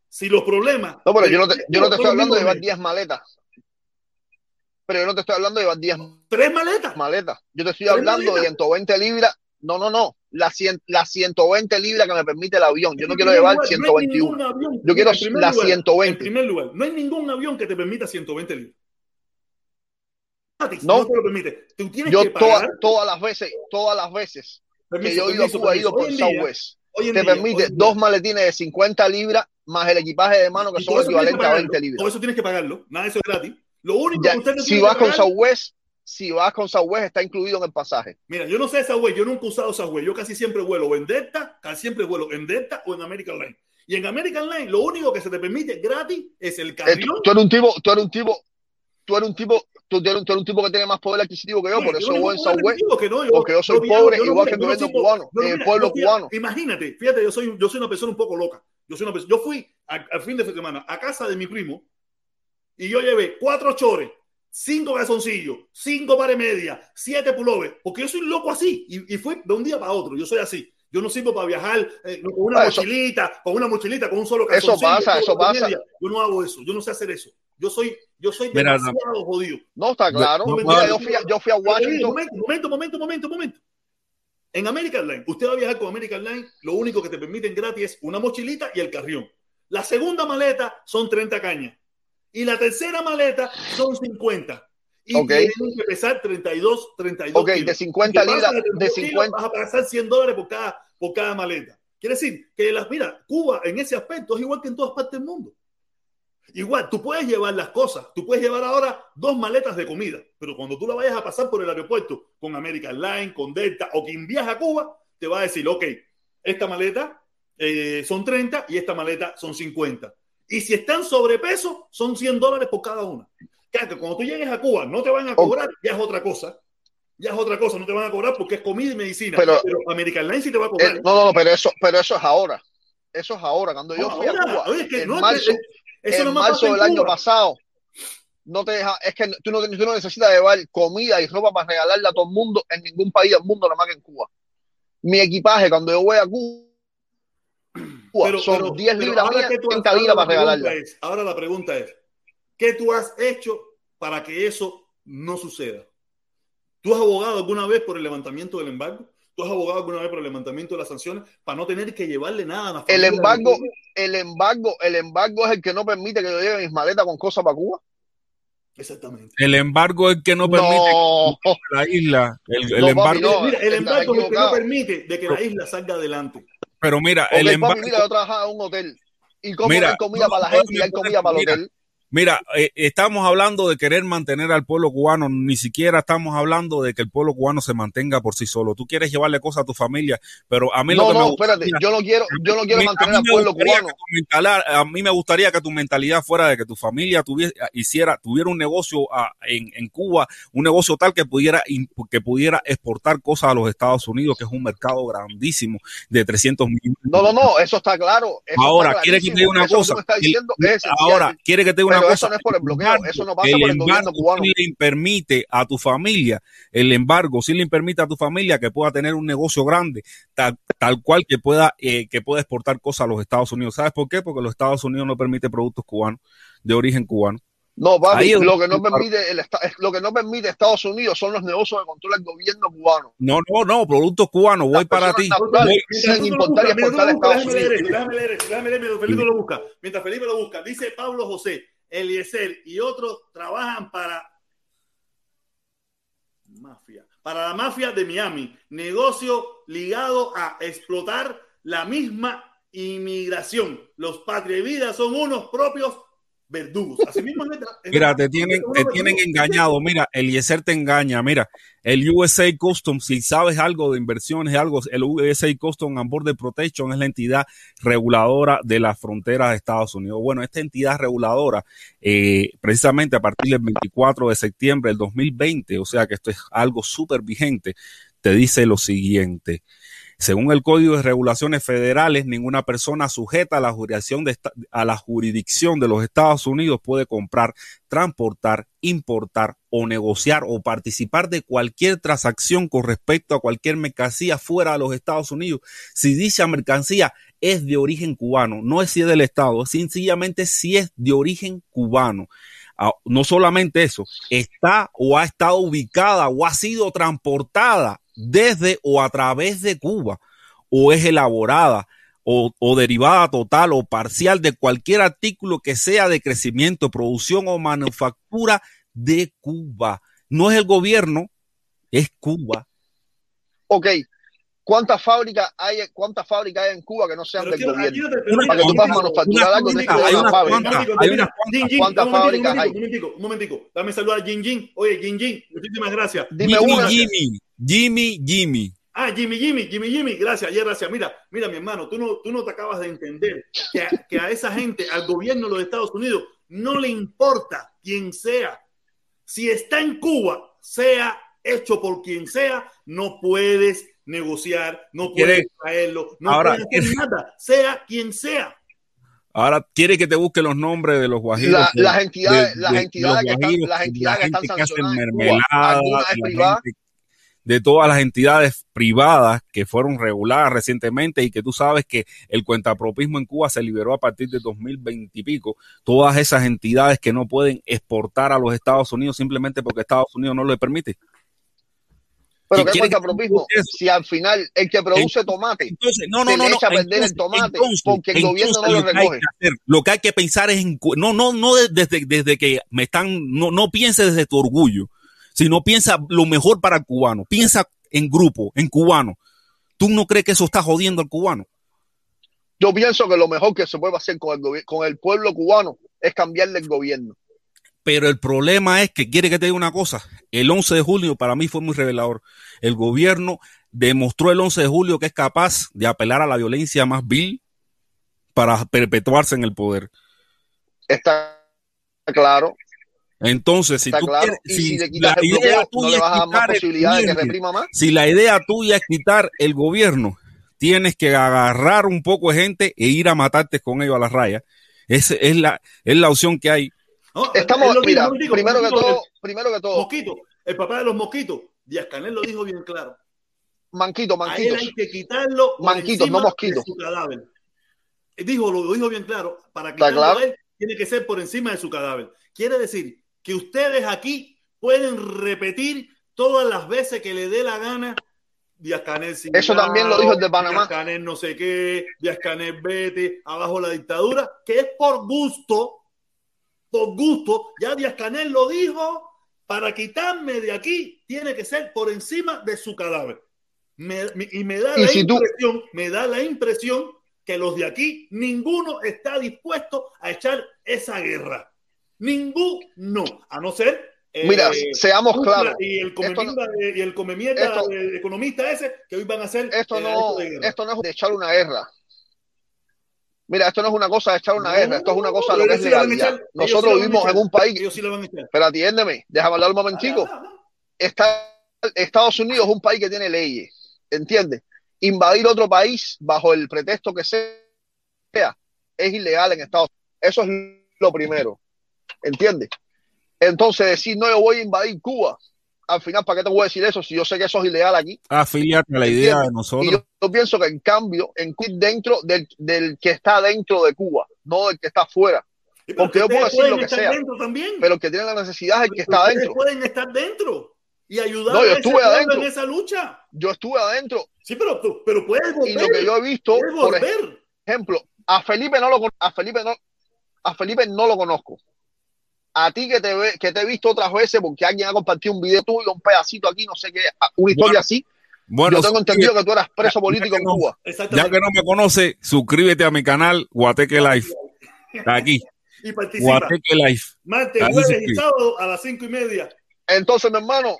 si los problemas. No, pero yo no te, yo no te estoy hablando de llevar mismos 10 maletas. Pero yo no te estoy hablando de llevar 10 Tres maletas. maletas. Yo te estoy ¿Tres hablando de maletas? 120 libras. No, no, no. Las 100 las 120 libras que me permite el avión. Yo no quiero llevar lugar, no hay 121. ningún avión- Yo quiero las lugar, 120. En primer lugar, no hay ningún avión que te permita 120 libras. Gratis, No. no te lo permite. Tú tienes Yo que toda- todas las veces, todas las veces que yo he ido a Cuba, he ido por Southwest. hoy Te día, permite dos maletines de 50 libras más el equipaje de mano que son equivalentes a pagarlo. 20 Todo libras. eso tienes que pagarlo. Nada de eso es gratis. Lo único Ya, que usted no si vas con Southwest, si vas con Southwest está incluido en el pasaje. Mira, yo no sé güey, yo nunca he usado güey. Yo casi siempre vuelo en Delta, casi siempre vuelo en Delta o en American Line. Y en American Line, lo único que se te permite gratis es el Eh, carrión. tú eres un tipo, tú eres un tipo, tú eres un tipo, tú eres, tú eres un tipo que tiene más poder adquisitivo que yo, No, por eso voy en Southwest, no, yo- porque yo soy pobre, yo no igual que el gobierno sigo- cubano, el pueblo cubano. Imagínate, fíjate, yo soy, yo soy una persona un poco loca. Yo soy una persona, yo fui al fin de semana a casa de mi primo y yo llevé cuatro chores, cinco calzoncillos, cinco pares media, siete pullovers, porque yo soy loco así y, y fui de un día para otro. Yo soy así. Yo no sirvo para viajar eh, con una Ah, eso- mochilita, con una mochilita, con un solo Eso calzoncillo. pasa, solo eso pasa. media. Yo no hago eso. Yo no sé hacer eso. Yo soy, yo soy Mira, demasiado jodido. No, está claro. no, Mira, no, yo fui, a, yo fui a Washington. Momento, momento, momento, momento, momento. En American Line, usted va a viajar con American Line, lo único que te permiten gratis es una mochilita y el carrión. La segunda maleta son 30 cañas. Y la tercera maleta son 50. Y Ok. tienen que pesar 32, 32 Ok, kilos. de 50 Si te pasas libras, de 32 kilos, 50. Vas a pasar 100 dólares por cada, por cada maleta. Quiere decir que las, mira, Cuba en ese aspecto es igual que en todas partes del mundo. Igual, tú puedes llevar las cosas, tú puedes llevar ahora dos maletas de comida, pero cuando tú la vayas a pasar por el aeropuerto con American Line, con Delta o quien viaja a Cuba, te va a decir, ok, esta maleta eh, son 30 y esta maleta son 50. Y si están sobrepeso, son 100 dólares por cada una. Claro, que cuando tú llegues a Cuba no te van a cobrar, ya es otra cosa. Ya es otra cosa, no te van a cobrar porque es comida y medicina. Pero, Pero- American Line sí te va a cobrar. Eh, no, no, no, pero eso, pero eso es ahora. Eso es ahora. Cuando yo No, fui a ahora, Cuba oye, es que en no, marzo, es- eso en pasa marzo en del año pasado, no te deja, es que tú no, tú no necesitas llevar comida y ropa para regalarle a todo el mundo en ningún país del mundo, nada más que en Cuba. Mi equipaje, cuando yo voy a Cuba, Pero- son pero- 10 pero libras ahora mías, que tú has- 30 ahora libras la para pregunta regalarla. es- ahora la pregunta es, ¿qué tú has hecho para que eso no suceda? ¿Tú has abogado alguna vez por el levantamiento del embargo? ¿Tú has abogado alguna vez por el levantamiento de las sanciones para no tener que llevarle nada a la El familia? embargo, el embargo, el embargo es el que no permite que yo lleve mis maletas con cosas para Cuba. Exactamente. El embargo es que no permite No, que la isla. El, el No, papi, embargo. no. Mira, el embargo es lo que no permite de que la isla salga adelante. Pero mira, Ok, el papi, mira, yo trabajaba en un hotel. Y como Mira, hay comida no, para la gente y hay comida para el hotel. Mira, eh, estamos hablando de querer mantener al pueblo cubano, ni siquiera estamos hablando de que el pueblo cubano se mantenga por sí solo. Tú quieres llevarle cosas a tu familia, pero a mí lo No, que me no, gustaría- espérate, yo no quiero, yo no quiero a mantener al me pueblo cubano. que a mí me gustaría que tu mentalidad fuera de que tu familia tuviera, hiciera, tuviera un negocio ah, en, en Cuba, un negocio tal que pudiera, que pudiera exportar cosas a los Estados Unidos, que es un mercado grandísimo de 300 millones. No, no, no, eso está claro. eso Ahora, está quiere que te diga una Eso que cosa. me El- ahora, quiere que te diga una Pero cosa. eso no es por el bloqueo, embargo- eso no pasa el por el gobierno embargo cubano. sí le permite a tu familia, el embargo sí le permite a tu familia que pueda tener un negocio grande, tal, tal cual que pueda, eh, que pueda exportar cosas a los Estados Unidos. ¿Sabes por qué? Porque los Estados Unidos no permite productos cubanos, de origen cubano. No, papi, es lo que no permite el lo que no permite Estados Unidos son los negocios que controla el gobierno cubano. No, no, no, productos cubanos, voy para ti. déjame leer Unidos. esto, déjame leer esto, déjame leer mientras Felipe lo busca. Mientras Felipe lo busca, dice Pablo José, Eliezer y otros trabajan para mafia, para la mafia de Miami, negocio ligado a explotar la misma inmigración. Los vida son unos propios verdugos. Así mismo es es Mira, te tienen, te tienen engañado. Mira, Eliezer te engaña. Mira, el USA Customs, si sabes algo de inversiones, algo, el USA Customs and Border Protection es la entidad reguladora de las fronteras de Estados Unidos. Bueno, esta entidad reguladora, eh, precisamente a partir del 24 de septiembre del 2020, o sea que esto es algo súper vigente, te dice lo siguiente. Según el Código de Regulaciones Federales, ninguna persona sujeta a la jurisdicción de, a la jurisdicción de los Estados Unidos puede comprar, transportar, importar o negociar o participar de cualquier transacción con respecto a cualquier mercancía fuera de los Estados Unidos si dicha mercancía es de origen cubano, no es si es del Estado, es sencillamente si es de origen cubano. Ah, No solamente eso, está o ha estado ubicada o ha sido transportada desde o a través de Cuba o es elaborada o, o derivada total o parcial de cualquier artículo que sea de crecimiento, producción o manufactura de Cuba. No es el gobierno, es Cuba. Ok, ¿cuántas fábricas hay, cuántas fábricas hay en Cuba que no sean Pero del gobierno? Una- Para que tú puedas manufacturar algo tienes que hay una fábrica. hay unas ¿Cuántas un momentico, fábricas un hay? momentico, un momentico, un momentico. Dame saludar a Jin Jin. Oye, Jin Jin, muchísimas gracias. Dime Jimmy, una. Jimmy, Jimmy, Jimmy. Ah, Jimmy, Jimmy, Jimmy, Jimmy, gracias, ayer, gracias. Mira, mira, mi hermano, tú no, tú no te acabas de entender que a, que a esa gente, al gobierno de los Estados Unidos, no le importa quién sea. Si está en Cuba, sea hecho por quien sea, no puedes negociar, no puedes ¿Quiere- traerlo, no Ahora, puedes hacer nada, sea quien sea. Ahora quiere que te busque los nombres de los guajiros. La- las entidades- de- las de entidades los que están- las de entidades la que están gente que hacen sancionadas en Cuba, mermelada, es de privada. gente- de todas las entidades privadas que fueron reguladas recientemente y que tú sabes que el cuentapropismo en Cuba se liberó a partir de 2020 y pico, todas esas entidades que no pueden exportar a los Estados Unidos simplemente porque Estados Unidos no lo permite. Pero ¿Y qué cuentapropismo, si al final el que produce tomate Entonces, no, no, se no, le no. echa a perder el Entonces- tomate entonces- porque el gobierno no lo lo recoge. que hacer, lo que hay que pensar es en, no, no, no de- desde, desde que me están, no, no piense desde tu orgullo, sino piensa lo mejor para el cubano, piensa en grupo, en cubano. ¿Tú no crees que eso está jodiendo al cubano? Yo pienso que lo mejor que se puede hacer con el, con el pueblo cubano es cambiarle el gobierno. Pero el problema es que quiere que te diga una cosa. El 11 de julio para mí fue muy revelador. El gobierno demostró el 11 de julio que es capaz de apelar a la violencia más vil para perpetuarse en el poder. Está claro, Entonces, si está tú claro. quieres, Y si si le quitas la el idea bloqueo, tuya es quitar el posibilidades de que gobierno, reprima más. si la idea tuya es quitar el gobierno, tienes que agarrar un poco de gente e ir a matarte con ellos a las rayas. Esa es la, es la opción que hay. No, Estamos, dijo, mira, lo dijo, primero que todo, primero que todo, Mosquito, el papá de los mosquitos, Díaz Canel lo dijo bien claro. manquito, manquitos. hay que quitarlo encima no mosquitos. de su cadáver. Dijo, lo dijo bien claro. Para ¿Está quitarlo claro? él, tiene que ser por encima de su cadáver. Quiere decir que ustedes aquí pueden repetir todas las veces que le dé la gana. Díaz Canel sin Eso también lo dijo el de Panamá. Díaz Canel no sé qué, Díaz Canel vete, abajo la dictadura, que es por gusto, por gusto. Ya Díaz Canel lo dijo, para quitarme de aquí tiene que ser por encima de su cadáver. Me- me- y me da Y la si tú- impresión, me da la impresión que los de aquí, ninguno está dispuesto a echar esa guerra. Ninguno, a no ser. eh, Mira, seamos claros. Y el come, Esto no- mierda, eh, y el esto- economista ese, que hoy van a hacer. Esto eh, no, de esto no es de echar una guerra. Mira, esto no es una cosa de echar una No, guerra, esto es una cosa de lo que es sí legalidad. Nosotros vivimos en un país, Ellos sí la van a echar. pero atiéndeme, déjame hablar un momentico. Ah, ah, ah. Está, Estados Unidos es un país que tiene leyes, ¿entiendes? Invadir otro país bajo el pretexto que sea es ilegal en Estados Unidos. Eso es lo primero, ¿entiendes? Entonces decir, no, yo voy a invadir Cuba, al final, ¿para qué te voy a decir eso si yo sé que eso es ilegal aquí? Afiliate a la idea de Y nosotros. yo, yo pienso que en cambio, en Cuba, dentro del, del que está dentro de Cuba, no del que está afuera, pero Porque yo puedo decir lo que sea, dentro también. pero el que tiene la necesidad es el que está adentro. pueden estar dentro y ayudar No, yo a estuve pueblo adentro. en esa lucha. Yo estuve adentro Sí, pero, pero puedes volver. y lo que yo he visto, por ejemplo, a Felipe no lo a Felipe no a Felipe no lo conozco. A ti que te ve, que te he visto otras veces porque alguien ha compartido un video tuyo, un pedacito aquí, no sé qué, una historia Bueno, así. Bueno, yo tengo entendido que tú eras preso político en no- Cuba. ya que no me conoce, suscríbete a mi canal Guateque Life. Aquí, Y participa. Guateque Life. Martes, jueves y sábado a las cinco y media. Entonces, mi hermano,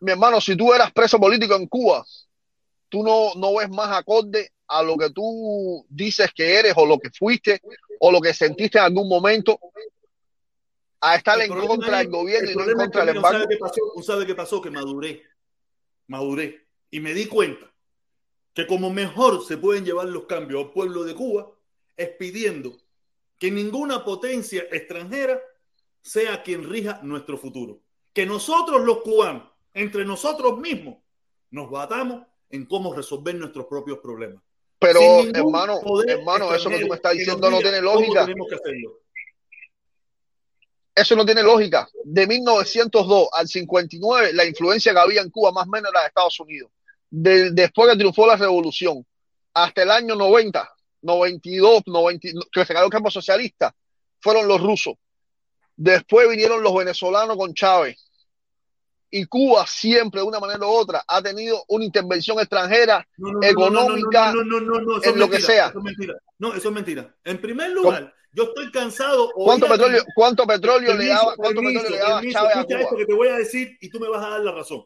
mi hermano, si tú eras preso político en Cuba, tú no, no ves más acorde a lo que tú dices que eres o lo que fuiste o lo que sentiste en algún momento a estar El en contra del gobierno el y no en contra del mira, ¿sabe embargo. qué pasó? ¿Sabe qué pasó? Que maduré. Maduré. Y me di cuenta que como mejor se pueden llevar los cambios al pueblo de Cuba es pidiendo que ninguna potencia extranjera sea quien rija nuestro futuro. Que nosotros los cubanos, entre nosotros mismos, nos batamos en cómo resolver nuestros propios problemas. Pero, hermano, hermano, eso que tú me estás diciendo no tiene lógica. tenemos que hacerlo. Eso no tiene lógica. De 1902 al 59, la influencia que había en Cuba más o menos era de Estados Unidos. De- después que triunfó la revolución, hasta el año 90, 92, 90, que se ganó el campo socialista, fueron los rusos. Después vinieron los venezolanos con Chávez. Y Cuba siempre, de una manera u otra, ha tenido una intervención extranjera económica, en lo que sea. No, eso es mentira. En primer lugar, yo estoy cansado. ¿Cuánto petróleo, cuánto petróleo le daba, cuánto permiso, petróleo le daba permiso, Chávez a escucha Cuba? esto que te voy a decir y tú me vas a dar la razón.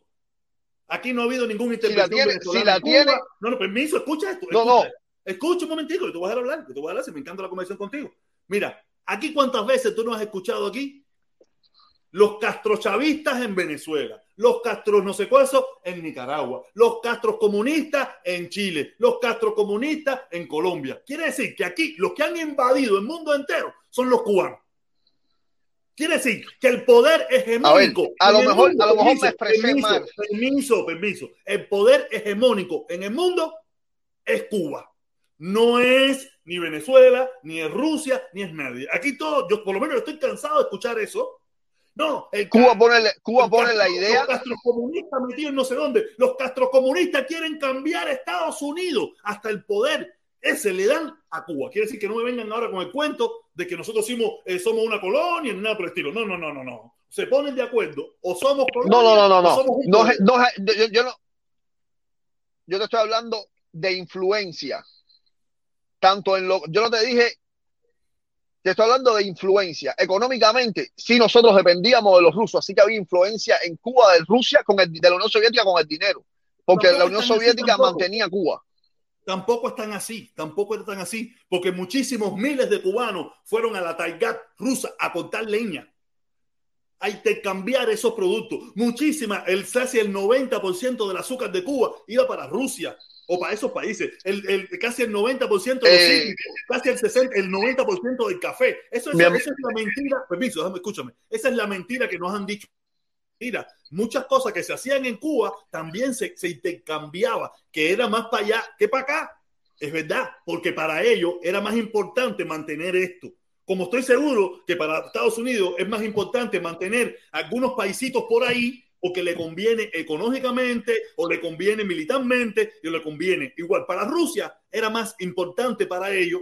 Aquí no ha habido ningún Si la intervención tiene, si la tiene, No, no, permiso, escucha esto. No, escucha, no. Escucha un momentico, que te voy a dejar hablar, que te voy a hablar, si me encanta la conversación contigo. Mira, aquí cuántas veces tú no has escuchado aquí los castrochavistas en Venezuela, los castros no sé cuántos en Nicaragua, los castros comunistas en Chile, los castros comunistas en Colombia. Quiere decir que aquí los que han invadido el mundo entero son los cubanos. Quiere decir que el poder hegemónico. a lo mejor- mundo- a lo mejor me permiso, expresé permiso, mal. Permiso, permiso. El poder hegemónico en el mundo es Cuba. No es ni Venezuela, ni es Rusia, ni es nadie. Aquí todo, yo por lo menos estoy cansado de escuchar eso. No, el Cuba pone, Cuba los pone la idea. Los castrocomunistas metidos en no sé dónde. Los castrocomunistas quieren cambiar a Estados Unidos hasta el poder. Ese le dan a Cuba. Quiere decir que no me vengan ahora con el cuento de que nosotros somos, eh, somos una colonia ni nada por el estilo. No, no, no, no, no. Se ponen de acuerdo. O somos colonia. No, no, no, no, no. somos No, no, yo no. Yo te estoy hablando de influencia. Tanto en lo. Yo no te dije. Te estoy hablando de influencia. Económicamente, sí, nosotros dependíamos de los rusos, así que había influencia en Cuba de Rusia con el, de la Unión Soviética con el dinero. Porque Tampoco la Unión Soviética mantenía Cuba. Tampoco están así, tampoco están así, porque muchísimos miles de cubanos fueron a la taiga rusa a cortar leña, a intercambiar esos productos. Muchísima, el casi el 90% del azúcar de Cuba iba para Rusia o para esos países. El, el- casi el 90% de los Eh. cítricos, casi el 60, el 90% del café. Eso es, esa es la mentira. Permiso, déjame, escúchame. Esa es la mentira que nos han dicho. Mira, muchas cosas que se hacían en Cuba también se, se intercambiaba, que era más para allá que para acá. Es verdad, porque para ellos era más importante mantener esto. Como estoy seguro que para Estados Unidos es más importante mantener algunos paisitos por ahí o que le conviene económicamente o le conviene militarmente o le conviene. Igual para Rusia era más importante para ellos,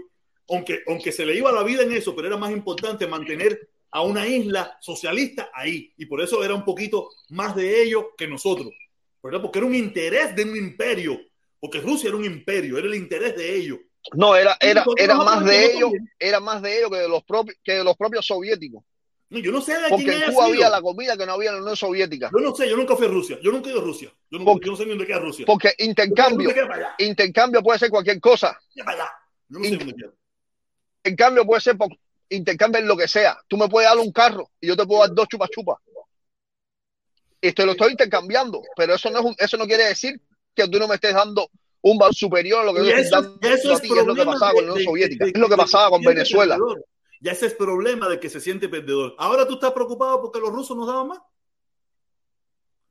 aunque, aunque se le iba la vida en eso, pero era más importante mantener a una isla socialista ahí. Y por eso era un poquito más de ellos que nosotros. ¿verdad? Porque era un interés de un imperio. Porque Rusia era un imperio, era el interés de ellos. No, era, era, era más de ellos, era más de ellos que de los propios, que de los propios soviéticos. No, yo no sé de Porque quién en Cuba sido. había la comida que no había en la Unión Soviética. Yo no sé, yo nunca fui a Rusia. Yo nunca he ido a Rusia. Yo, nunca, Porque- yo no sé ni dónde queda Rusia. Porque intercambio, intercambio puede ser cualquier cosa. Yo no sé dónde queda. En cambio puede ser por intercambio en lo que sea. Tú me puedes dar un carro y yo te puedo dar dos chupas chupas. Y te lo estoy intercambiando, pero eso no es un- eso no quiere decir que tú no me estés dando un valor superior a lo que Y yo estoy dando eso es lo que pasaba con la Unión Soviética, es lo que pasaba con Venezuela. Ya ese es problema de que se siente perdedor. Ahora tú estás preocupado porque los rusos nos daban más.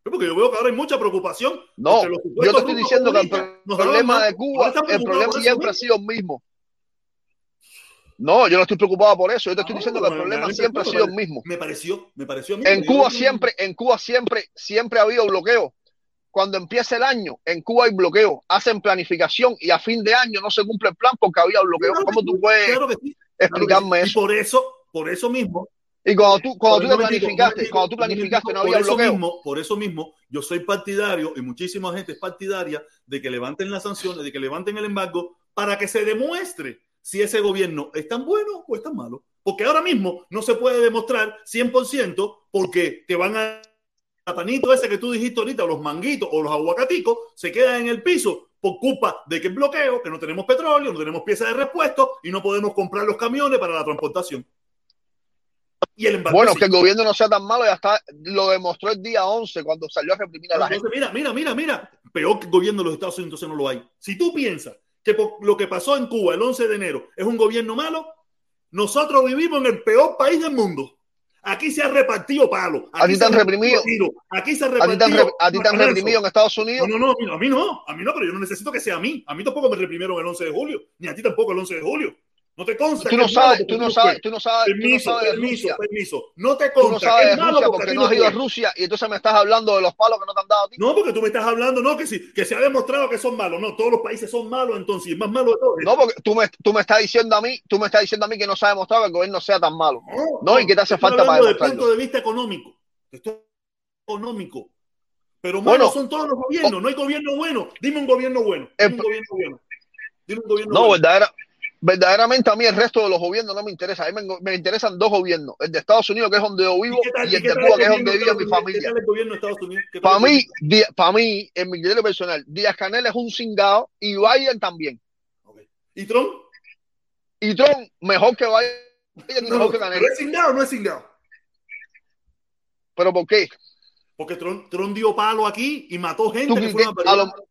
Porque yo veo que ahora hay mucha preocupación. No, yo te estoy diciendo que el problema de Cuba, el problema siempre ha sido el mismo. No, yo no estoy preocupado por eso, yo te estoy Ah, diciendo que el problema me siempre ha sido el mismo. Me pareció, me pareció a mí. En Cuba siempre, en Cuba siempre, siempre ha habido bloqueo. Cuando empieza el año, en Cuba hay bloqueo, hacen planificación y a fin de año no se cumple el plan porque había bloqueo. Claro ¿Cómo tú puedes claro que sí, claro que explicarme eso? por eso, por eso mismo, Y cuando tú, cuando tú planificaste, momentico, cuando tú planificaste no había por eso bloqueo. Mismo, por eso mismo, yo soy partidario y muchísima gente es partidaria de que levanten las sanciones, de que levanten el embargo para que se demuestre si ese gobierno es tan bueno o es tan malo. Porque ahora mismo no se puede demostrar 100% porque te van a platanito ese que tú dijiste ahorita, los manguitos o los aguacaticos, se quedan en el piso por culpa de que el bloqueo, que no tenemos petróleo, no tenemos piezas de repuesto y no podemos comprar los camiones para la transportación. Y el Bueno, sí. que el gobierno no sea tan malo, ya está, lo demostró el día 11 cuando salió a reprimir a la gente. Mira, mira, mira, mira. Peor que el gobierno de los Estados Unidos, entonces no lo hay. Si tú piensas que por lo que pasó en Cuba el 11 de enero es un gobierno malo, nosotros vivimos en el peor país del mundo. Aquí se ha repartido palo. A ti Aquí te han ha reprimido. tiro. Aquí se ha A ti te han, repartido. a ti te han reprimido en Estados Unidos. No, no, no, a mí no, a mí no, pero yo no necesito que sea a mí. A mí tampoco me reprimieron el 11 de julio, ni a ti tampoco el 11 de julio. No te consta. Tú que no es sabes, tú no sabes, tú no sabes, tú no Permiso, sabes permiso, Rusia. permiso. No te Tú no consta. sabes que es malo Rusia porque porque no has ido a. Rusia y entonces me estás hablando de los palos que no te han dado a ti. No, porque tú me estás hablando, no, que sí, que se ha demostrado que son malos. No, todos los países son malos, entonces, y el más malo de todos. es- No, porque tú me, tú me estás diciendo a mí, tú me estás diciendo a mí que no se ha demostrado que el gobierno sea tan malo. No, ¿y qué te hace falta para desde el punto de vista económico. Esto es económico. Pero Bueno. malos son todos los gobiernos. No hay gobierno bueno. Dime un gobierno bueno. Dime un gobierno bueno. Dime un gobierno No, bueno. verdadera, verdaderamente a mí el resto de los gobiernos no me interesa. A mí me, me interesan dos gobiernos. El de Estados Unidos, que es donde yo vivo, y el de Cuba, que es donde de vive mi familia. ¿Qué tal el gobierno de Estados Unidos? ¿Qué tal Para mí, para mí, en mi criterio personal, Díaz Canel es un cingado y Biden también. ¿Y Trump? Y Trump, mejor que Biden No, [LAUGHS] mejor que ¿Pero Canel. es cingado o no es cingado? ¿Pero por qué? Porque Trump, Trump dio palo aquí y mató gente que fueron a a lo-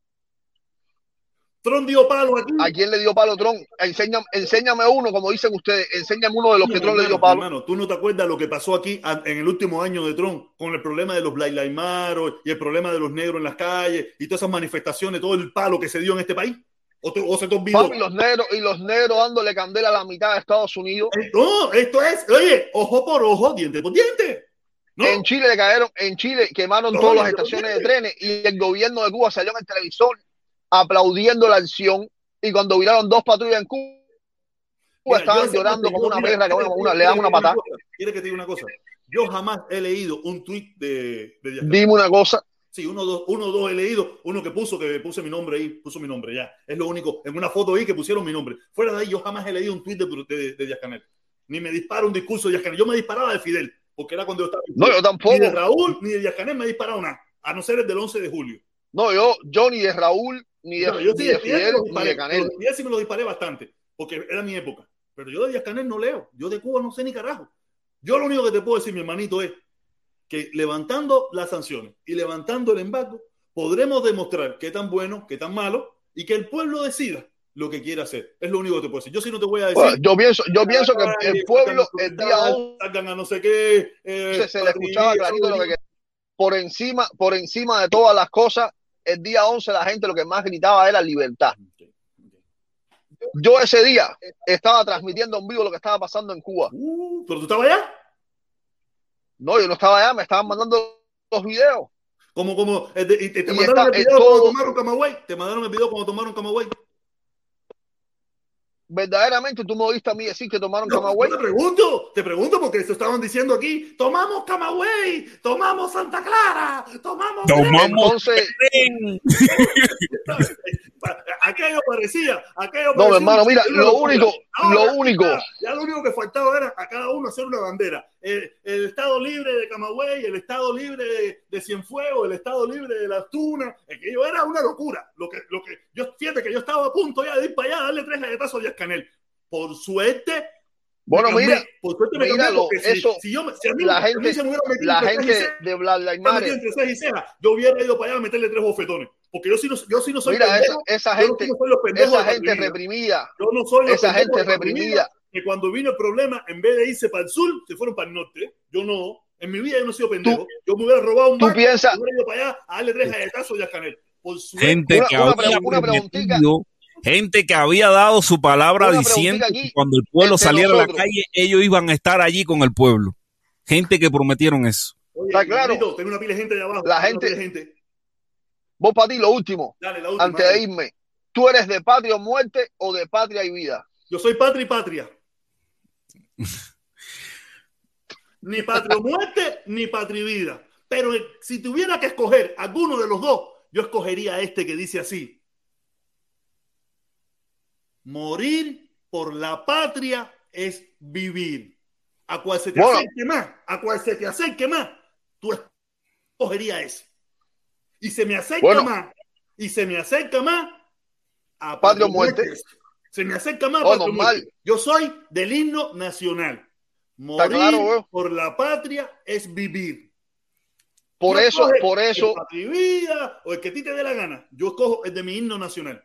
Trump dio palo aquí. ¿A quién le dio palo Trump? Enséñame, enséñame uno, como dicen ustedes. Enséñame uno de los que Trump le dio palo. hermano, tú no te acuerdas lo que pasó aquí en el último año de Trump con el problema de los Matter y el problema de los negros en las calles y todas esas manifestaciones, todo el palo que se dio en este país. ¿O, te- o se te olvidó? Papi, los negros y los negros dándole candela a la mitad de Estados Unidos. Eh, No, esto es, oye, ojo por ojo, diente por diente. ¿no? En Chile le cayeron, en Chile quemaron No, todas las estaciones de trenes y el gobierno de Cuba salió en el televisor aplaudiendo la acción y cuando viraron dos patrullas en Cuba Mira, estaban llorando como una perra que ¿quieres una, una- le dan una patada. que te diga una cosa? Yo jamás he leído un tweet de. Dime una cosa, Sí, uno dos, uno dos he leído, uno que puso, que puse mi nombre ahí, puso mi nombre ya. Es lo único, en una foto ahí que pusieron mi nombre. Fuera de ahí, yo jamás he leído un tweet de, de, de Díaz Canel. Ni me dispara un discurso de Díaz Canel. Yo me disparaba de Fidel, porque era cuando yo estaba. no, yo tampoco. Ni de Raúl, ni de Díaz Canel me he disparado nada, a no ser el del 11 de julio. No, yo, yo ni de Raúl, ni de, Bueno, yo ni sí, de de Fidel, Fidel, me lo ni disparé, de Canel. sí me lo disparé bastante, porque era mi época. Pero yo de Díaz Canel no leo. Yo de Cuba no sé ni carajo. Yo lo único que te puedo decir, mi hermanito, es que levantando las sanciones y levantando el embargo, podremos demostrar qué tan bueno, qué tan malo, y que el pueblo decida lo que quiere hacer. Es lo único que te puedo decir. Yo sí no te voy a decir. Bueno, yo pienso, yo pienso que "Ay, el pueblo, el día 11 sacan a no sé qué. eh, se le escuchaba clarito lo que quería. Por encima, por encima de todas las cosas, el día 11 la gente lo que más gritaba era libertad. Yo ese día estaba transmitiendo en vivo lo que estaba pasando en Cuba. Uh, ¿Pero tú estabas allá? No, yo no estaba allá, me estaban mandando los videos. Como, como, eh, te, te Y mandaron está- el video cuando tomaron Camagüey. Te mandaron el video cuando tomaron Camagüey. Verdaderamente tú me oíste a mí decir que tomaron No, Camagüey. no te pregunto, te pregunto porque se estaban diciendo aquí, tomamos Camagüey, tomamos Santa Clara, tomamos... Tomamos Entonces. [LAUGHS] Aquello parecía, aquello no, parecía hermano, un mira, lo único, lo único, Ya, ya lo único que faltaba era a cada uno hacer una bandera. El, el Estado libre de Camagüey, el Estado libre de, de Cienfuegos, el Estado libre de Las Tunas. Aquello era una locura. Lo que, lo que, yo, fíjate que yo estaba a punto ya de ir para allá a darle tres galletazos a Díaz Canel. Por suerte, bueno, cambié. mira, por suerte me cambié míralo, porque si, eso, si yo, me- si a mí, la si gente- se me hubiera metido la gente de Matter, entre y ceja, yo hubiera ido para allá a meterle tres bofetones. Porque yo sí no, yo sí no soy mira, esa, pendejo. esa yo no gente, soy los esa gente reprimida, Yo no soy los esa gente reprimida, que cuando vino el problema, en vez de irse para el sur, se fueron para el norte. Yo no. En mi vida yo no he sido pendejo. yo me hubiera robado un tú banco, piensas, yo hubiera ido para allá a darle tres galletazos y a Canel. Por suerte. Gente que una había pre- una preguntita. prometido, gente que había dado su palabra Una diciendo aquí, que cuando el pueblo saliera a la nosotros. calle, ellos iban a estar allí con el pueblo. Gente que prometieron eso. Oye, Está claro. tengo una pila de gente allá abajo. La de gente. vos para ti lo último, Dale, la última. antes de irme, ¿tú eres de patria o muerte o de patria y vida? Yo soy patria y patria. [LAUGHS] ni patria o muerte, ni patria y vida. Pero si tuviera que escoger alguno de los dos, yo escogería este que dice así. Morir por la patria es vivir. A cual se te Bueno. acerque más, a cual se te acerque más, tú escogerías ese. Y se me acerca Bueno. más, y se me acerca más a Patria muerte. Se me acerca más Oh, patria. Yo soy del himno nacional. Morir claro, por la patria es vivir. Por Tú eso, por eso, El patria vida o el que a ti te dé la gana. Yo escojo el de mi himno nacional.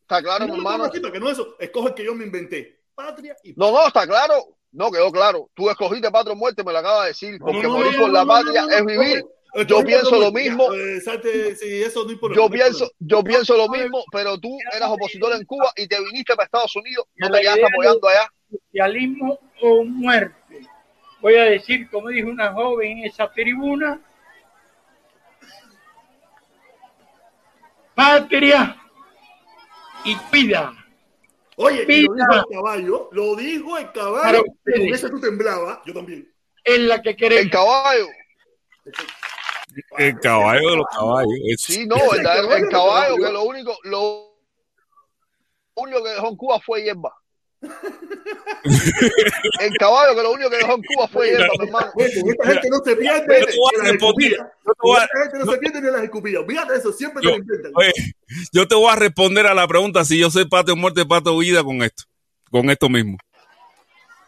está claro, no hermano. así que no eso. Escojo el que yo me inventé. Patria y No, no, está claro. No, quedó claro. Tú escogiste patria o muerte, me lo acabas de decir. Porque No, no, morir no, por la patria es vivir. Yo pienso lo mismo. Eh, salte, sí, eso no importa. Yo pienso, yo pienso lo mismo, pero tú eras opositor en Cuba y te viniste para Estados Unidos, no te quedaste apoyando allá. socialismo o muerte. Voy a decir, como dijo una joven en esa tribuna, patria y vida. Oye, Vida. lo dijo el caballo, lo dijo el caballo. Con tú temblabas, yo también. Es la que El queremos. caballo. El caballo de los caballos. Es- Sí, no, caballo el caballo, que lo único, lo único que dejó en Cuba fue hierba. [LAUGHS] El caballo que lo único que dejó en Cuba fue hierba, mi hermano. Esta gente no se pierde esta gente no se pierde ni en las escupidas. De eso, siempre te lo inventan. Yo te voy a responder a la pregunta si yo soy pato muerte, pato de vida con esto, con esto mismo.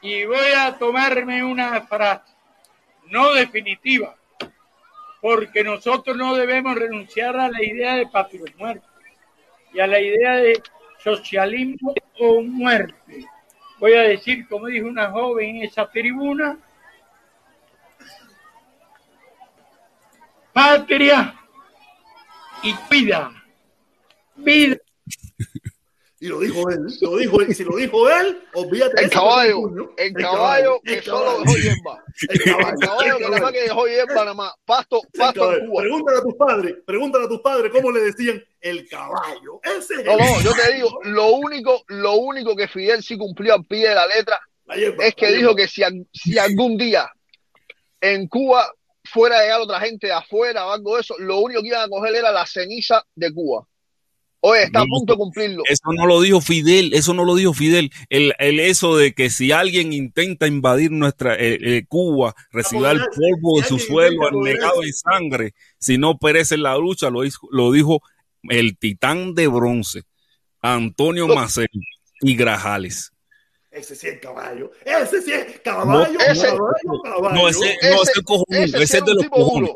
Y voy a tomarme una frase, no definitiva, porque nosotros no debemos renunciar a la idea de patria muerte y a la idea de socialismo o muerte. Voy a decir, como dijo una joven en esa tribuna, patria y vida. Vida. Y lo dijo él, lo dijo él. Y si lo dijo él, olvídate. El eso caballo, el caballo que solo dejó hierba. El El caballo, que nada más que dejó hierba nada más. Pasto, pasto en. Cuba. Pregúntale a tus padres, pregúntale a tus padres cómo le decían el caballo. Ese es No, no, yo te digo, lo único, lo único que Fidel sí cumplió al pie de la letra La hierba, es que dijo que si, si algún día en Cuba fuera a llegar otra gente de afuera o algo de eso, lo único que iban a coger era la ceniza de Cuba. Oye, está a punto de cumplirlo. Eso no lo dijo Fidel, eso no lo dijo Fidel. El, el eso de que si alguien intenta invadir nuestra eh, eh, Cuba, recibirá el polvo de su suelo anegado en sangre, si no perece en la lucha, lo, lo dijo el titán de bronce, Antonio No. Macel y Grajales. Ese sí es caballo. Ese sí es caballo. No, ese- caballo, caballo. No, ese, Ese- no, ese es cojonudo, ese ese, es de los cojones. duro.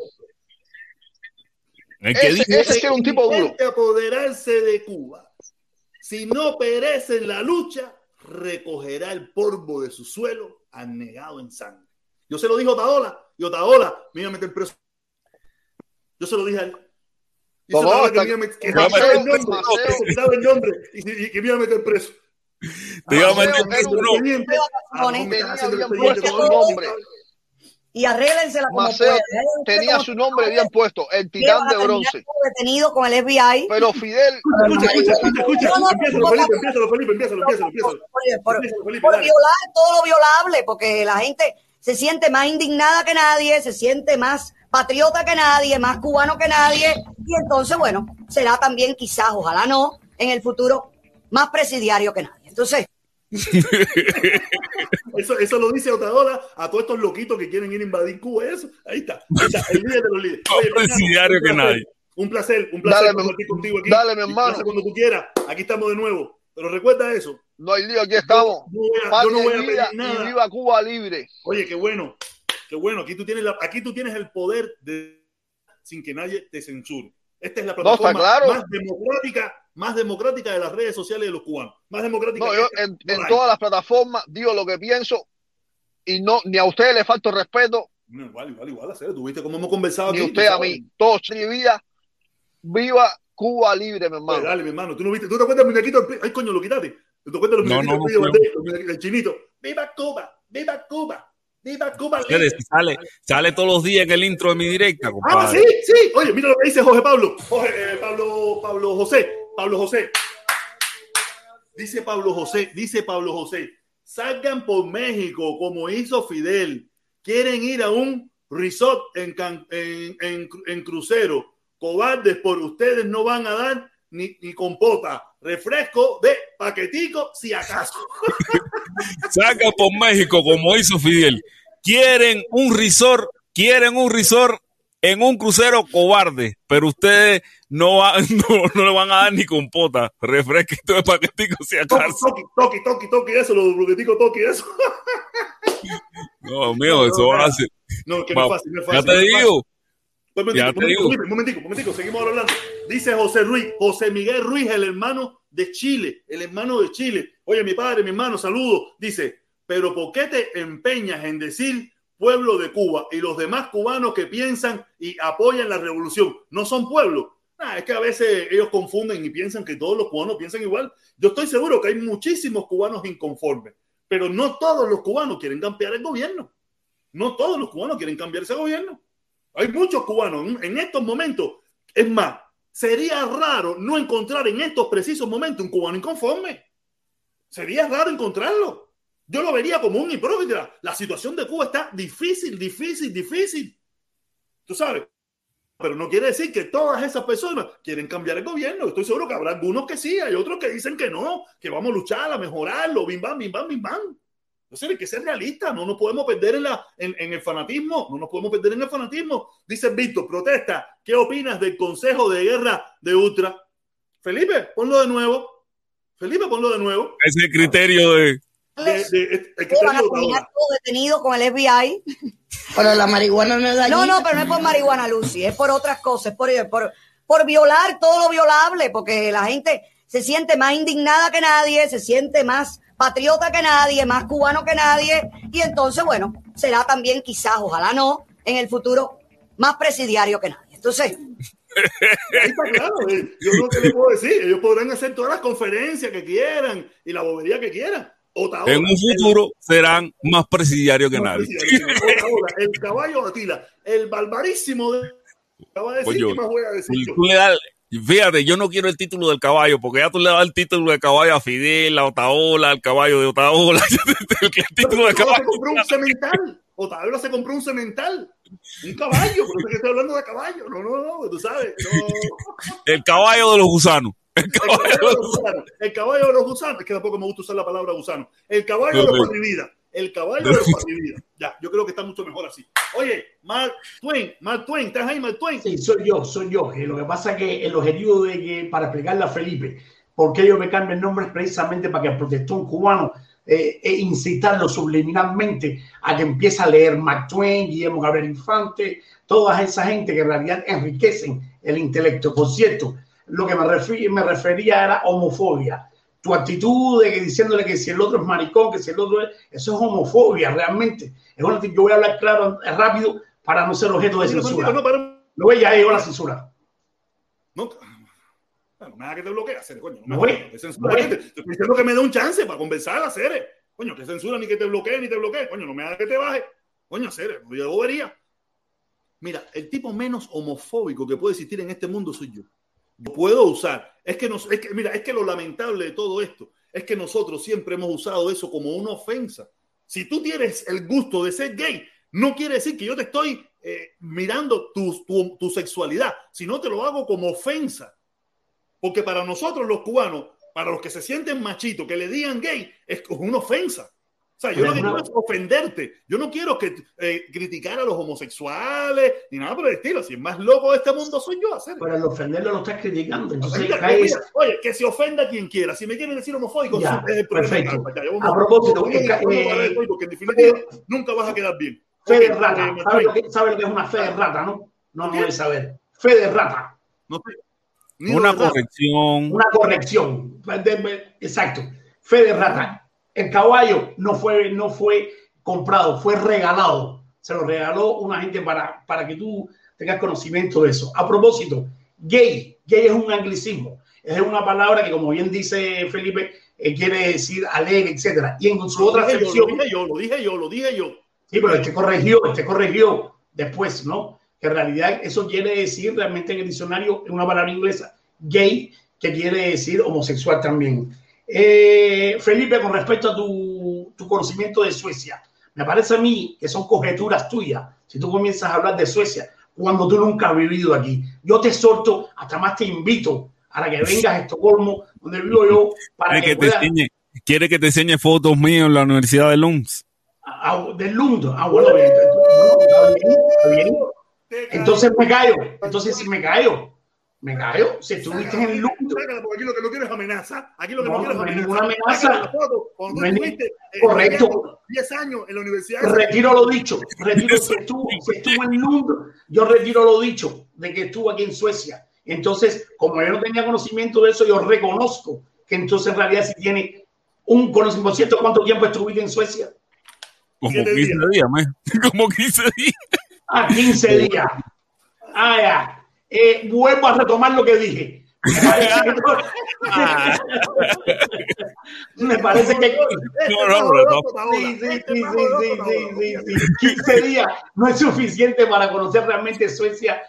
El que Ese- sí era un tipo duro. Apoderarse de Cuba. Si no perece en la lucha, recogerá el polvo de su suelo anegado en sangre. Yo se lo dije a Otaola, y Otaola me iba a meter preso. Yo se lo dije a él. Y No, se no, lo que me iba a met- que Maceo, se sabe el nombre, y, que me iba a meter preso. Te iba a Ah, meter preso, Y arréglensela como Maceo Tenía su nombre bien puesto, el titán de bronce. como detenido con el FBI. Pero Fidel, Escucha, escucha, escucha, Empiézalo, Felipe, empiézalo, Felipe, empiézalo, por, Felipe, violar todo lo violable, porque la gente se siente más indignada que nadie, se siente más patriota que nadie, más cubano que nadie, y entonces, bueno, será también quizás, ojalá no, en el futuro, más presidiario que nadie. Entonces, [LAUGHS] Eso, eso lo dice Otaola a todos estos loquitos que quieren ir a invadir Cuba. Eso, ahí está, ahí está, el líder de los líderes. Presidiario un que placer, nadie. Un placer, un placer Dale, mi- contigo aquí. dale, mi Y hermano. Cuando tú quieras, aquí estamos de nuevo. Pero recuerda eso. no hay lío, aquí estamos. Yo no voy a, yo no voy a y pedir y nada. viva Cuba libre. Oye, qué bueno, qué bueno. Aquí tú tienes, la, aquí tú tienes el poder de sin que nadie te censure. Esta es la plataforma claro. más democrática, más democrática de las redes sociales de los cubanos. Más democrática. No, que yo esta, en, todas las plataformas digo lo que pienso y no ni a ustedes les falta respeto, No, igual, igual, igual, hacer. Tú viste cómo hemos conversado ni aquí. usted a mí. Todos vida. Viva Cuba libre, mi Oye, hermano. dale, mi hermano. ¿Tú no viste? ¿Tú te acuerdas del muñequito? Ay, coño, lo quitaste. ¿Tú te acuerdas de los No, muñequitos no, del no, El chinito. ¡Viva Cuba! ¡Viva Cuba! ¡Viva Cuba! Libre! sale, sale todos los días en el intro de mi directa, Ah, sí, sí. Oye, mira lo que dice Jorge Pablo. Jorge, eh, Pablo, Pablo José. Pablo José. Dice Pablo José, dice Pablo José. Salgan por México como hizo Fidel. Quieren ir a un resort en, Can- en, en- en crucero. Cobardes, por ustedes no van a dar ni, ni compota. Refresco de paquetico, si acaso. [LAUGHS] Saca por México, como hizo Fidel. Quieren un resort, quieren un resort en un crucero cobarde, pero ustedes no, va- [LAUGHS] no, no le van a dar ni compota. Refresquito de paquetico si acaso. toki, toki, toki, toki, eso, los paqueticos, toki, eso. No, mío, eso va a ser. No, que no es fácil, no es Ya fácil. te es fácil. digo. Un Ya momentico, te digo. un momentico, un momentico, seguimos hablando. Dice José Ruiz, José Miguel Ruiz, el hermano de Chile, el hermano de Chile. Oye, mi padre, mi hermano, saludo. Dice, pero ¿por qué te empeñas en decir pueblo de Cuba y los demás cubanos que piensan y apoyan la revolución no son pueblos? Ah, es que a veces ellos confunden y piensan que todos los cubanos piensan igual. Yo estoy seguro que hay muchísimos cubanos inconformes, pero no todos los cubanos quieren cambiar el gobierno. No todos los cubanos quieren cambiar ese gobierno. Hay muchos cubanos en estos momentos. Es más, sería raro no encontrar en estos precisos momentos un cubano inconforme. Sería raro encontrarlo. Yo lo vería como un hipócrita. La situación de Cuba está difícil, difícil, difícil. Tú sabes. pero no quiere decir que todas esas personas quieren cambiar el gobierno. Estoy seguro que habrá algunos que sí, hay otros que dicen que no, que vamos a luchar, a mejorarlo, bim bam, bim bam, bim bam. Entonces hay que ser realistas, no nos podemos perder en, la, en, en el fanatismo, no nos podemos perder en el fanatismo. Dice Víctor, protesta, ¿qué opinas del Consejo de Guerra de Ultra? Felipe, ponlo de nuevo. Felipe, ponlo de nuevo. Ese criterio de... De- de- el van a terminar todos detenidos con el FBI. Pero la marihuana no es dañina. No, no, pero no es por marihuana, Lucy, es por otras cosas, es por, por, por violar todo lo violable, porque la gente se siente más indignada que nadie, se siente más patriota que nadie, más cubano que nadie, y entonces, bueno, será también quizás, ojalá no, en el futuro, más presidiario que nadie. Entonces, [LAUGHS] está claro. eh. Yo no te le puedo decir. Ellos podrán hacer todas las conferencias que quieran y la bobería que quieran. Otaola, En un futuro serán más presidiarios que nadie. Otaola, el caballo Atila, el barbarísimo de. Acaba de decir, Oye, ¿qué más voy a decir yo? Le das- fíjate, yo no quiero el título del caballo, porque ya tú le das el título de caballo a Fidel, a Otaola, al caballo de Otaola. [LAUGHS] el título de Otaola se caballo. compró un cemental. Otaola se compró un cemental. Un caballo, por eso es que estoy hablando de caballo. No, no, no, tú sabes. No. El caballo de los gusanos. El caballo de los gusanos. El caballo de los gusanos. Es que tampoco me gusta usar la palabra gusano. El caballo de los vida. El caballo de los [LAUGHS] vida. Ya, yo creo que está mucho mejor así. Oye, Mark Twain, Mark Twain, ¿estás ahí, Mark Twain? Sí, soy yo, soy yo. Que lo que pasa es que el objetivo de que, para explicarle a Felipe por qué yo me cambio el nombre es precisamente para que el protestón cubano eh, e incitarlo subliminalmente a que empiece a leer Mark Twain, Guillermo Gabriel Infante, toda esa gente que en realidad enriquecen el intelecto. Por cierto, lo que me, refi- me refería era homofobia. Tu actitud de que diciéndole que si el otro es maricón, que si el otro es... Eso es homofobia realmente. Es una, yo voy a hablar claro, eh, rápido, para no ser objeto de censura. no, para- Lo ve, ya llegó la censura. no, no me hagas que te bloquee, hacer, coño. No me No censura No. Te estoy diciendo que me dé un chance para conversar, hacer. Coño, que censura ni que te bloquee ni te bloquee. Coño, no me hagas que te baje. Coño, hacer, yo bobería. Mira, el tipo menos homofóbico que puede existir en este mundo soy yo. Yo puedo usar. Es que, nos, es que, mira, es que lo lamentable de todo esto es que nosotros siempre hemos usado eso como una ofensa. Si tú tienes el gusto de ser gay, no quiere decir que yo te estoy eh, mirando tu, tu, tu sexualidad, sino te lo hago como ofensa. Porque para nosotros los cubanos, para los que se sienten machitos, que le digan gay, es una ofensa. Sea, yo Pero lo que es una- quiero es ofenderte. Yo no quiero que eh, criticar a los homosexuales ni nada por el estilo. Si el más loco de este mundo soy yo, hacer. Pero al ofenderlo lo estás criticando. Entonces, mira, oye, que se ofenda quien quiera. Si me quieren decir homofóbico, Ya, es el problema. perfecto. Calma, ya, vamos- A propósito, eh, eh, en definitiva nunca vas a quedar bien. Fe de rata. eh, ¿Sabe lo, que, sabe lo que es una fe de rata, no? No, no debe saber. Fe de rata. No sé. Nido Una corrección. Una corrección. Exacto. Fe de rata. El caballo no fue, no fue comprado, fue regalado. Se lo regaló una gente para, para que tú tengas conocimiento de eso. A propósito, gay. Gay es un anglicismo. Es una palabra que, como bien dice Felipe, eh, quiere decir alegre, etcétera. Y en su Lo otra sección. Lo dije yo, lo dije yo, lo dije yo. Sí, pero este corrigió, este corrigió después, ¿no? Que en realidad eso quiere decir realmente en el diccionario, en una palabra inglesa, gay, que quiere decir homosexual también. Eh, Felipe, con respecto a tu, tu conocimiento de Suecia, me parece a mí que son conjeturas tuyas. Si tú comienzas a hablar de Suecia, cuando tú nunca has vivido aquí, yo te exhorto, hasta más te invito a que vengas a Estocolmo, donde vivo yo, para que, que te puedas enseñe, quiere que te enseñe fotos mías en la Universidad de a- del Lund. Ah, bueno, bien, bueno, está bien, está bien. Entonces me callo. Entonces si me callo, me callo. Si estuviste en porque aquí lo que no quiero es amenaza. Aquí lo que no, No, quiero es no hay amenaza. ninguna amenaza. Cuando No estuviste, eh, Correcto. 10 años en la universidad. retiro lo dicho. Retiro si estuvo, si estuvo en Lund, yo retiro lo dicho de que estuvo aquí en Suecia. Entonces, como yo no tenía conocimiento de eso, yo reconozco que entonces en realidad si tiene un conocimiento. Por cierto, ¿cuánto tiempo estuviste en Suecia? Como Siete 15 días. días, man. [LAUGHS] Como 15 días. A 15 días. Ah, ya. Eh, vuelvo a retomar lo que dije. Me parece que, parece que No, no, pero no. Sí, sí, sí, sí, sí, sí, sí, sí. 15 días no es suficiente para conocer realmente Suecia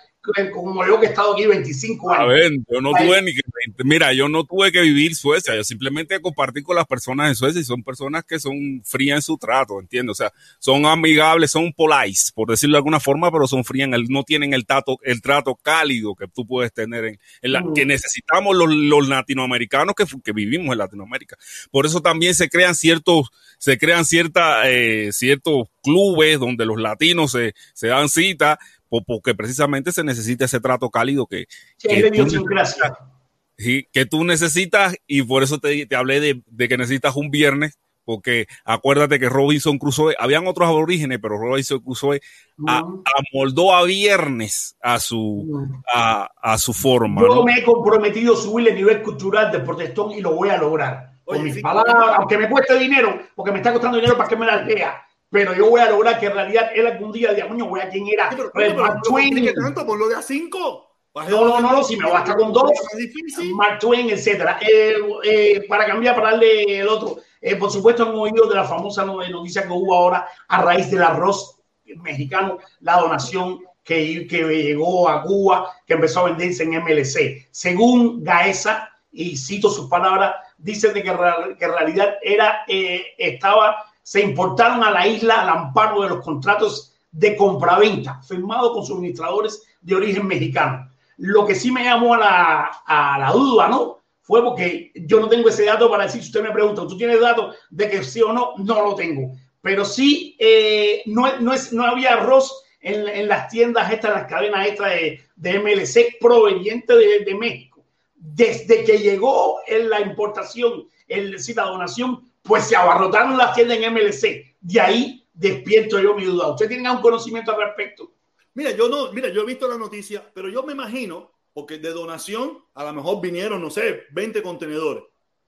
como yo que he estado aquí 25 años. A ver, yo no tuve ni que, mira, yo no tuve que vivir Suecia, yo simplemente compartí con las personas de Suecia y son personas que son frías en su trato, ¿entiendes? O sea, son amigables, son polite, por decirlo de alguna forma, pero son frías, no tienen el trato, el trato cálido que tú puedes tener en, la, mm. que necesitamos los, los latinoamericanos que, que, vivimos en Latinoamérica. Por eso también se crean ciertos, se crean cierta, eh, ciertos clubes donde los latinos se, se dan cita porque precisamente se necesita ese trato cálido que, que, tú, necesitas, que tú necesitas y por eso te, te hablé de, de, que necesitas un viernes porque acuérdate que Robinson Crusoe, habían otros aborígenes, pero Robinson Crusoe amoldó a viernes a su, a, a su forma. Yo me he comprometido a subir el nivel cultural del protestón y lo voy a lograr. Con mis palabras, aunque me cueste dinero, porque me está costando dinero para que me la lea pero yo voy a lograr que en realidad él algún día diga, coño, voy a quién era. Sí, pero, pero, Mark Twain. tanto por lo de a cinco? No, no, no, si me basta con dos, Mark Twain, etcétera. Eh, eh, para cambiar, para darle el otro. Eh, por supuesto, hemos oído de la famosa noticia que hubo ahora a raíz del arroz mexicano, la donación que, que llegó a Cuba, que empezó a venderse en MLC. Según Gaesa, y cito sus palabras, dice de que, que en realidad era, estaba se importaron a la isla al amparo de los contratos de compraventa firmados con suministradores de origen mexicano. Lo que sí me llamó a la, a la duda, ¿no? Fue porque yo no tengo ese dato para decir, si usted me pregunta, ¿tú tienes datos de que sí o no? No lo tengo. Pero sí, eh, no, no, es, no había arroz en, en, las tiendas estas, las cadenas estas de, de MLC proveniente de, de, México. Desde que llegó en la importación, el decir, la donación, pues se abarrotaron las tiendas en MLC. De ahí despierto yo mi duda. ¿Usted tiene algún conocimiento al respecto? Mira, yo no, mira, yo he visto la noticia, pero yo me imagino, porque de donación a lo mejor vinieron, no sé, 20 contenedores.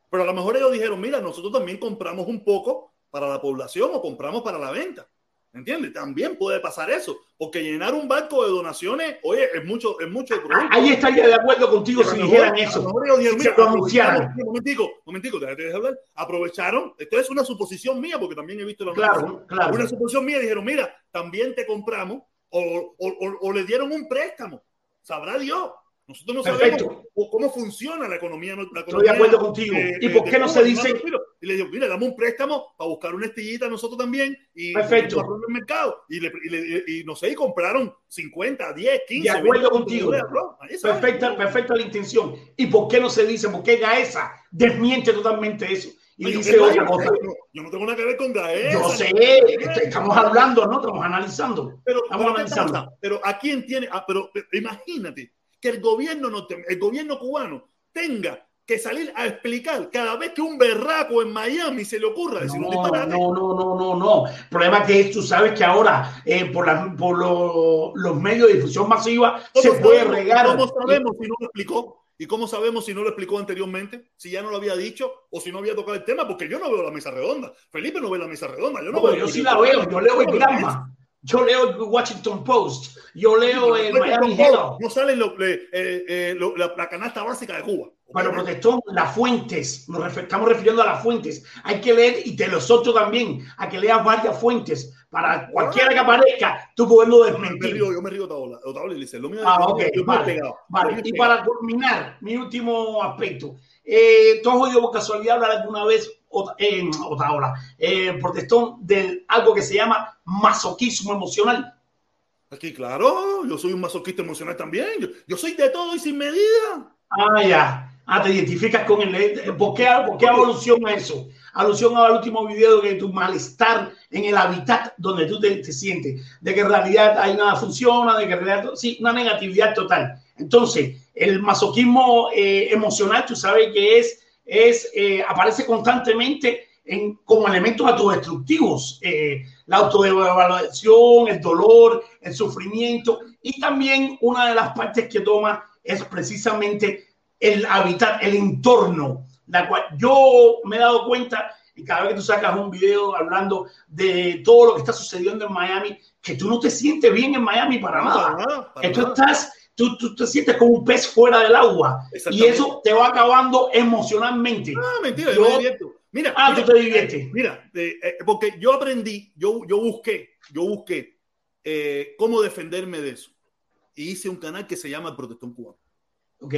Pero a lo mejor ellos dijeron, mira, nosotros también compramos un poco para la población o compramos para la venta. ¿Entiendes? También puede pasar eso, porque llenar un banco de donaciones, oye, es mucho, es mucho producto. Ahí estaría de acuerdo contigo si dijeran eso. Momentico, momentico, momentico, de hablar. Aprovecharon, esto es una suposición mía, porque también he visto la claro, claro. Una suposición mía, dijeron, mira, también te compramos, o, o, o, o le dieron un préstamo. Sabrá Dios. Nosotros no Perfecto. sabemos cómo funciona la economía. La economía Estoy de acuerdo contigo. Eh, ¿Y por qué no se dice? Y le digo, mira, damos un préstamo para buscar una estillita nosotros también. Y Perfecto. En el mercado. Y, le, y, le, y, no sé, y compraron 50, 10, 15. De acuerdo contigo. Perfecta, perfecta la intención. ¿Y por qué no se dice? ¿Por qué Gaesa desmiente totalmente eso? Y no, dice otra cosa. Yo, yo no tengo nada que ver con Gaesa. Yo sé, estamos hablando, ¿no? Estamos analizando. Pero, estamos analizando. Pero ¿a quién tiene? Ah, pero imagínate que el gobierno, no el gobierno cubano tenga que salir a explicar cada vez que un berraco en Miami se le ocurra decir no, un No, no, no, no, no. El problema es que tú sabes que ahora eh, por, la, por lo, los medios de difusión masiva se puede regar. ¿Cómo sabemos si no lo explicó? ¿Y cómo sabemos si no lo explicó anteriormente? Si ya no lo había dicho o si no había tocado el tema, porque yo no veo la mesa redonda. Felipe no ve la mesa redonda. Yo, no, no veo yo sí la veo, yo leo el drama. Yo leo el Washington Post, yo leo el Miami Herald. No sale lo, eh, eh, lo, la, la, canasta básica de Cuba. Bueno, protestón, las fuentes, nos refer, estamos refiriendo a las fuentes. Hay que leer, y te los otros también, a que leas varias fuentes para cualquiera que aparezca, tú poderlo desmentir. Me río, yo me río Otaola, Otaola y dice, lo mío ah, ok, vale, vale. Y para culminar, mi último aspecto. Eh, ¿Tú has oído por casualidad hablar alguna vez en Otaola, eh, protestón de algo que se llama masoquismo emocional. Aquí, claro, yo soy un masoquista emocional también. Yo, yo soy de todo y sin medida. Ah, ya. Ah, te identificas con el. ¿Por qué, por qué alusión a eso? Alusión al último video de tu malestar en el hábitat donde tú te, te, sientes, de que en realidad hay nada funciona, de que en realidad. Sí, una negatividad total. Entonces, el masoquismo eh, emocional, tú sabes que es es, eh, aparece constantemente en, como elementos autodestructivos. Eh, la autoevaluación, el dolor, el sufrimiento y también una de las partes que toma es precisamente el hábitat, el entorno, la cual yo me he dado cuenta y cada vez que tú sacas un video hablando de todo lo que está sucediendo en Miami, que tú no te sientes bien en Miami para nada, para nada para que tú nada. estás Tú, tú, te sientes como un pez fuera del agua y eso te va acabando emocionalmente. Ah, mentira, yo, yo me divierto. Mira, ah, mira, tú te diviertes. Mira, eh, eh, porque yo aprendí, yo, yo busqué, yo busqué eh, cómo defenderme de eso. y hice un canal que se llama El Protestón Cubano. Ok.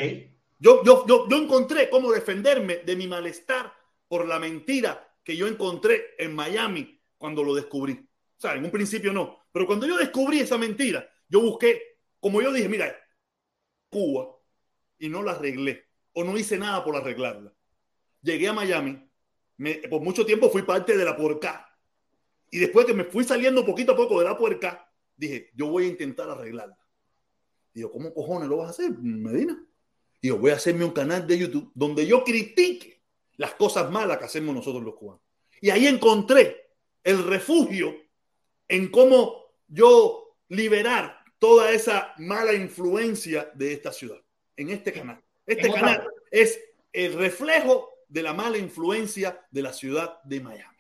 Yo, yo, yo, yo encontré cómo defenderme de mi malestar por la mentira que yo encontré en Miami cuando lo descubrí. O sea, en un principio no, pero cuando yo descubrí esa mentira, yo busqué, como yo dije, mira, Cuba, y no la arreglé, o no hice nada por arreglarla. Llegué a Miami, me- por mucho tiempo fui parte de la puerca, y después que me fui saliendo poquito a poco de la puerca, dije, yo voy a intentar arreglarla. Digo, ¿cómo cojones lo vas a hacer, Medina? Digo, voy a hacerme un canal de YouTube donde yo critique las cosas malas que hacemos nosotros los cubanos. Y ahí encontré el refugio en cómo yo liberar toda esa mala influencia de esta ciudad en este canal. Este otra- canal es el reflejo de la mala influencia de la ciudad de Miami.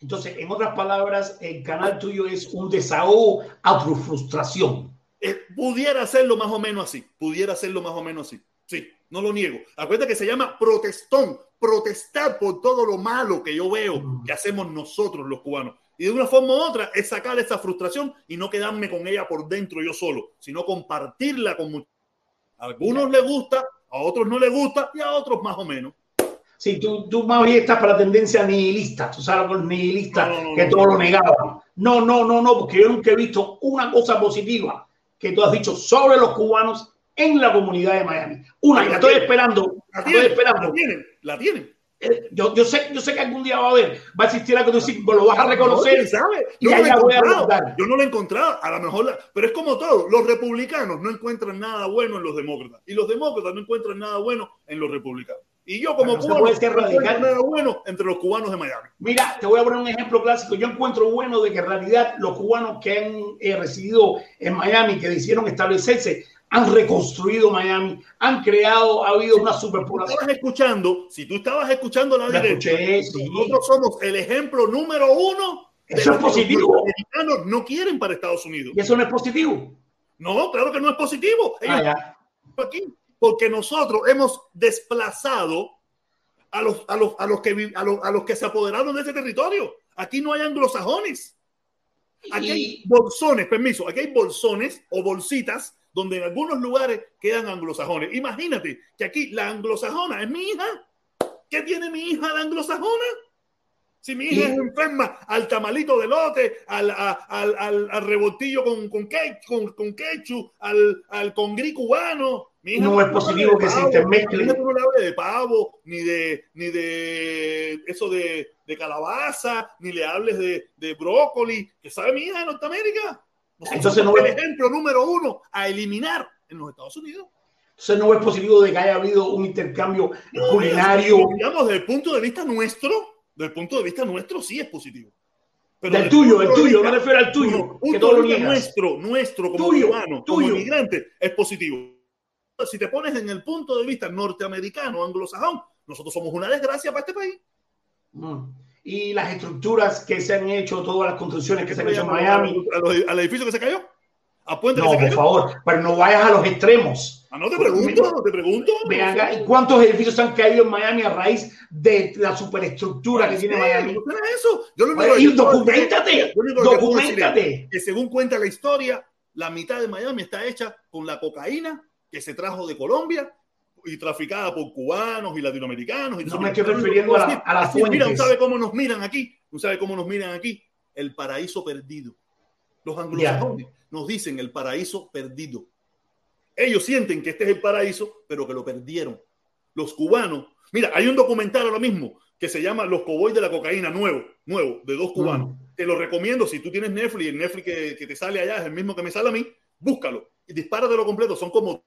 Entonces, en otras palabras, el canal tuyo es un desahogo a tu frustración. Eh, pudiera hacerlo más o menos así, pudiera hacerlo más o menos así. Sí, no lo niego. Acuérdate que se llama protestón, protestar por todo lo malo que yo veo que hacemos nosotros los cubanos. Y de una forma u otra es sacar esa frustración y no quedarme con ella por dentro yo solo, sino compartirla con muchos. A algunos les gusta, a otros no les gusta y a otros más o menos. Sí, tú, tú más bien estás para la tendencia nihilista. Tú sabes los nihilistas No, no, no, que todo lo negaban. No, no, no, no, porque yo nunca he visto una cosa positiva que tú has dicho sobre los cubanos en la comunidad de Miami. Una, y la estoy esperando. La La estoy tienen, esperando. la tienen, la tienen. Yo, yo, sé, yo sé que algún día va a haber, va a existir algo tú dices, lo vas a reconocer. Yo no, lo he allá voy a encontrado. abordar. Yo no lo he encontrado, a lo mejor, la- pero es como todo. Los republicanos no encuentran nada bueno en los demócratas y los demócratas no encuentran nada bueno en los republicanos. Y yo como se cubano no radical. nada bueno entre los cubanos de Miami. Mira, te voy a poner un ejemplo clásico. Yo encuentro bueno de que en realidad los cubanos que han eh, residido en Miami, que decidieron establecerse, han reconstruido Miami, han creado, ha habido una superpoblación. Estabas escuchando, si tú estabas escuchando la La derecha, escuché, sí. nosotros somos el ejemplo número uno Eso es que los positivo. norteamericanos no quieren para Estados Unidos. Y eso no es positivo. No, claro que no es positivo. Ellos Ah, aquí porque nosotros hemos desplazado a los, a los, a los, que, a los, a los que se apoderaron de ese territorio. Aquí no hay anglosajones. Aquí hay bolsones, permiso, aquí hay bolsones o bolsitas donde en algunos lugares quedan anglosajones. Imagínate que aquí la anglosajona es mi hija. ¿Qué tiene mi hija la anglosajona? Si mi hija es enferma al tamalito de lote, al, al, al, al revoltillo con, con, con, con ketchup, al, al congrí cubano. Mi hija No es positivo que se intermezcle. no le hable de pavo, ni de, ni de eso de, de calabaza, ni le hables de, de brócoli, que sabe mi hija de Norteamérica. Entonces no el es- ejemplo número uno a eliminar en los Estados Unidos. Entonces no es positivo de que haya habido un intercambio No, culinario Digamos, desde el punto de vista nuestro, desde el punto de vista nuestro, sí es positivo. del desde tuyo, el tuyo, me refiero al tuyo, no, que punto todo de lo nuestro, nuestro como Tuyo, cubano, como tuyo. inmigrante, es positivo. Si te pones en el punto de vista norteamericano, anglosajón, nosotros somos una desgracia para este país. Mm. Y las estructuras que se han hecho, todas las construcciones que se han hecho en Miami. al edificio que se cayó, a puente No, que se por cayó. favor, pero no vayas a los extremos. Ah, no te pregunto, te pregunto. ¿y ¿cuántos edificios han caído en Miami a raíz de la superestructura que tiene Miami? no eso. Yo lo único documentate, documentate. Que según cuenta la historia, la mitad de Miami está hecha con la cocaína que se trajo de Colombia y traficada por cubanos y latinoamericanos. Y No me estoy refiriendo a la- a las Mira, fuentes. ¿sabe cómo nos miran aquí? ¿Sabe cómo nos miran aquí? El paraíso perdido. Los anglosajones nos dicen el paraíso perdido. Ellos sienten que este es el paraíso, pero que lo perdieron. Los cubanos, mira, hay un documental ahora mismo que se llama Los Cowboys de la Cocaína, nuevo, nuevo, de dos cubanos. Te lo recomiendo si tú tienes Netflix, el Netflix que, que te sale allá es el mismo que me sale a mí, búscalo y dispáratelo completo. Son como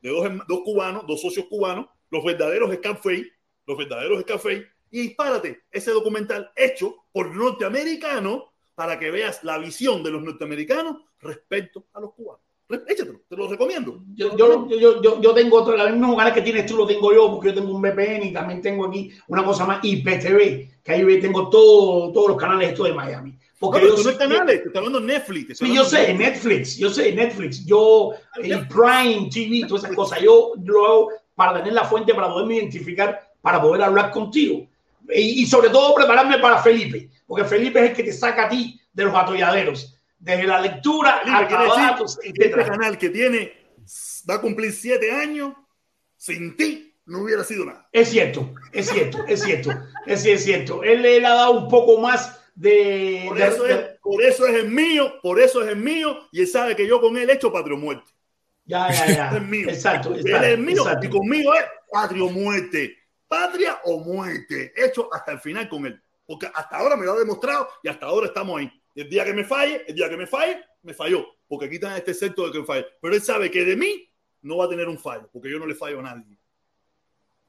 de dos, dos cubanos, dos socios cubanos, los verdaderos Scarface, los verdaderos Scarface, y dispárate ese documental hecho por norteamericanos para que veas la visión de los norteamericanos respecto a los cubanos. Échatelo, te lo recomiendo. Yo, yo, yo, yo, tengo otro, la misma canal que tienes tú lo tengo yo, porque yo tengo un VPN y también tengo aquí una cosa más IPTV, que ahí tengo todo, todos los canales estos de Miami. Porque No, yo tú no canales, te está hablando Netflix. Sí, yo sé, Netflix, yo sé, Netflix, yo, el Prime TV, todas esas cosas, yo lo hago para tener la fuente, para poderme identificar, para poder hablar contigo. Y, y sobre todo prepararme para Felipe, porque Felipe es el que te saca a ti de los atolladeros. desde la lectura Felipe, a quiere decir datos, que este canal que tiene, va a cumplir siete años, sin ti no hubiera sido nada. Es cierto, es cierto, es cierto, es, es cierto. Él le ha dado un poco más de... Por eso, de- es, por eso es el mío, por eso es el mío, y él sabe que yo con él he hecho patrio muerte. ya, ya, ya. [LAUGHS] es mío. Exacto, Él exacto, es el mío exacto. y conmigo es patrio muerte. Patria o muerte. Hecho hasta el final con él. Porque hasta ahora me lo ha demostrado y hasta ahora estamos ahí. El día que me falle, el día que me falle, me falló. Porque quitan este excepto de que me falle. Pero él sabe que de mí no va a tener un fallo. Porque yo no le fallo a nadie.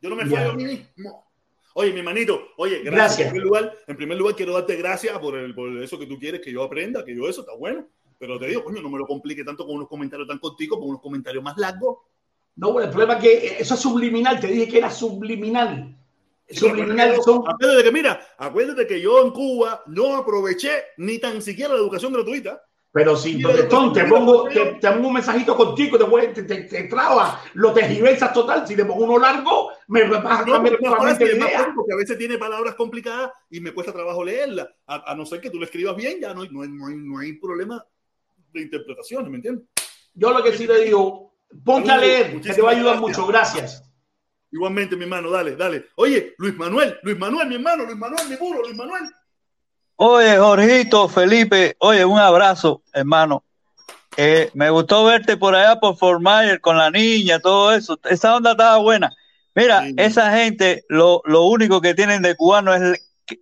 Yo no me Ya. fallo a mí mismo. Oye, mi manito, oye, gracias. Gracias. En, primer lugar, en primer lugar, quiero darte gracias por, el, por eso que tú quieres que yo aprenda, que yo eso está bueno. Pero te digo, coño, no me lo complique tanto con unos comentarios tan corticos, con unos comentarios más largos. No, bueno, el problema es que eso es subliminal, te dije que era subliminal. Sí, Subliminal son... Acuérdate que, mira, acuérdate que yo en Cuba no aproveché ni tan siquiera la educación gratuita. Pero si, protestón, te pongo, te, te pongo un mensajito contigo, te, voy- te, te, te traba, lo tergiversas total. Si te pongo uno largo, me vas a cambiar totalmente la idea. porque a veces tiene palabras complicadas y me cuesta trabajo leerlas. A, a no ser que tú lo escribas bien, ya no, hay- no, no, hay, no hay problema de interpretación, ¿me entiendes? Yo lo que sí te digo, ponte a leer, que te va a ayudar gracias. mucho. Gracias. Igualmente, mi hermano, dale, dale. Oye, Luis Manuel, Luis Manuel, mi hermano, Luis Manuel, mi puro, Luis Manuel. Oye, Jorgito, Felipe, oye, un abrazo, hermano. Eh, me gustó verte por allá por Fort Myers con la niña, todo eso. Esa onda estaba buena. Mira, Sí. esa gente, lo, lo único que tienen de cubano es, que-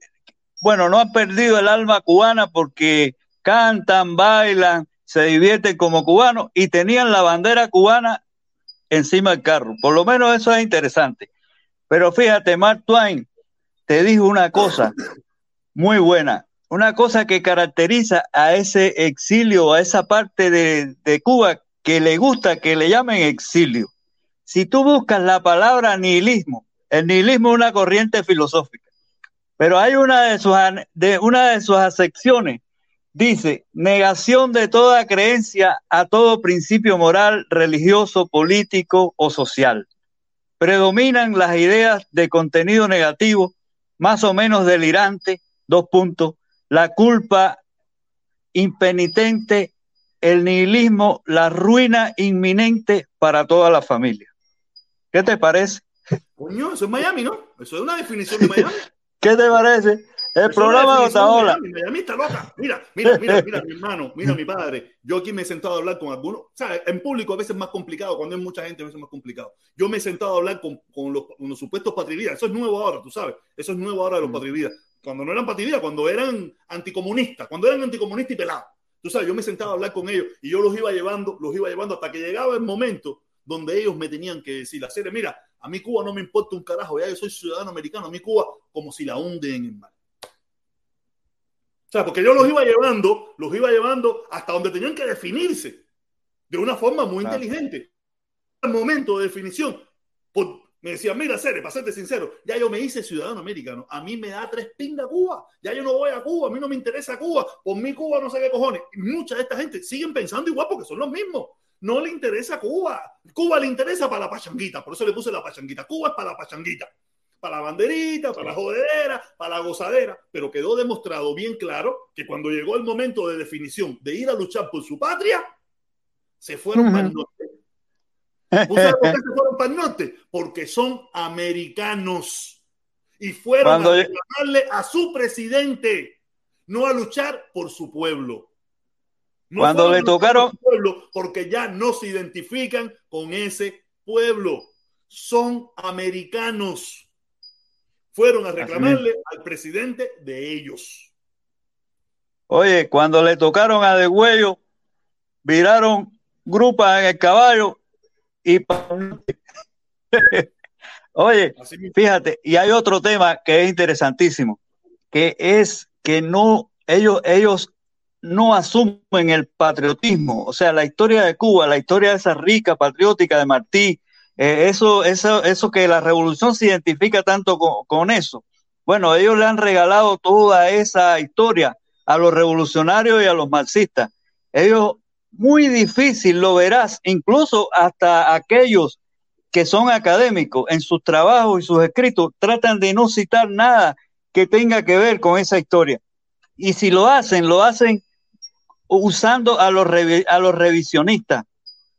bueno, no han perdido el alma cubana porque cantan, bailan, se divierten como cubanos y tenían la bandera cubana encima del carro. Por lo menos eso es interesante. Pero fíjate, Mark Twain te dijo una cosa muy buena. Una cosa que caracteriza a ese exilio, a esa parte de, Cuba que le gusta que le llamen exilio. Si tú buscas la palabra nihilismo, el nihilismo es una corriente filosófica, pero hay una de sus, de, una de sus acepciones, dice, negación de toda creencia a todo principio moral, religioso, político o social. Predominan las ideas de contenido negativo, más o menos delirante, dos puntos, la culpa impenitente, el nihilismo, la ruina inminente para toda la familia. ¿Qué te parece? Coño, eso es Miami, ¿no? Eso es una definición de Miami. [LAUGHS] ¿Qué te parece? El programa de Otaola. Miami. Miami está loca. Mira, mira, mira, mira, mi hermano, mira, mi padre. Yo aquí me he sentado a hablar con algunos. ¿Sabes? En público a veces es más complicado. Cuando hay mucha gente, a veces es más complicado. Yo me he sentado a hablar con, con los, con los supuestos patrividas. Eso es nuevo ahora, tú sabes. Eso es nuevo ahora de los patrividas. Cuando no eran patrividas, cuando eran anticomunistas. Cuando eran anticomunistas y pelados. Tú sabes, yo me he sentado a hablar con ellos y yo los iba llevando, los iba llevando hasta que llegaba el momento donde ellos me tenían que decir, la serie, mira, a mí Cuba no me importa un carajo, ya yo soy ciudadano americano, a mí Cuba como si la hunden en el mar. O sea, porque yo los iba llevando, los iba llevando hasta donde tenían que definirse de una forma muy Claro. inteligente. El momento de definición, por- me decían, mira, Cere, para serte sincero, ya yo me hice ciudadano americano, a mí me da tres pingas Cuba, ya yo no voy a Cuba, a mí no me interesa Cuba, por mí Cuba no sé qué cojones. Y mucha de esta gente siguen pensando igual porque son los mismos. No le interesa Cuba. Cuba le interesa para la pachanguita, por eso le puse la pachanguita. Cuba es para la pachanguita, para la banderita, para la jodedera, para la gozadera, pero quedó demostrado bien claro que cuando llegó el momento de definición de ir a luchar por su patria, se fueron norte. ¿Tú sabes por qué [LAUGHS] se fueron para el norte? Porque son americanos y fueron a reclamarle a su presidente, no a luchar por su pueblo. No Cuando le tocaron- pueblo porque ya no se identifican con ese pueblo. Son americanos. Fueron a reclamarle al presidente de ellos. Oye, cuando le tocaron a Degüello, viraron grupas en el caballo y [LAUGHS] Oye, fíjate, y hay otro tema que es interesantísimo, que es que no, ellos, ellos no asumen el patriotismo, o sea, la historia de Cuba, la historia de esa rica patriótica de Martí, eh, eso, eso, eso que la revolución se identifica tanto con, con eso. Bueno, ellos le han regalado toda esa historia a los revolucionarios y a los marxistas. Ellos, muy difícil lo verás, incluso hasta aquellos que son académicos en sus trabajos y sus escritos tratan de no citar nada que tenga que ver con esa historia. Y si lo hacen, lo hacen usando a los, a los revisionistas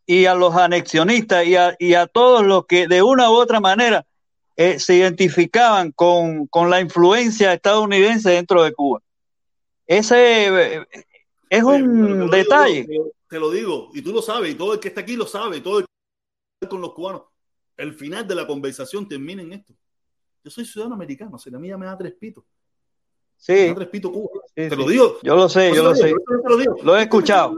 y a los anexionistas y a, y a todos los que de una u otra manera eh, se identificaban con, con, la influencia estadounidense dentro de Cuba. Ese eh, es un detalle. te lo digo, y tú lo sabes, y todo el que está aquí lo sabe, todo el que con los cubanos. El final de la conversación termina en esto. Yo soy ciudadano americano, si la mía me da tres pitos. Sí. Repito, Cuba. te lo digo. Yo lo sé, yo lo, sé. Lo, he escuchado.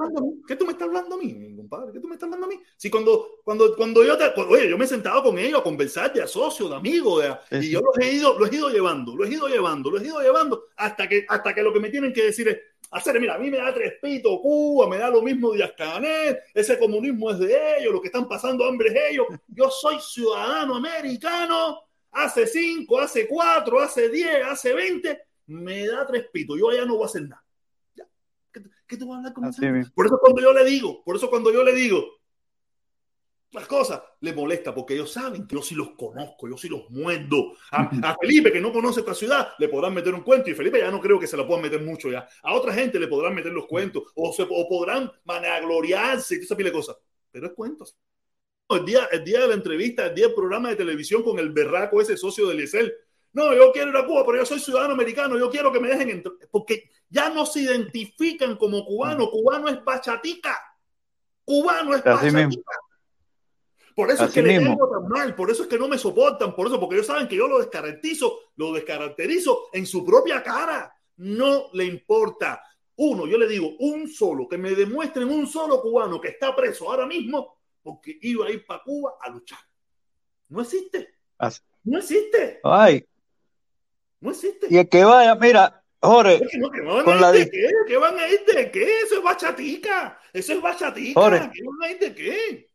¿Qué tú me estás hablando a mí, compadre? ¿Qué tú me estás hablando a mí? Si cuando, cuando, cuando yo te, oye, yo me he sentado con ellos a conversar de socio, de amigo, de, y yo los he ido, los he ido llevando, los he ido llevando, los he ido llevando hasta que, hasta que lo que me tienen que decir es, hacer, mira, a mí me da tres pitos Cuba, me da lo mismo Díaz Canel, ese comunismo es de ellos, lo que están pasando hambre es ellos. Yo soy ciudadano americano, hace cinco, hace cuatro, hace diez, hace veinte me da tres pitos, yo allá no voy a hacer nada. ¿Qué, tú vas a hablar con Por eso cuando yo le digo, por eso cuando yo le digo las cosas, le molesta, porque ellos saben que yo sí los conozco, yo sí los muerdo. A, Felipe, que no conoce esta ciudad, le podrán meter un cuento, y Felipe ya no creo que se la puedan meter mucho ya. A otra gente le podrán meter los cuentos, o, se, o podrán managloriarse y esa pile de cosas. Pero es cuentos. El día, el día de la entrevista, el día del programa de televisión con el berraco ese socio de Liesel, no, yo quiero ir a Cuba, pero yo soy ciudadano americano, yo quiero que me dejen entrar. Porque ya no se identifican como cubano. Cubano es bachatica. Cubano es bachatica. Por eso es que le tengo tan mal, por eso es que no me soportan, por eso, porque ellos saben que yo lo descaracterizo, lo descaracterizo en su propia cara. No le importa. Uno, yo le digo, un solo, que me demuestren un solo cubano que está preso ahora mismo porque iba a ir para Cuba a luchar. No existe. No existe. Ay, no existe. Y el que vaya, mira, Jorge. con la de qué? ¿Qué van a ir de qué? Eso es bachatica. Eso es bachatica. Jorge, ¿Qué van a ir de qué?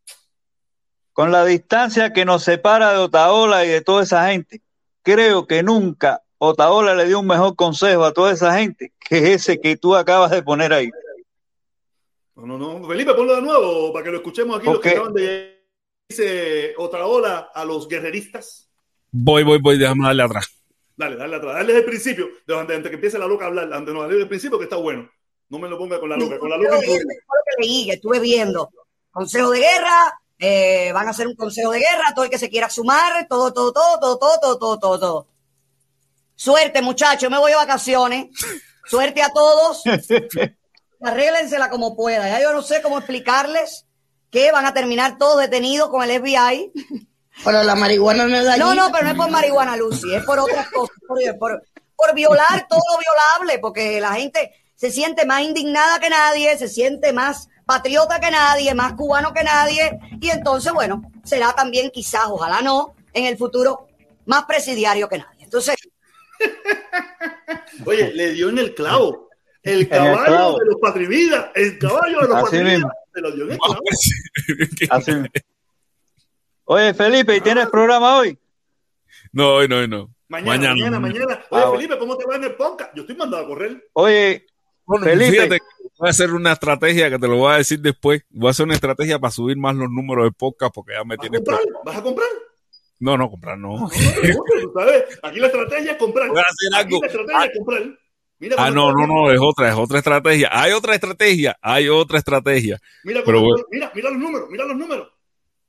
Con la distancia que nos separa de Otaola y de toda esa gente, creo que nunca Otaola le dio un mejor consejo a toda esa gente que ese que tú acabas de poner ahí. No, no, no. Felipe, ponlo de nuevo para que lo escuchemos aquí. Los que acaban de dice Otaola a los guerreristas. Voy, voy, voy, déjame darle atrás. Dale, dale atrás. Dale desde el principio, desde antes que empiece la loca a hablar. Antes, no, dale desde el principio que está bueno. No me lo ponga con la loca. Con la loca. Que estuve viendo. Consejo de guerra, eh, van a hacer un consejo de guerra, todo el que se quiera sumar, todo, todo, todo, todo, todo, todo, todo, todo, todo. Suerte, muchachos, me voy de vacaciones. Suerte a todos. [LAUGHS] Arréglensela como puedan. Ya yo no sé cómo explicarles que van a terminar todos detenidos con el FBI. Pero la marihuana no es No, no, pero no es por marihuana, Lucy, es por otras cosas, por, por, violar todo lo violable, porque la gente se siente más indignada que nadie, se siente más patriota que nadie, más cubano que nadie, y entonces, bueno, será también quizás, ojalá no, en el futuro, más presidiario que nadie. Entonces... Oye, le dio en el clavo. El caballo de los patrividas, el caballo de los patrividas, se lo dio en el clavo. Así Oye, Felipe, ¿y tienes programa hoy? No, hoy no, hoy no. Mañana, mañana, mañana. Oye, ah, Felipe, ¿cómo te va en el podcast? Yo estoy mandado a correr. Oye, Felipe. Fíjate, voy a hacer una estrategia que te lo voy a decir después. Voy a hacer una estrategia para subir más los números de podcast porque ya me tiene. ¿Vas a comprar? No, no, comprar no. Aquí la estrategia es comprar. Voy a hacer algo. Aquí la estrategia es comprar. ah, no, no, no, es otra, es otra estrategia. Hay otra estrategia, hay otra estrategia. Mira, mira, mira los números, mira los números.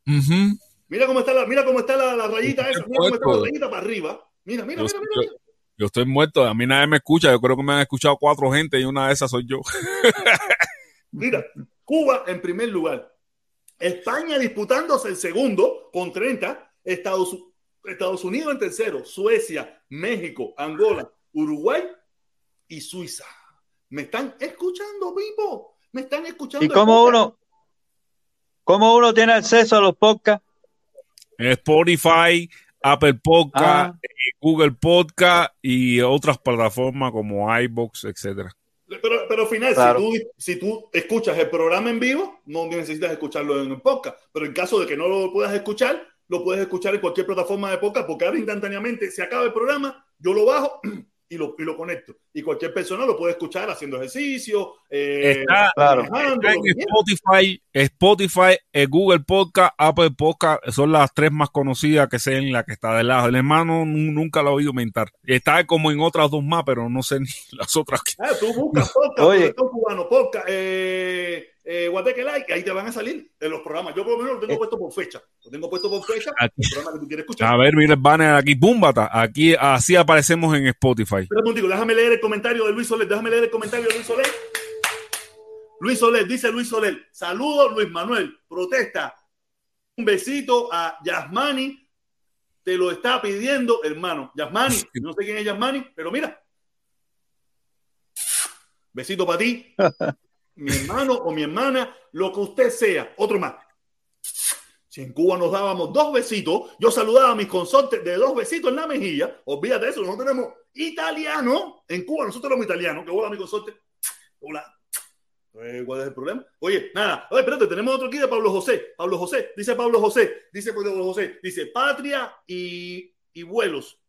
Uh Mira cómo está la, mira cómo está la, rayita esa, mira cómo está la rayita para arriba. Mira, mira, mira, mira. Yo, estoy muerto, a mí nadie me escucha, yo creo que me han escuchado cuatro gente y una de esas soy yo. [LAUGHS] mira, Cuba en primer lugar. España disputándose el segundo con 30, Estados, Estados Unidos en tercero, Suecia, México, Angola, Uruguay y Suiza. ¿Me están escuchando, vivo? ¿Me están escuchando? ¿Y cómo uno, cómo uno tiene acceso a los podcasts? Spotify, Apple Podcast, ah. eh, Google Podcast y otras plataformas como iBox, etcétera. Pero, pero final, si, tú, escuchas el programa en vivo, no necesitas escucharlo en el podcast. Pero en caso de que no lo puedas escuchar, lo puedes escuchar en cualquier plataforma de podcast, porque ahora instantáneamente se acaba el programa, yo lo bajo [CLEARS THROAT] y lo, y lo conecto. Y cualquier persona lo puede escuchar haciendo ejercicio. Eh, Está, lo en. Spotify, Spotify, eh, Google Podcast, Apple Podcast, son las tres más conocidas que sé en la que está del lado. El hermano nu- nunca lo he oído mentar. Está como en otras dos más, pero no sé ni [LAUGHS] las otras. que- Ah, tú buscas podcast, Oye. Cubano, podcast, eh, eh, Guateque Like, ahí te van a salir en los programas. Yo por lo menos lo tengo puesto por fecha. Lo tengo puesto por fecha, Aquí. el programa que tú quieres escuchar. A ver, mira el banner aquí, Búmbata. Aquí así aparecemos en Spotify. Espera un momentico, déjame leer el comentario de Luis Soler. Déjame leer el comentario de Luis Soler. Luis Soler, dice Luis Soler. Saludos, Luis Manuel. Protesta. Un besito a Yasmani. Te lo está pidiendo, hermano. Yasmani, no sé quién es Yasmani, pero mira. Besito para ti, [LAUGHS] mi hermano o mi hermana, lo que usted sea. Otro más. Si en Cuba nos dábamos dos besitos, yo saludaba a mis consortes de dos besitos en la mejilla. Olvídate de eso, nosotros tenemos italiano. En Cuba nosotros tenemos italiano. Que hola, mi consorte. Hola. Eh, ¿Cuál es el problema? Oye, nada. Oye, espérate, tenemos otro aquí de Pablo José. Pablo José, dice Pablo José, dice Pablo José, dice patria y vuelos.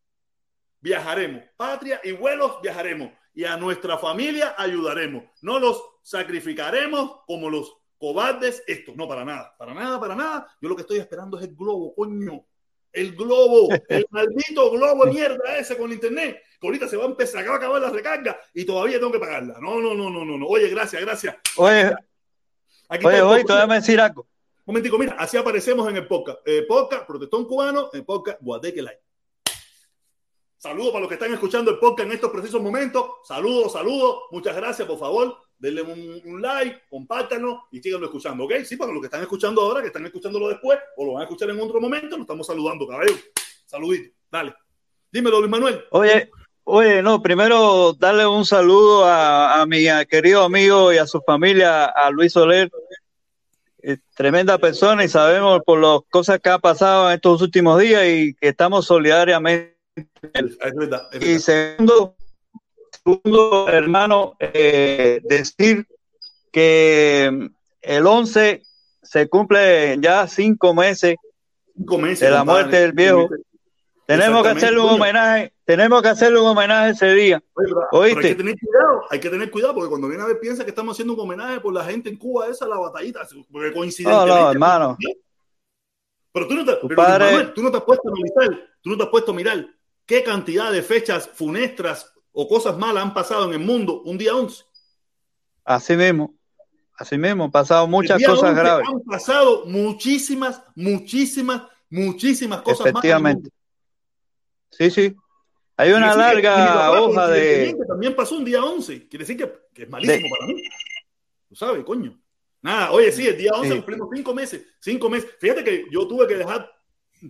Viajaremos. Patria y vuelos viajaremos. Y a nuestra familia ayudaremos. No los sacrificaremos como los cobardes estos. No, para nada, para nada, para nada. Yo lo que estoy esperando es el globo, coño. El globo, el [LAUGHS] maldito globo de mierda ese con internet. Que ahorita se va a empezar, acaba de acabar la recarga y todavía tengo que pagarla. No, no, no, no, no. no. Oye, gracias, gracias. Oye, Aquí oye, oye, podcast. te voy a decir algo. Un momentico, mira, así aparecemos en el podcast. Eh, podcast Protestón Cubano, en podcast Guateque. Saludos para los que están escuchando el podcast en estos precisos momentos. Saludos, saludos. Muchas gracias, por favor. Denle un, like, compártanlo y síganlo escuchando, ¿ok? Sí, para los que están escuchando ahora, que están escuchándolo después o lo van a escuchar en otro momento, nos estamos saludando, cabello. Saludito, dale. Dímelo, Luis Manuel. Oye, oye, no, primero darle un saludo a, a mi querido amigo y a su familia, a Luis Soler. Eh, tremenda persona y sabemos por las cosas que ha pasado en estos últimos días y que estamos solidariamente. Es verdad, es Y segundo, segundo hermano, eh, decir que el 11 se cumple ya cinco meses, Cinco meses, de la muerte del viejo. Tenemos que hacerle un homenaje, tenemos que hacerle un homenaje ese día. Oye, pero hay ¿Oíste? que tener cuidado, hay que tener cuidado porque cuando viene a ver piensa que estamos haciendo un homenaje por la gente en Cuba, esa la batallita, porque No, coincidentemente. no, hermano. Pero tú no te, Tu pero, padre- Manuel, tú no te has puesto a analizar, tú no te has puesto a mirar qué cantidad de fechas funestras o cosas malas han pasado en el mundo un día 11. Así mismo, así mismo, han pasado muchas cosas 11 graves. Han pasado muchísimas, muchísimas, muchísimas cosas malas. en el Efectivamente. Sí, sí. Hay una que larga papá, hoja de... También pasó un día 11. Quiere decir que, que es malísimo para mí. Tú sabes, coño. Nada, oye, sí, el día 11 Sí. cumplimos cinco meses. Cinco meses. Fíjate que yo tuve que dejar,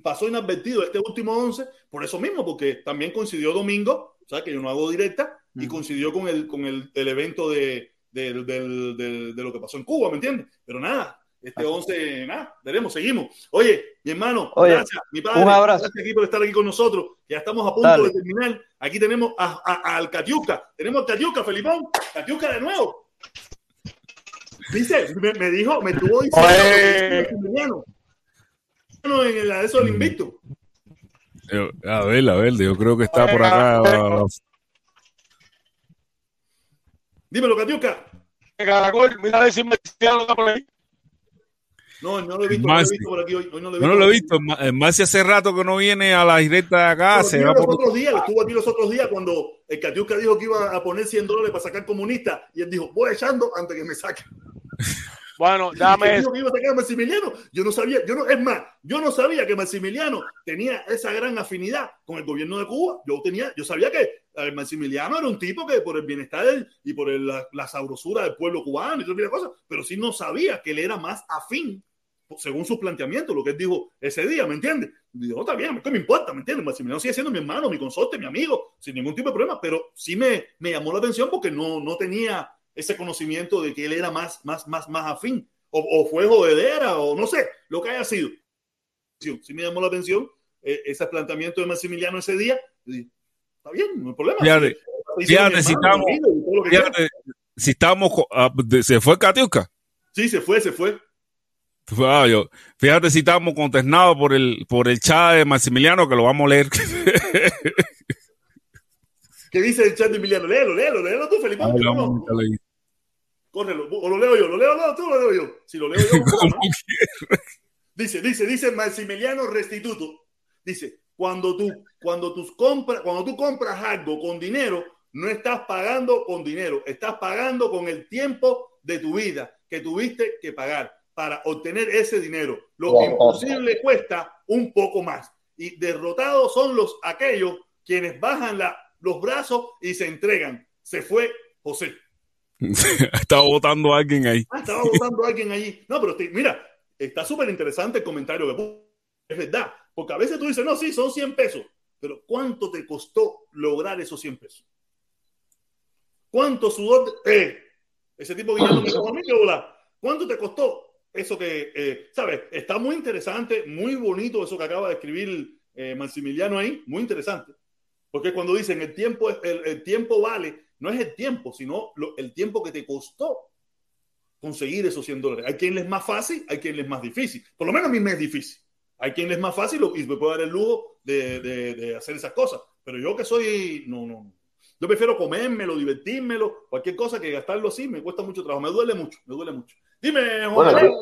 pasó inadvertido este último 11 por eso mismo, porque también coincidió domingo, o sea, que yo no hago directa, y coincidió con el, con el, el evento de, del- del- de lo que pasó en Cuba, ¿me entiendes? Pero nada, este 11, nada, veremos, seguimos. Oye, mi hermano, Oye, gracias, mi padre, un abrazo. gracias aquí por estar aquí con nosotros, ya estamos a punto Dale. de terminar. Aquí tenemos a, a- al Catiuca, tenemos al Catiuca, Felipón, Catiuca de nuevo. Dice, me, me dijo, me estuvo diciendo En el, eso del invicto. Eh, A ver, a ver, yo creo que está por acá. Dímelo, Catiuca. Caracol, mira a ver si Marciano está por ahí. No, no lo he visto, no lo he Marci. visto por aquí hoy. hoy no lo he visto. no lo he visto. Ma- eh, hace rato que no viene a la directa de acá. Pero Se vino va los por... otros días, estuvo aquí los otros días cuando el Catiuca dijo que iba a poner 100 dólares para sacar comunista y él dijo, voy echando antes que me saquen. [LAUGHS] Bueno, [LAUGHS] dame a Maximiliano. Yo no sabía, yo no, es más, yo no sabía que Maximiliano tenía esa gran afinidad con el gobierno de Cuba. Yo tenía, yo sabía que eh, Maximiliano era un tipo que por el bienestar del- y por el- la, la sabrosura del pueblo cubano y todas esas cosas, pero sí no sabía que él era más afín según sus planteamientos, lo que él dijo ese día, ¿me entiendes? Digo, está bien, ¿qué me importa? ¿Me entiendes? Maximiliano sigue siendo mi hermano, mi consorte, mi amigo, sin ningún tipo de problema, pero sí me, me llamó la atención porque no, no tenía ese conocimiento de que él era más, más, más, más afín, o, o fue jodedera, o no sé, lo que haya sido. Sí, sí me llamó la atención eh, ese planteamiento de Maximiliano ese día. Y está bien, no hay problema. Fíjate, fíjate si estamos, fíjate si estamos, ah, se fue Catiusca. Sí, se fue, se fue. Ah, yo- fíjate si estamos consternados por el, por el chat de Maximiliano que lo vamos a leer. [LAUGHS] ¿Qué dice el chat de Emiliano? Léelo, léelo, léelo tú, Felipe la no, mamita leí. Córrelo, o lo leo yo, lo leo, no, tú lo leo yo. Si lo leo yo. [LAUGHS] Dice, dice, dice Maximiliano Restituto. Dice, cuando tú, cuando tus compras, cuando tú compras algo con dinero, no estás pagando con dinero, estás pagando con el tiempo de tu vida que tuviste que pagar para obtener ese dinero. Lo imposible cuesta un poco más. Y derrotados son los aquellos quienes bajan la, los brazos y se entregan. Se fue José. [LAUGHS] Estaba votando a alguien ahí. Ah, estaba votando a alguien allí. No, pero te- mira, está súper interesante el comentario que. Es verdad, porque a veces tú dices, no, sí, son 100 pesos, pero ¿cuánto te costó lograr esos 100 pesos? ¿Cuánto sudor? te- Eh, ese tipo guiando [LAUGHS] me dijo a mí que hola. ¿Cuánto te costó eso que, eh, sabes? Está muy interesante, muy bonito eso que acaba de escribir eh, Maximiliano ahí, muy interesante. Porque cuando dicen el tiempo, el, el tiempo vale, no es el tiempo, sino lo- el tiempo que te costó conseguir esos 100 dólares. Hay quien les es más fácil, hay quien les es más difícil. Por lo menos a mí me es difícil. Hay quien les es más fácil y me puedo dar el lujo de, de- de hacer esas cosas. Pero yo que soy, no, no. Yo prefiero comérmelo, divertírmelo, cualquier cosa que gastarlo así me cuesta mucho trabajo. Me duele mucho, me duele mucho. Dime, Juan Bueno,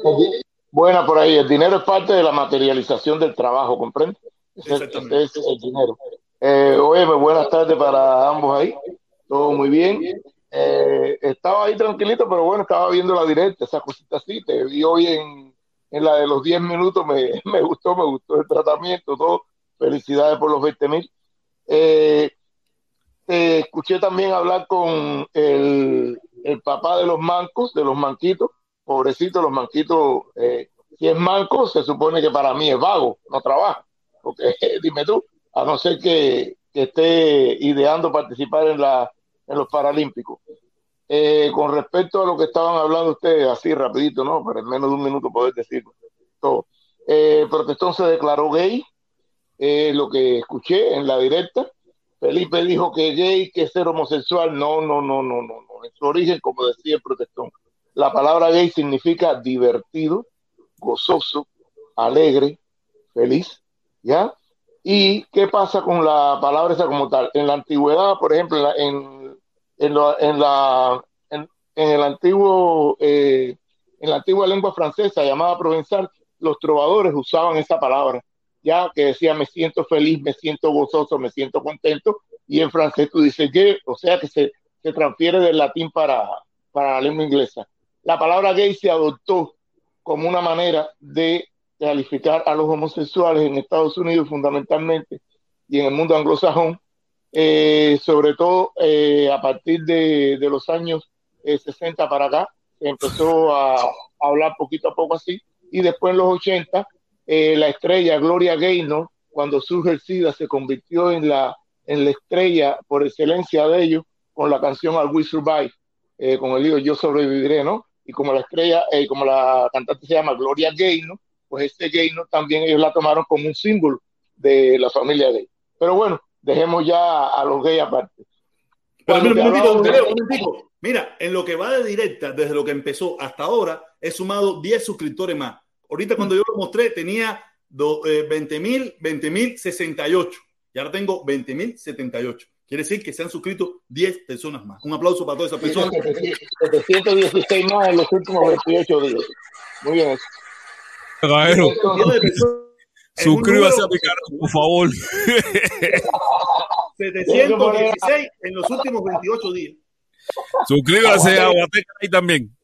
buena por ahí. El dinero es parte de la materialización del trabajo, ¿comprende? Ese, ese es el dinero. Eh, oye, buenas tardes para ambos ahí. Todo muy bien. Eh, estaba ahí tranquilito, pero bueno, estaba viendo la directa, esa cosita así. Te vi hoy en, la de los 10 minutos, me, [LAUGHS] me gustó, me gustó el tratamiento, todo. Felicidades por los 20 mil. Eh, eh, escuché también hablar con el, el papá de los mancos, de los manquitos. Pobrecito, los manquitos, eh, si es manco, se supone que para mí es vago, no trabaja. Porque [LAUGHS] dime tú, a no ser que, que esté ideando participar en, la, en los Paralímpicos. Eh, con respecto a lo que estaban hablando ustedes, así rapidito, ¿no? Para en menos de un minuto poder decirlo todo. Eh, Protestón se declaró gay, eh, lo que escuché en la directa. Felipe dijo que gay, que ser homosexual. No, no, no, no, no, no. En su origen, como decía el protestón, la palabra gay significa divertido, gozoso, alegre, feliz, ¿ya? ¿Y qué pasa con la palabra esa como tal? En la antigüedad, por ejemplo, en la, en, en la, en, en- el antiguo, eh, en la antigua lengua francesa llamada provenzal, los trovadores usaban esa palabra, ya que decía me siento feliz, me siento gozoso, me siento contento, y en francés tú dices gay, o sea que se, se transfiere del latín para, para la lengua inglesa. La palabra gay se adoptó como una manera de calificar a los homosexuales en Estados Unidos fundamentalmente y en el mundo anglosajón, eh, sobre todo eh, a partir de, de los años eh, 60 para acá, se empezó a, a hablar poquito a poco así, y después en los 80, eh, la estrella Gloria Gaynor, cuando surge el SIDA, se convirtió en la, en la estrella por excelencia de ellos con la canción I Will Survive, eh, con el lío Yo sobreviviré, ¿no? Y como la estrella, eh, como la cantante se llama Gloria Gaynor, pues este Gaynor también ellos la tomaron como un símbolo de la familia gay. Pero bueno, dejemos ya a los gays aparte. Pero mira, un de- Leo, un momentico. Mira, en lo que va de directa, desde lo que empezó hasta ahora, he sumado 10 suscriptores más. Ahorita cuando yo lo mostré tenía do- eh, 20 mil, 20 mil 68. Y ahora tengo 20 mil 78. Quiere decir que se han suscrito 10 personas más. Un aplauso para todas esas personas. 716 más en los últimos 28 días. Muy bien. Caballero, suscríbase a mi canal, por favor. [LAUGHS] 716 en los últimos 28 días. Suscríbase a Guateca ahí también. [LAUGHS]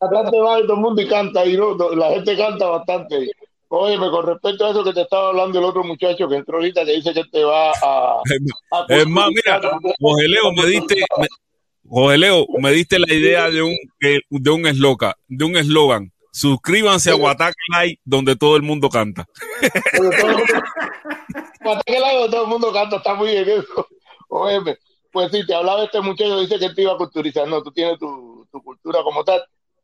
Bastante todo el mundo y canta y no, la gente canta bastante. Óyeme, con respecto a eso que te estaba hablando el otro muchacho que entró ahorita que dice que te va a... [LAUGHS] a Es más, mira, Jorge Leo, me diste, me- Leo, me diste la idea de un de un eslogan, de un eslogan. Suscríbanse a Guataca Live, donde todo el mundo canta. Hasta que lado todo el mundo canta, está muy bien eso. Óyeme, pues sí, te hablaba este muchacho, dice que te iba a culturizar. No, tú tienes tu, tu cultura como tal.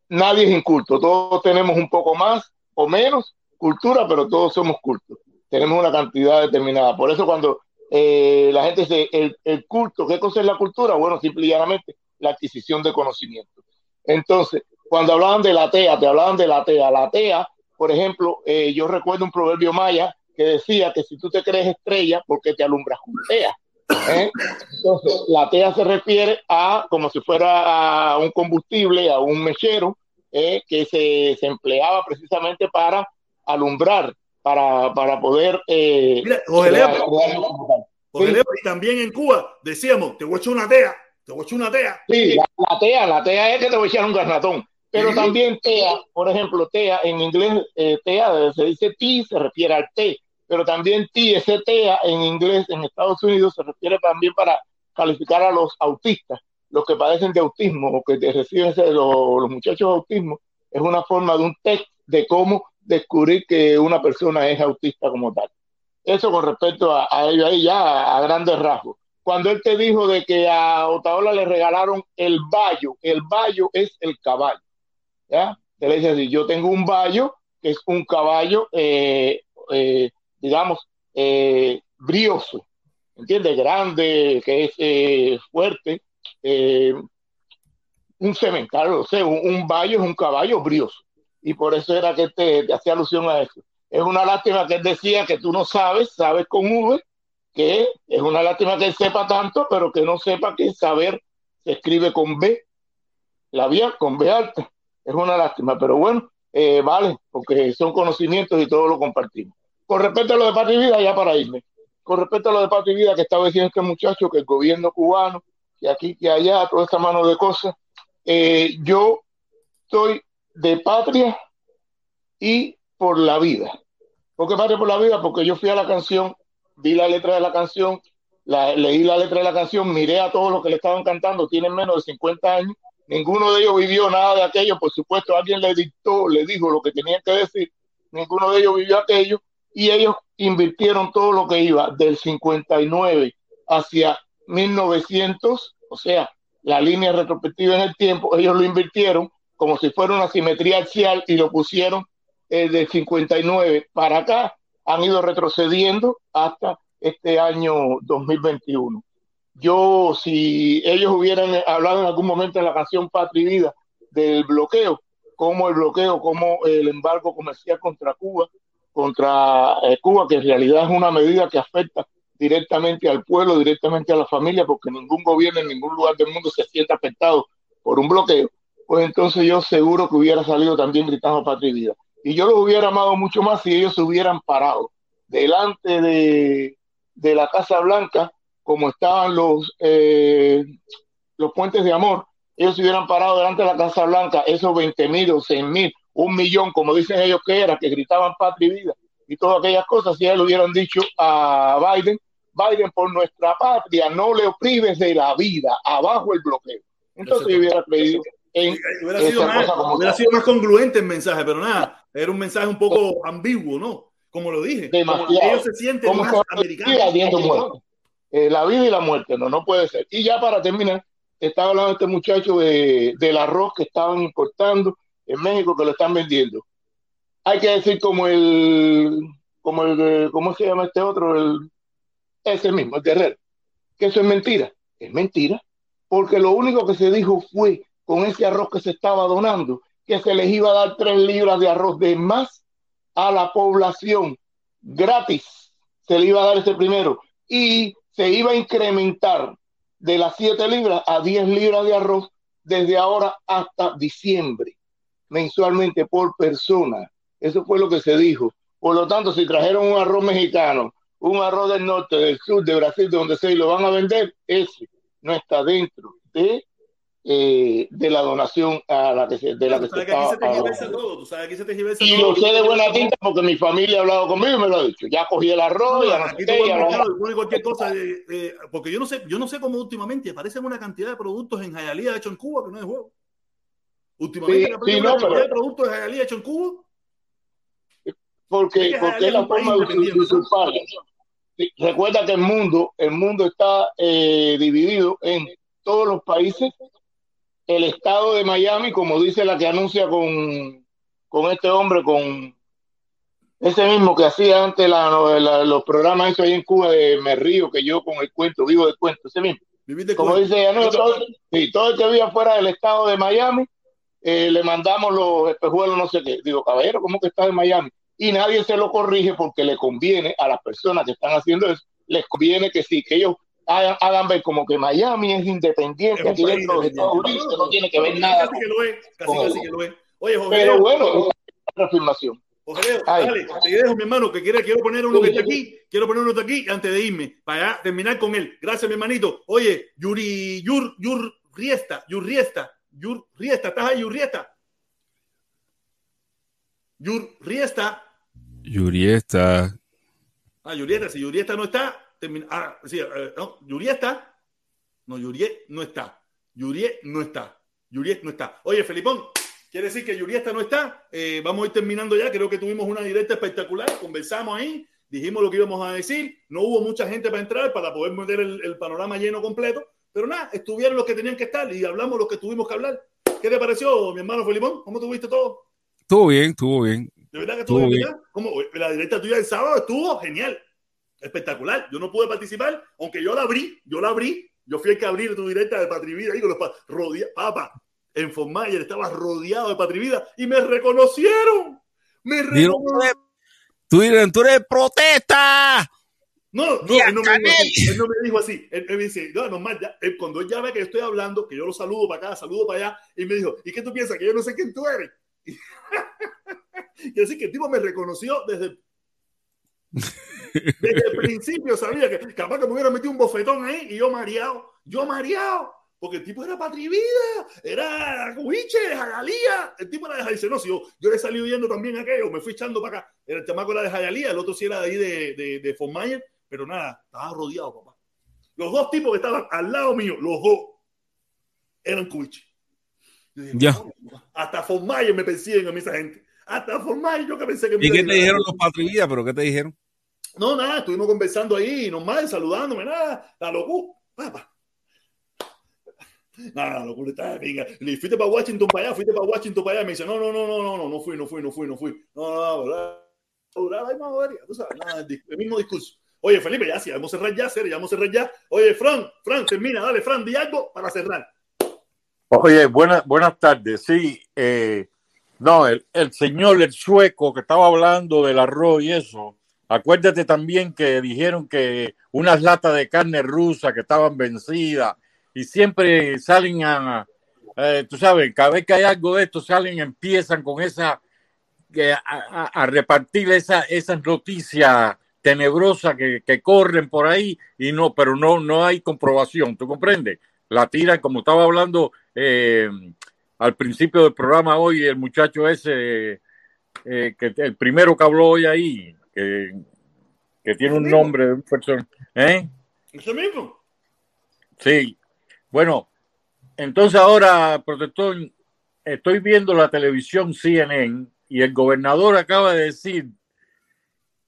Nadie es inculto, todos tenemos un poco más o menos cultura, pero todos somos cultos. Tenemos una cantidad determinada. Por eso cuando eh, la gente dice el, el culto, ¿qué cosa es la cultura? Bueno, simple y llanamente la adquisición de conocimiento. Entonces, cuando hablaban de la TEA, te hablaban de la TEA. La TEA, por ejemplo, eh, yo recuerdo un proverbio maya que decía que si tú te crees estrella, ¿por qué te alumbras con TEA? ¿eh? Entonces, la TEA se refiere a como si fuera a un combustible, a un mechero, ¿eh? que se, se empleaba precisamente para alumbrar, para, para poder... Eh, Mira, Jorge Leo, Jorge Leo, y también en Cuba decíamos, te voy a echar una tea, te voy a echar una tea. Sí, la, la TEA, la TEA es que te voy a echar un garnatón. Pero Sí. también TEA, por ejemplo, TEA, en inglés eh, TEA se dice T, se refiere al té, pero también T, ese TEA en inglés en Estados Unidos se refiere también para calificar a los autistas, los que padecen de autismo o que reciben ese- los, los muchachos de autismo, es una forma de un test de cómo descubrir que una persona es autista como tal. Eso con respecto a, a ello ahí ya a, a grandes rasgos. Cuando él te dijo de que a Otaola le regalaron el bayo, el bayo es el caballo. ¿Ya? Te le yo tengo un bayo, que es un caballo, eh, eh, digamos, eh, brioso, ¿entiendes? Grande, que es eh, fuerte, eh, un cemental, o sea, un, un bayo es un caballo brioso. Y por eso era que te, te hacía alusión a eso. Es una lástima que él decía que tú no sabes, sabes con V, que es una lástima que él sepa tanto, pero que no sepa que saber se escribe con B, la vía con B alta. Es una lástima, pero bueno, eh, vale, porque son conocimientos y todo lo compartimos. Con respecto a lo de Patria y Vida, ya para irme, con respecto a lo de Patria y Vida que estaba diciendo este muchacho, que el gobierno cubano, que aquí, que allá, toda esta mano de cosas, eh, yo estoy de patria y por la vida. ¿Por qué patria por la vida? Porque yo fui a la canción, vi la letra de la canción, leí la letra de la canción, miré a todos los que le estaban cantando, tienen menos de 50 años, ninguno de ellos vivió nada de aquello, por supuesto, alguien le dictó, le dijo lo que tenía que decir, ninguno de ellos vivió aquello, y ellos invirtieron todo lo que iba del 59 hacia 1900, o sea, la línea retrospectiva en el tiempo, ellos lo invirtieron como si fuera una simetría axial y lo pusieron eh, del 59 para acá, han ido retrocediendo hasta este año 2021. Yo, si ellos hubieran hablado en algún momento en la canción Patria y Vida del bloqueo, como el bloqueo, como el embargo comercial contra Cuba, contra eh, Cuba, que en realidad es una medida que afecta directamente al pueblo, directamente a la familia, porque ningún gobierno en ningún lugar del mundo se siente afectado por un bloqueo, pues entonces yo seguro que hubiera salido también gritando Patria y Vida. Y yo los hubiera amado mucho más si ellos se hubieran parado delante de, de la Casa Blanca, como estaban los, eh, los puentes de amor, ellos se hubieran parado delante de la Casa Blanca, esos 20 mil o 100 mil, un millón, como dicen ellos que era, que gritaban patria y vida y todas aquellas cosas, si ellos le hubieran dicho a Biden, Biden, por nuestra patria, no le prives de la vida, abajo el bloqueo. Entonces yo hubiera creído en Hubiera sido, esa más, cosa como hubiera sido más congruente el mensaje, pero nada, era un mensaje un poco ambiguo, ¿no? Como lo dije, como demasiado. ellos se sienten ¿Cómo más americanos. Eh, la vida y la muerte, no, no puede ser. Y ya para terminar, estaba hablando este muchacho de, del arroz que estaban importando en México, que lo están vendiendo. Hay que decir como el, como el, ¿cómo se llama este otro? El, ese mismo, el Guerrero, que eso es mentira. Es mentira, porque lo único que se dijo fue con ese arroz que se estaba donando, que se les iba a dar tres libras de arroz de más a la población gratis. Se le iba a dar ese primero y se iba a incrementar de las 7 libras a 10 libras de arroz desde ahora hasta diciembre, mensualmente por persona. Eso fue lo que se dijo. Por lo tanto, si trajeron un arroz mexicano, un arroz del norte, del sur, de Brasil, de donde sea, y lo van a vender, ese no está dentro de, eh, de la donación a la que se, de la que se sabes que aquí se estaba todo, tú sabes que aquí se tergiversa y todo. lo sé de buena tinta porque mi familia ha hablado conmigo y me lo ha dicho. Ya cogí el arroz, ya no sé qué, ya no- cualquier cosa, eh, eh, porque yo no sé, yo no sé cómo últimamente aparecen una cantidad de productos en Hialeah hecho en Cuba que no es juego. Últimamente Sí, aparece sí, una no, cantidad pero- de productos de Hialeah hecho en Cuba. porque, Es que porque es la forma de usurpar. Recuerda que el mundo, el mundo está eh, dividido en todos los países. El estado de Miami, como dice la que anuncia con, con este hombre, con ese mismo que hacía antes la- la- los programas esos ahí en Cuba de Me Río, que yo con el cuento, vivo de cuento, ese mismo. De Como dice ella, no, todo, sí, todo el que viva fuera del estado de Miami, eh, le mandamos los espejuelos, no sé qué. Digo, caballero, ¿cómo que está en Miami? Y nadie se lo corrige porque le conviene a las personas que están haciendo eso, les conviene que sí, que ellos hagan, hagan ver como que Miami es independiente Es aquí dentro de Estados. Unidos, no tiene que ver nada Casi que lo es, casi, con casi que lo es. Oye, Jorge Pero bueno, es una reafirmación. Jorge dale, te dejo, mi hermano, que quiere, quiero poner uno que está aquí, quiero poner uno que está aquí antes de irme, para terminar con él. Gracias, mi hermanito. Oye, Yuri, Yur, Yur, Riesta, Yur Riesta, Yur Riesta, ¿estás ahí, Yur Riesta? Yur Riesta. Yuriesta. Ah, Yurieta, si Yurieta no está, termina. Ah, sí, eh, no, Yurieta. No, Yurie no está. Yurie no está. Yurie no está. Oye, Felipón, quiere decir que Yurieta no está. Eh, vamos a ir terminando ya. Creo que tuvimos una directa espectacular. Conversamos ahí, dijimos lo que íbamos a decir. No hubo mucha gente para entrar para poder meter el, el panorama lleno completo. Pero nada, estuvieron los que tenían que estar y hablamos lo que tuvimos que hablar. ¿Qué te pareció, mi hermano Felipón? ¿Cómo tuviste todo? Estuvo bien, estuvo bien. De verdad que Estuvo estuvo bien. ¿Cómo? La directa tuya del sábado estuvo genial. Espectacular. Yo no pude participar, aunque yo la abrí, yo la abrí. Yo fui el que abrí tu directa de Patrivida ahí con los pa- rodea- Papa, en Formayer estaba rodeado de Patrivida y me reconocieron. Me reconocieron. Tú eres, tú eres protesta. No, no, él no, me dijo así, él no me dijo así. Él, él me dice, no, normal, ya, él, cuando él ya ve que yo estoy hablando, que yo lo saludo para acá, saludo para allá, y me dijo, ¿y qué tú piensas? Que yo no sé quién tú eres. [LAUGHS] Quiere decir que el tipo me reconoció desde, desde el principio, sabía que capaz que me hubiera metido un bofetón ahí y yo mareado, yo mareado. Porque el tipo era Patrivida, era Huiche, Jagalía. El tipo era de Dice, no, si yo, yo le salí huyendo también aquello, me fui echando para acá. El chamaco era de Jayalía, el otro sí era de ahí de, de, de Fonmayer, pero nada, estaba rodeado, papá. Los dos tipos que estaban al lado mío, los dos, eran dije, Ya. Hasta Fonmayer me persiguen a mí esa gente. Hasta Fonmayer yo que pensé que me ¿Y qué te dijeron los patrividas? ¿Pero qué te dijeron? No, nada, estuvimos conversando ahí, normal, saludándome, nada, la locura, papá. Nada, la locura está venga. Le fuiste para Washington para allá, fuiste para Washington para allá. Me dice, no, no, no, no, no, no, no fui, no fui, no fui, no fui. No, no, no, bla, bla, bla, bla, tú sabes, nada, el mismo discurso. Oye, Felipe, ya sí, vamos a cerrar ya, serio, ya vamos a cerrar ya. Oye, Fran, Fran, termina, dale, Fran, di algo para cerrar. Oye, buenas buenas tardes. Sí, eh, no, el, el señor, el sueco que estaba hablando del arroz y eso, acuérdate también que dijeron que unas latas de carne rusa que estaban vencidas y siempre salen a, eh, tú sabes, cada vez que hay algo de esto, salen, empiezan con esa, que a, repartir esa, esas noticias tenebrosas que, que corren por ahí y no, pero no, no hay comprobación, ¿tú comprendes? La tiran, como estaba hablando eh, al principio del programa hoy, el muchacho ese, eh, que el primero que habló hoy ahí, que, que tiene un nombre de un persona, ¿eh? Eso mismo. Sí. Bueno, entonces ahora, protector, estoy viendo la televisión CNN y el gobernador acaba de decir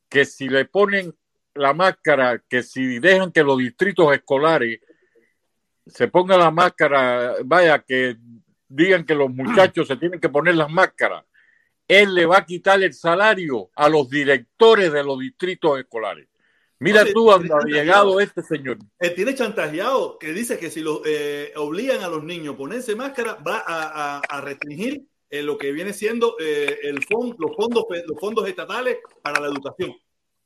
que si le ponen la máscara, que si dejan que los distritos escolares se pongan la máscara, vaya, que digan que los muchachos se tienen que poner las máscaras, él le va a quitar el salario a los directores de los distritos escolares. Mira tú dónde ha llegado este señor. Él tiene chantajeado que dice que si lo eh, obligan a los niños a ponerse máscara, va a, a- a restringir eh, lo que viene siendo eh, el los, fondos, los fondos estatales para la educación.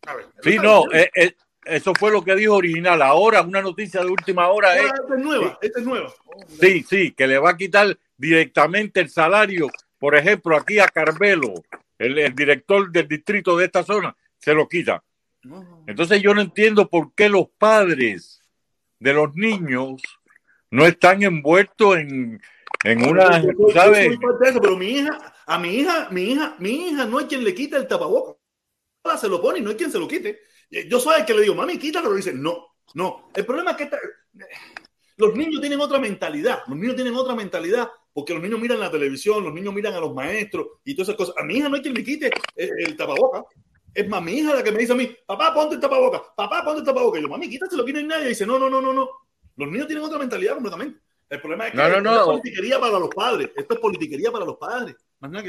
A ver, Sí, no, eh, eh, eso fue lo que dijo original. Ahora, una noticia de última hora es, esta es nueva, esta es nueva. sí, sí, que le va a quitar directamente el salario. Por ejemplo, aquí a Carmelo, el, el director del distrito de esta zona, se lo quita. Entonces yo no entiendo por qué los padres de los niños no están envueltos en, en una, Yo- yo- tú yo ¿sabes? de eso, pero mi hija, a mi hija, mi hija, mi hija no hay quien le quite el tapabocas. Se lo pone y no hay quien se lo quite. Eh, Yo soy el que le digo, mami, quítalo, pero dice, no, no. El problema es que esta- los niños tienen otra mentalidad. Los niños tienen otra mentalidad porque los niños miran la televisión, los niños miran a los maestros y todas esas cosas. A mi hija no hay quien le quite el, el tapabocas. Es más, mi hija la que me dice a mí, papá, ponte el tapabocas, papá, ponte el tapabocas. Y yo, mami, quítaselo, aquí no hay nadie. Y dice, no, no, no, no, no. Los niños tienen otra mentalidad completamente. El problema es que No, no, esto no. es politiquería para los padres. Esto es politiquería para los padres.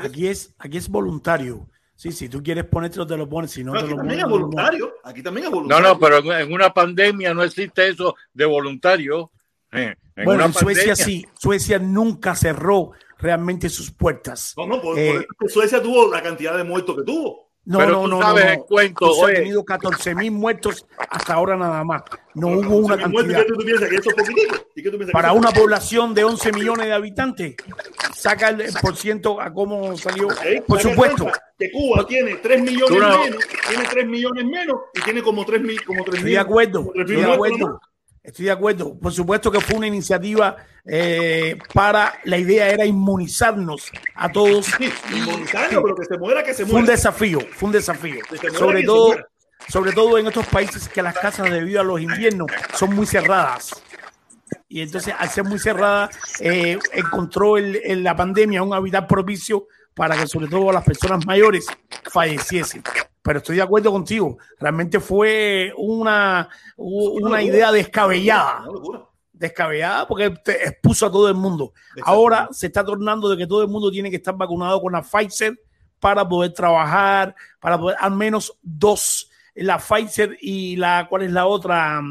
Aquí es, aquí es voluntario. Sí, si tú quieres ponértelo, te lo pones. Si no, No, te aquí lo también pones, es no voluntario. Aquí también es No, voluntario. no, pero en, en una pandemia no existe eso de voluntario. Eh, en Bueno, en Suecia sí. Suecia nunca cerró realmente sus puertas. No, no, por, Eh, por eso es que Suecia tuvo la cantidad de muertos que tuvo. No, Pero no, tú no, sabes no, el cuento, ha tenido 14 mil muertos hasta ahora nada más. No Pero, hubo una cantidad. ¿Qué tú piensas? ¿Que eso? ¿Y qué tú piensas que Para eso una población de 11 millones de habitantes, saca el por ciento a cómo salió. Por supuesto, Que Cuba tiene 3 millones no- menos, tiene 3 millones menos y tiene como 3 mil, como 3 estoy mil. de acuerdo, como 3 estoy mil de acuerdo. Estoy de acuerdo. Por supuesto que fue una iniciativa eh, para, la idea era inmunizarnos a todos. Sí, inmunizarlo, pero que se muera, que se Fue un muera. desafío, fue un desafío. Muera Sobre todo, muera. sobre todo en estos países que las casas debido a los inviernos son muy cerradas. Y entonces, al ser muy cerrada, eh, encontró el- el- la pandemia un hábitat propicio para que sobre todo las personas mayores falleciesen. Pero estoy de acuerdo contigo. Realmente fue una, una idea descabellada. Descabellada porque te expuso a todo el mundo. Ahora se está tornando de que todo el mundo tiene que estar vacunado con la Pfizer para poder trabajar, para poder al menos dos, la Pfizer y la, ¿cuál es la otra?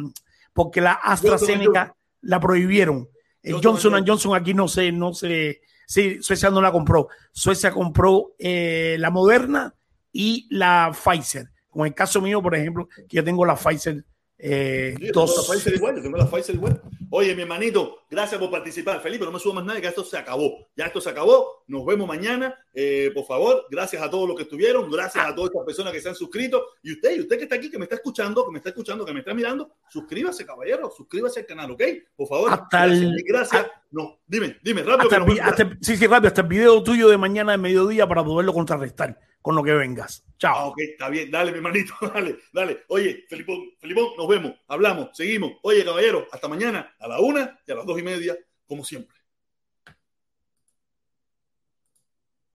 Porque la AstraZeneca la prohibieron. El Johnson Johnson Johnson. Johnson aquí no se, no se, sí, Suecia no la compró. Suecia compró eh, la Moderna y la Pfizer. Como en el caso mío, por ejemplo, que yo tengo la Pfizer eh, yo tengo dos. la Pfizer igual, yo tengo la Pfizer igual. Oye, mi hermanito, gracias por participar. Felipe, no me subo más nada, que esto se acabó. Ya esto se acabó. Nos vemos mañana. Eh, por favor, gracias a todos los que estuvieron, gracias a todas estas personas que se han suscrito. Y usted, y usted que está aquí, que me está escuchando, que me está escuchando, que me está mirando, suscríbase, caballero, suscríbase al canal, ¿ok? Por favor. Hasta gracias, el- gracias. No, dime, dime, rápido. Hasta el hasta sí, sí, rápido, hasta el video tuyo de mañana de mediodía para poderlo contrarrestar con lo que vengas. Ah, Chao. ok, está bien, dale, mi hermanito, [LAUGHS] dale, dale. Oye, Felipón, Felipón, nos vemos, hablamos, seguimos. Oye, caballero, hasta mañana a la una y a las dos y media, como siempre.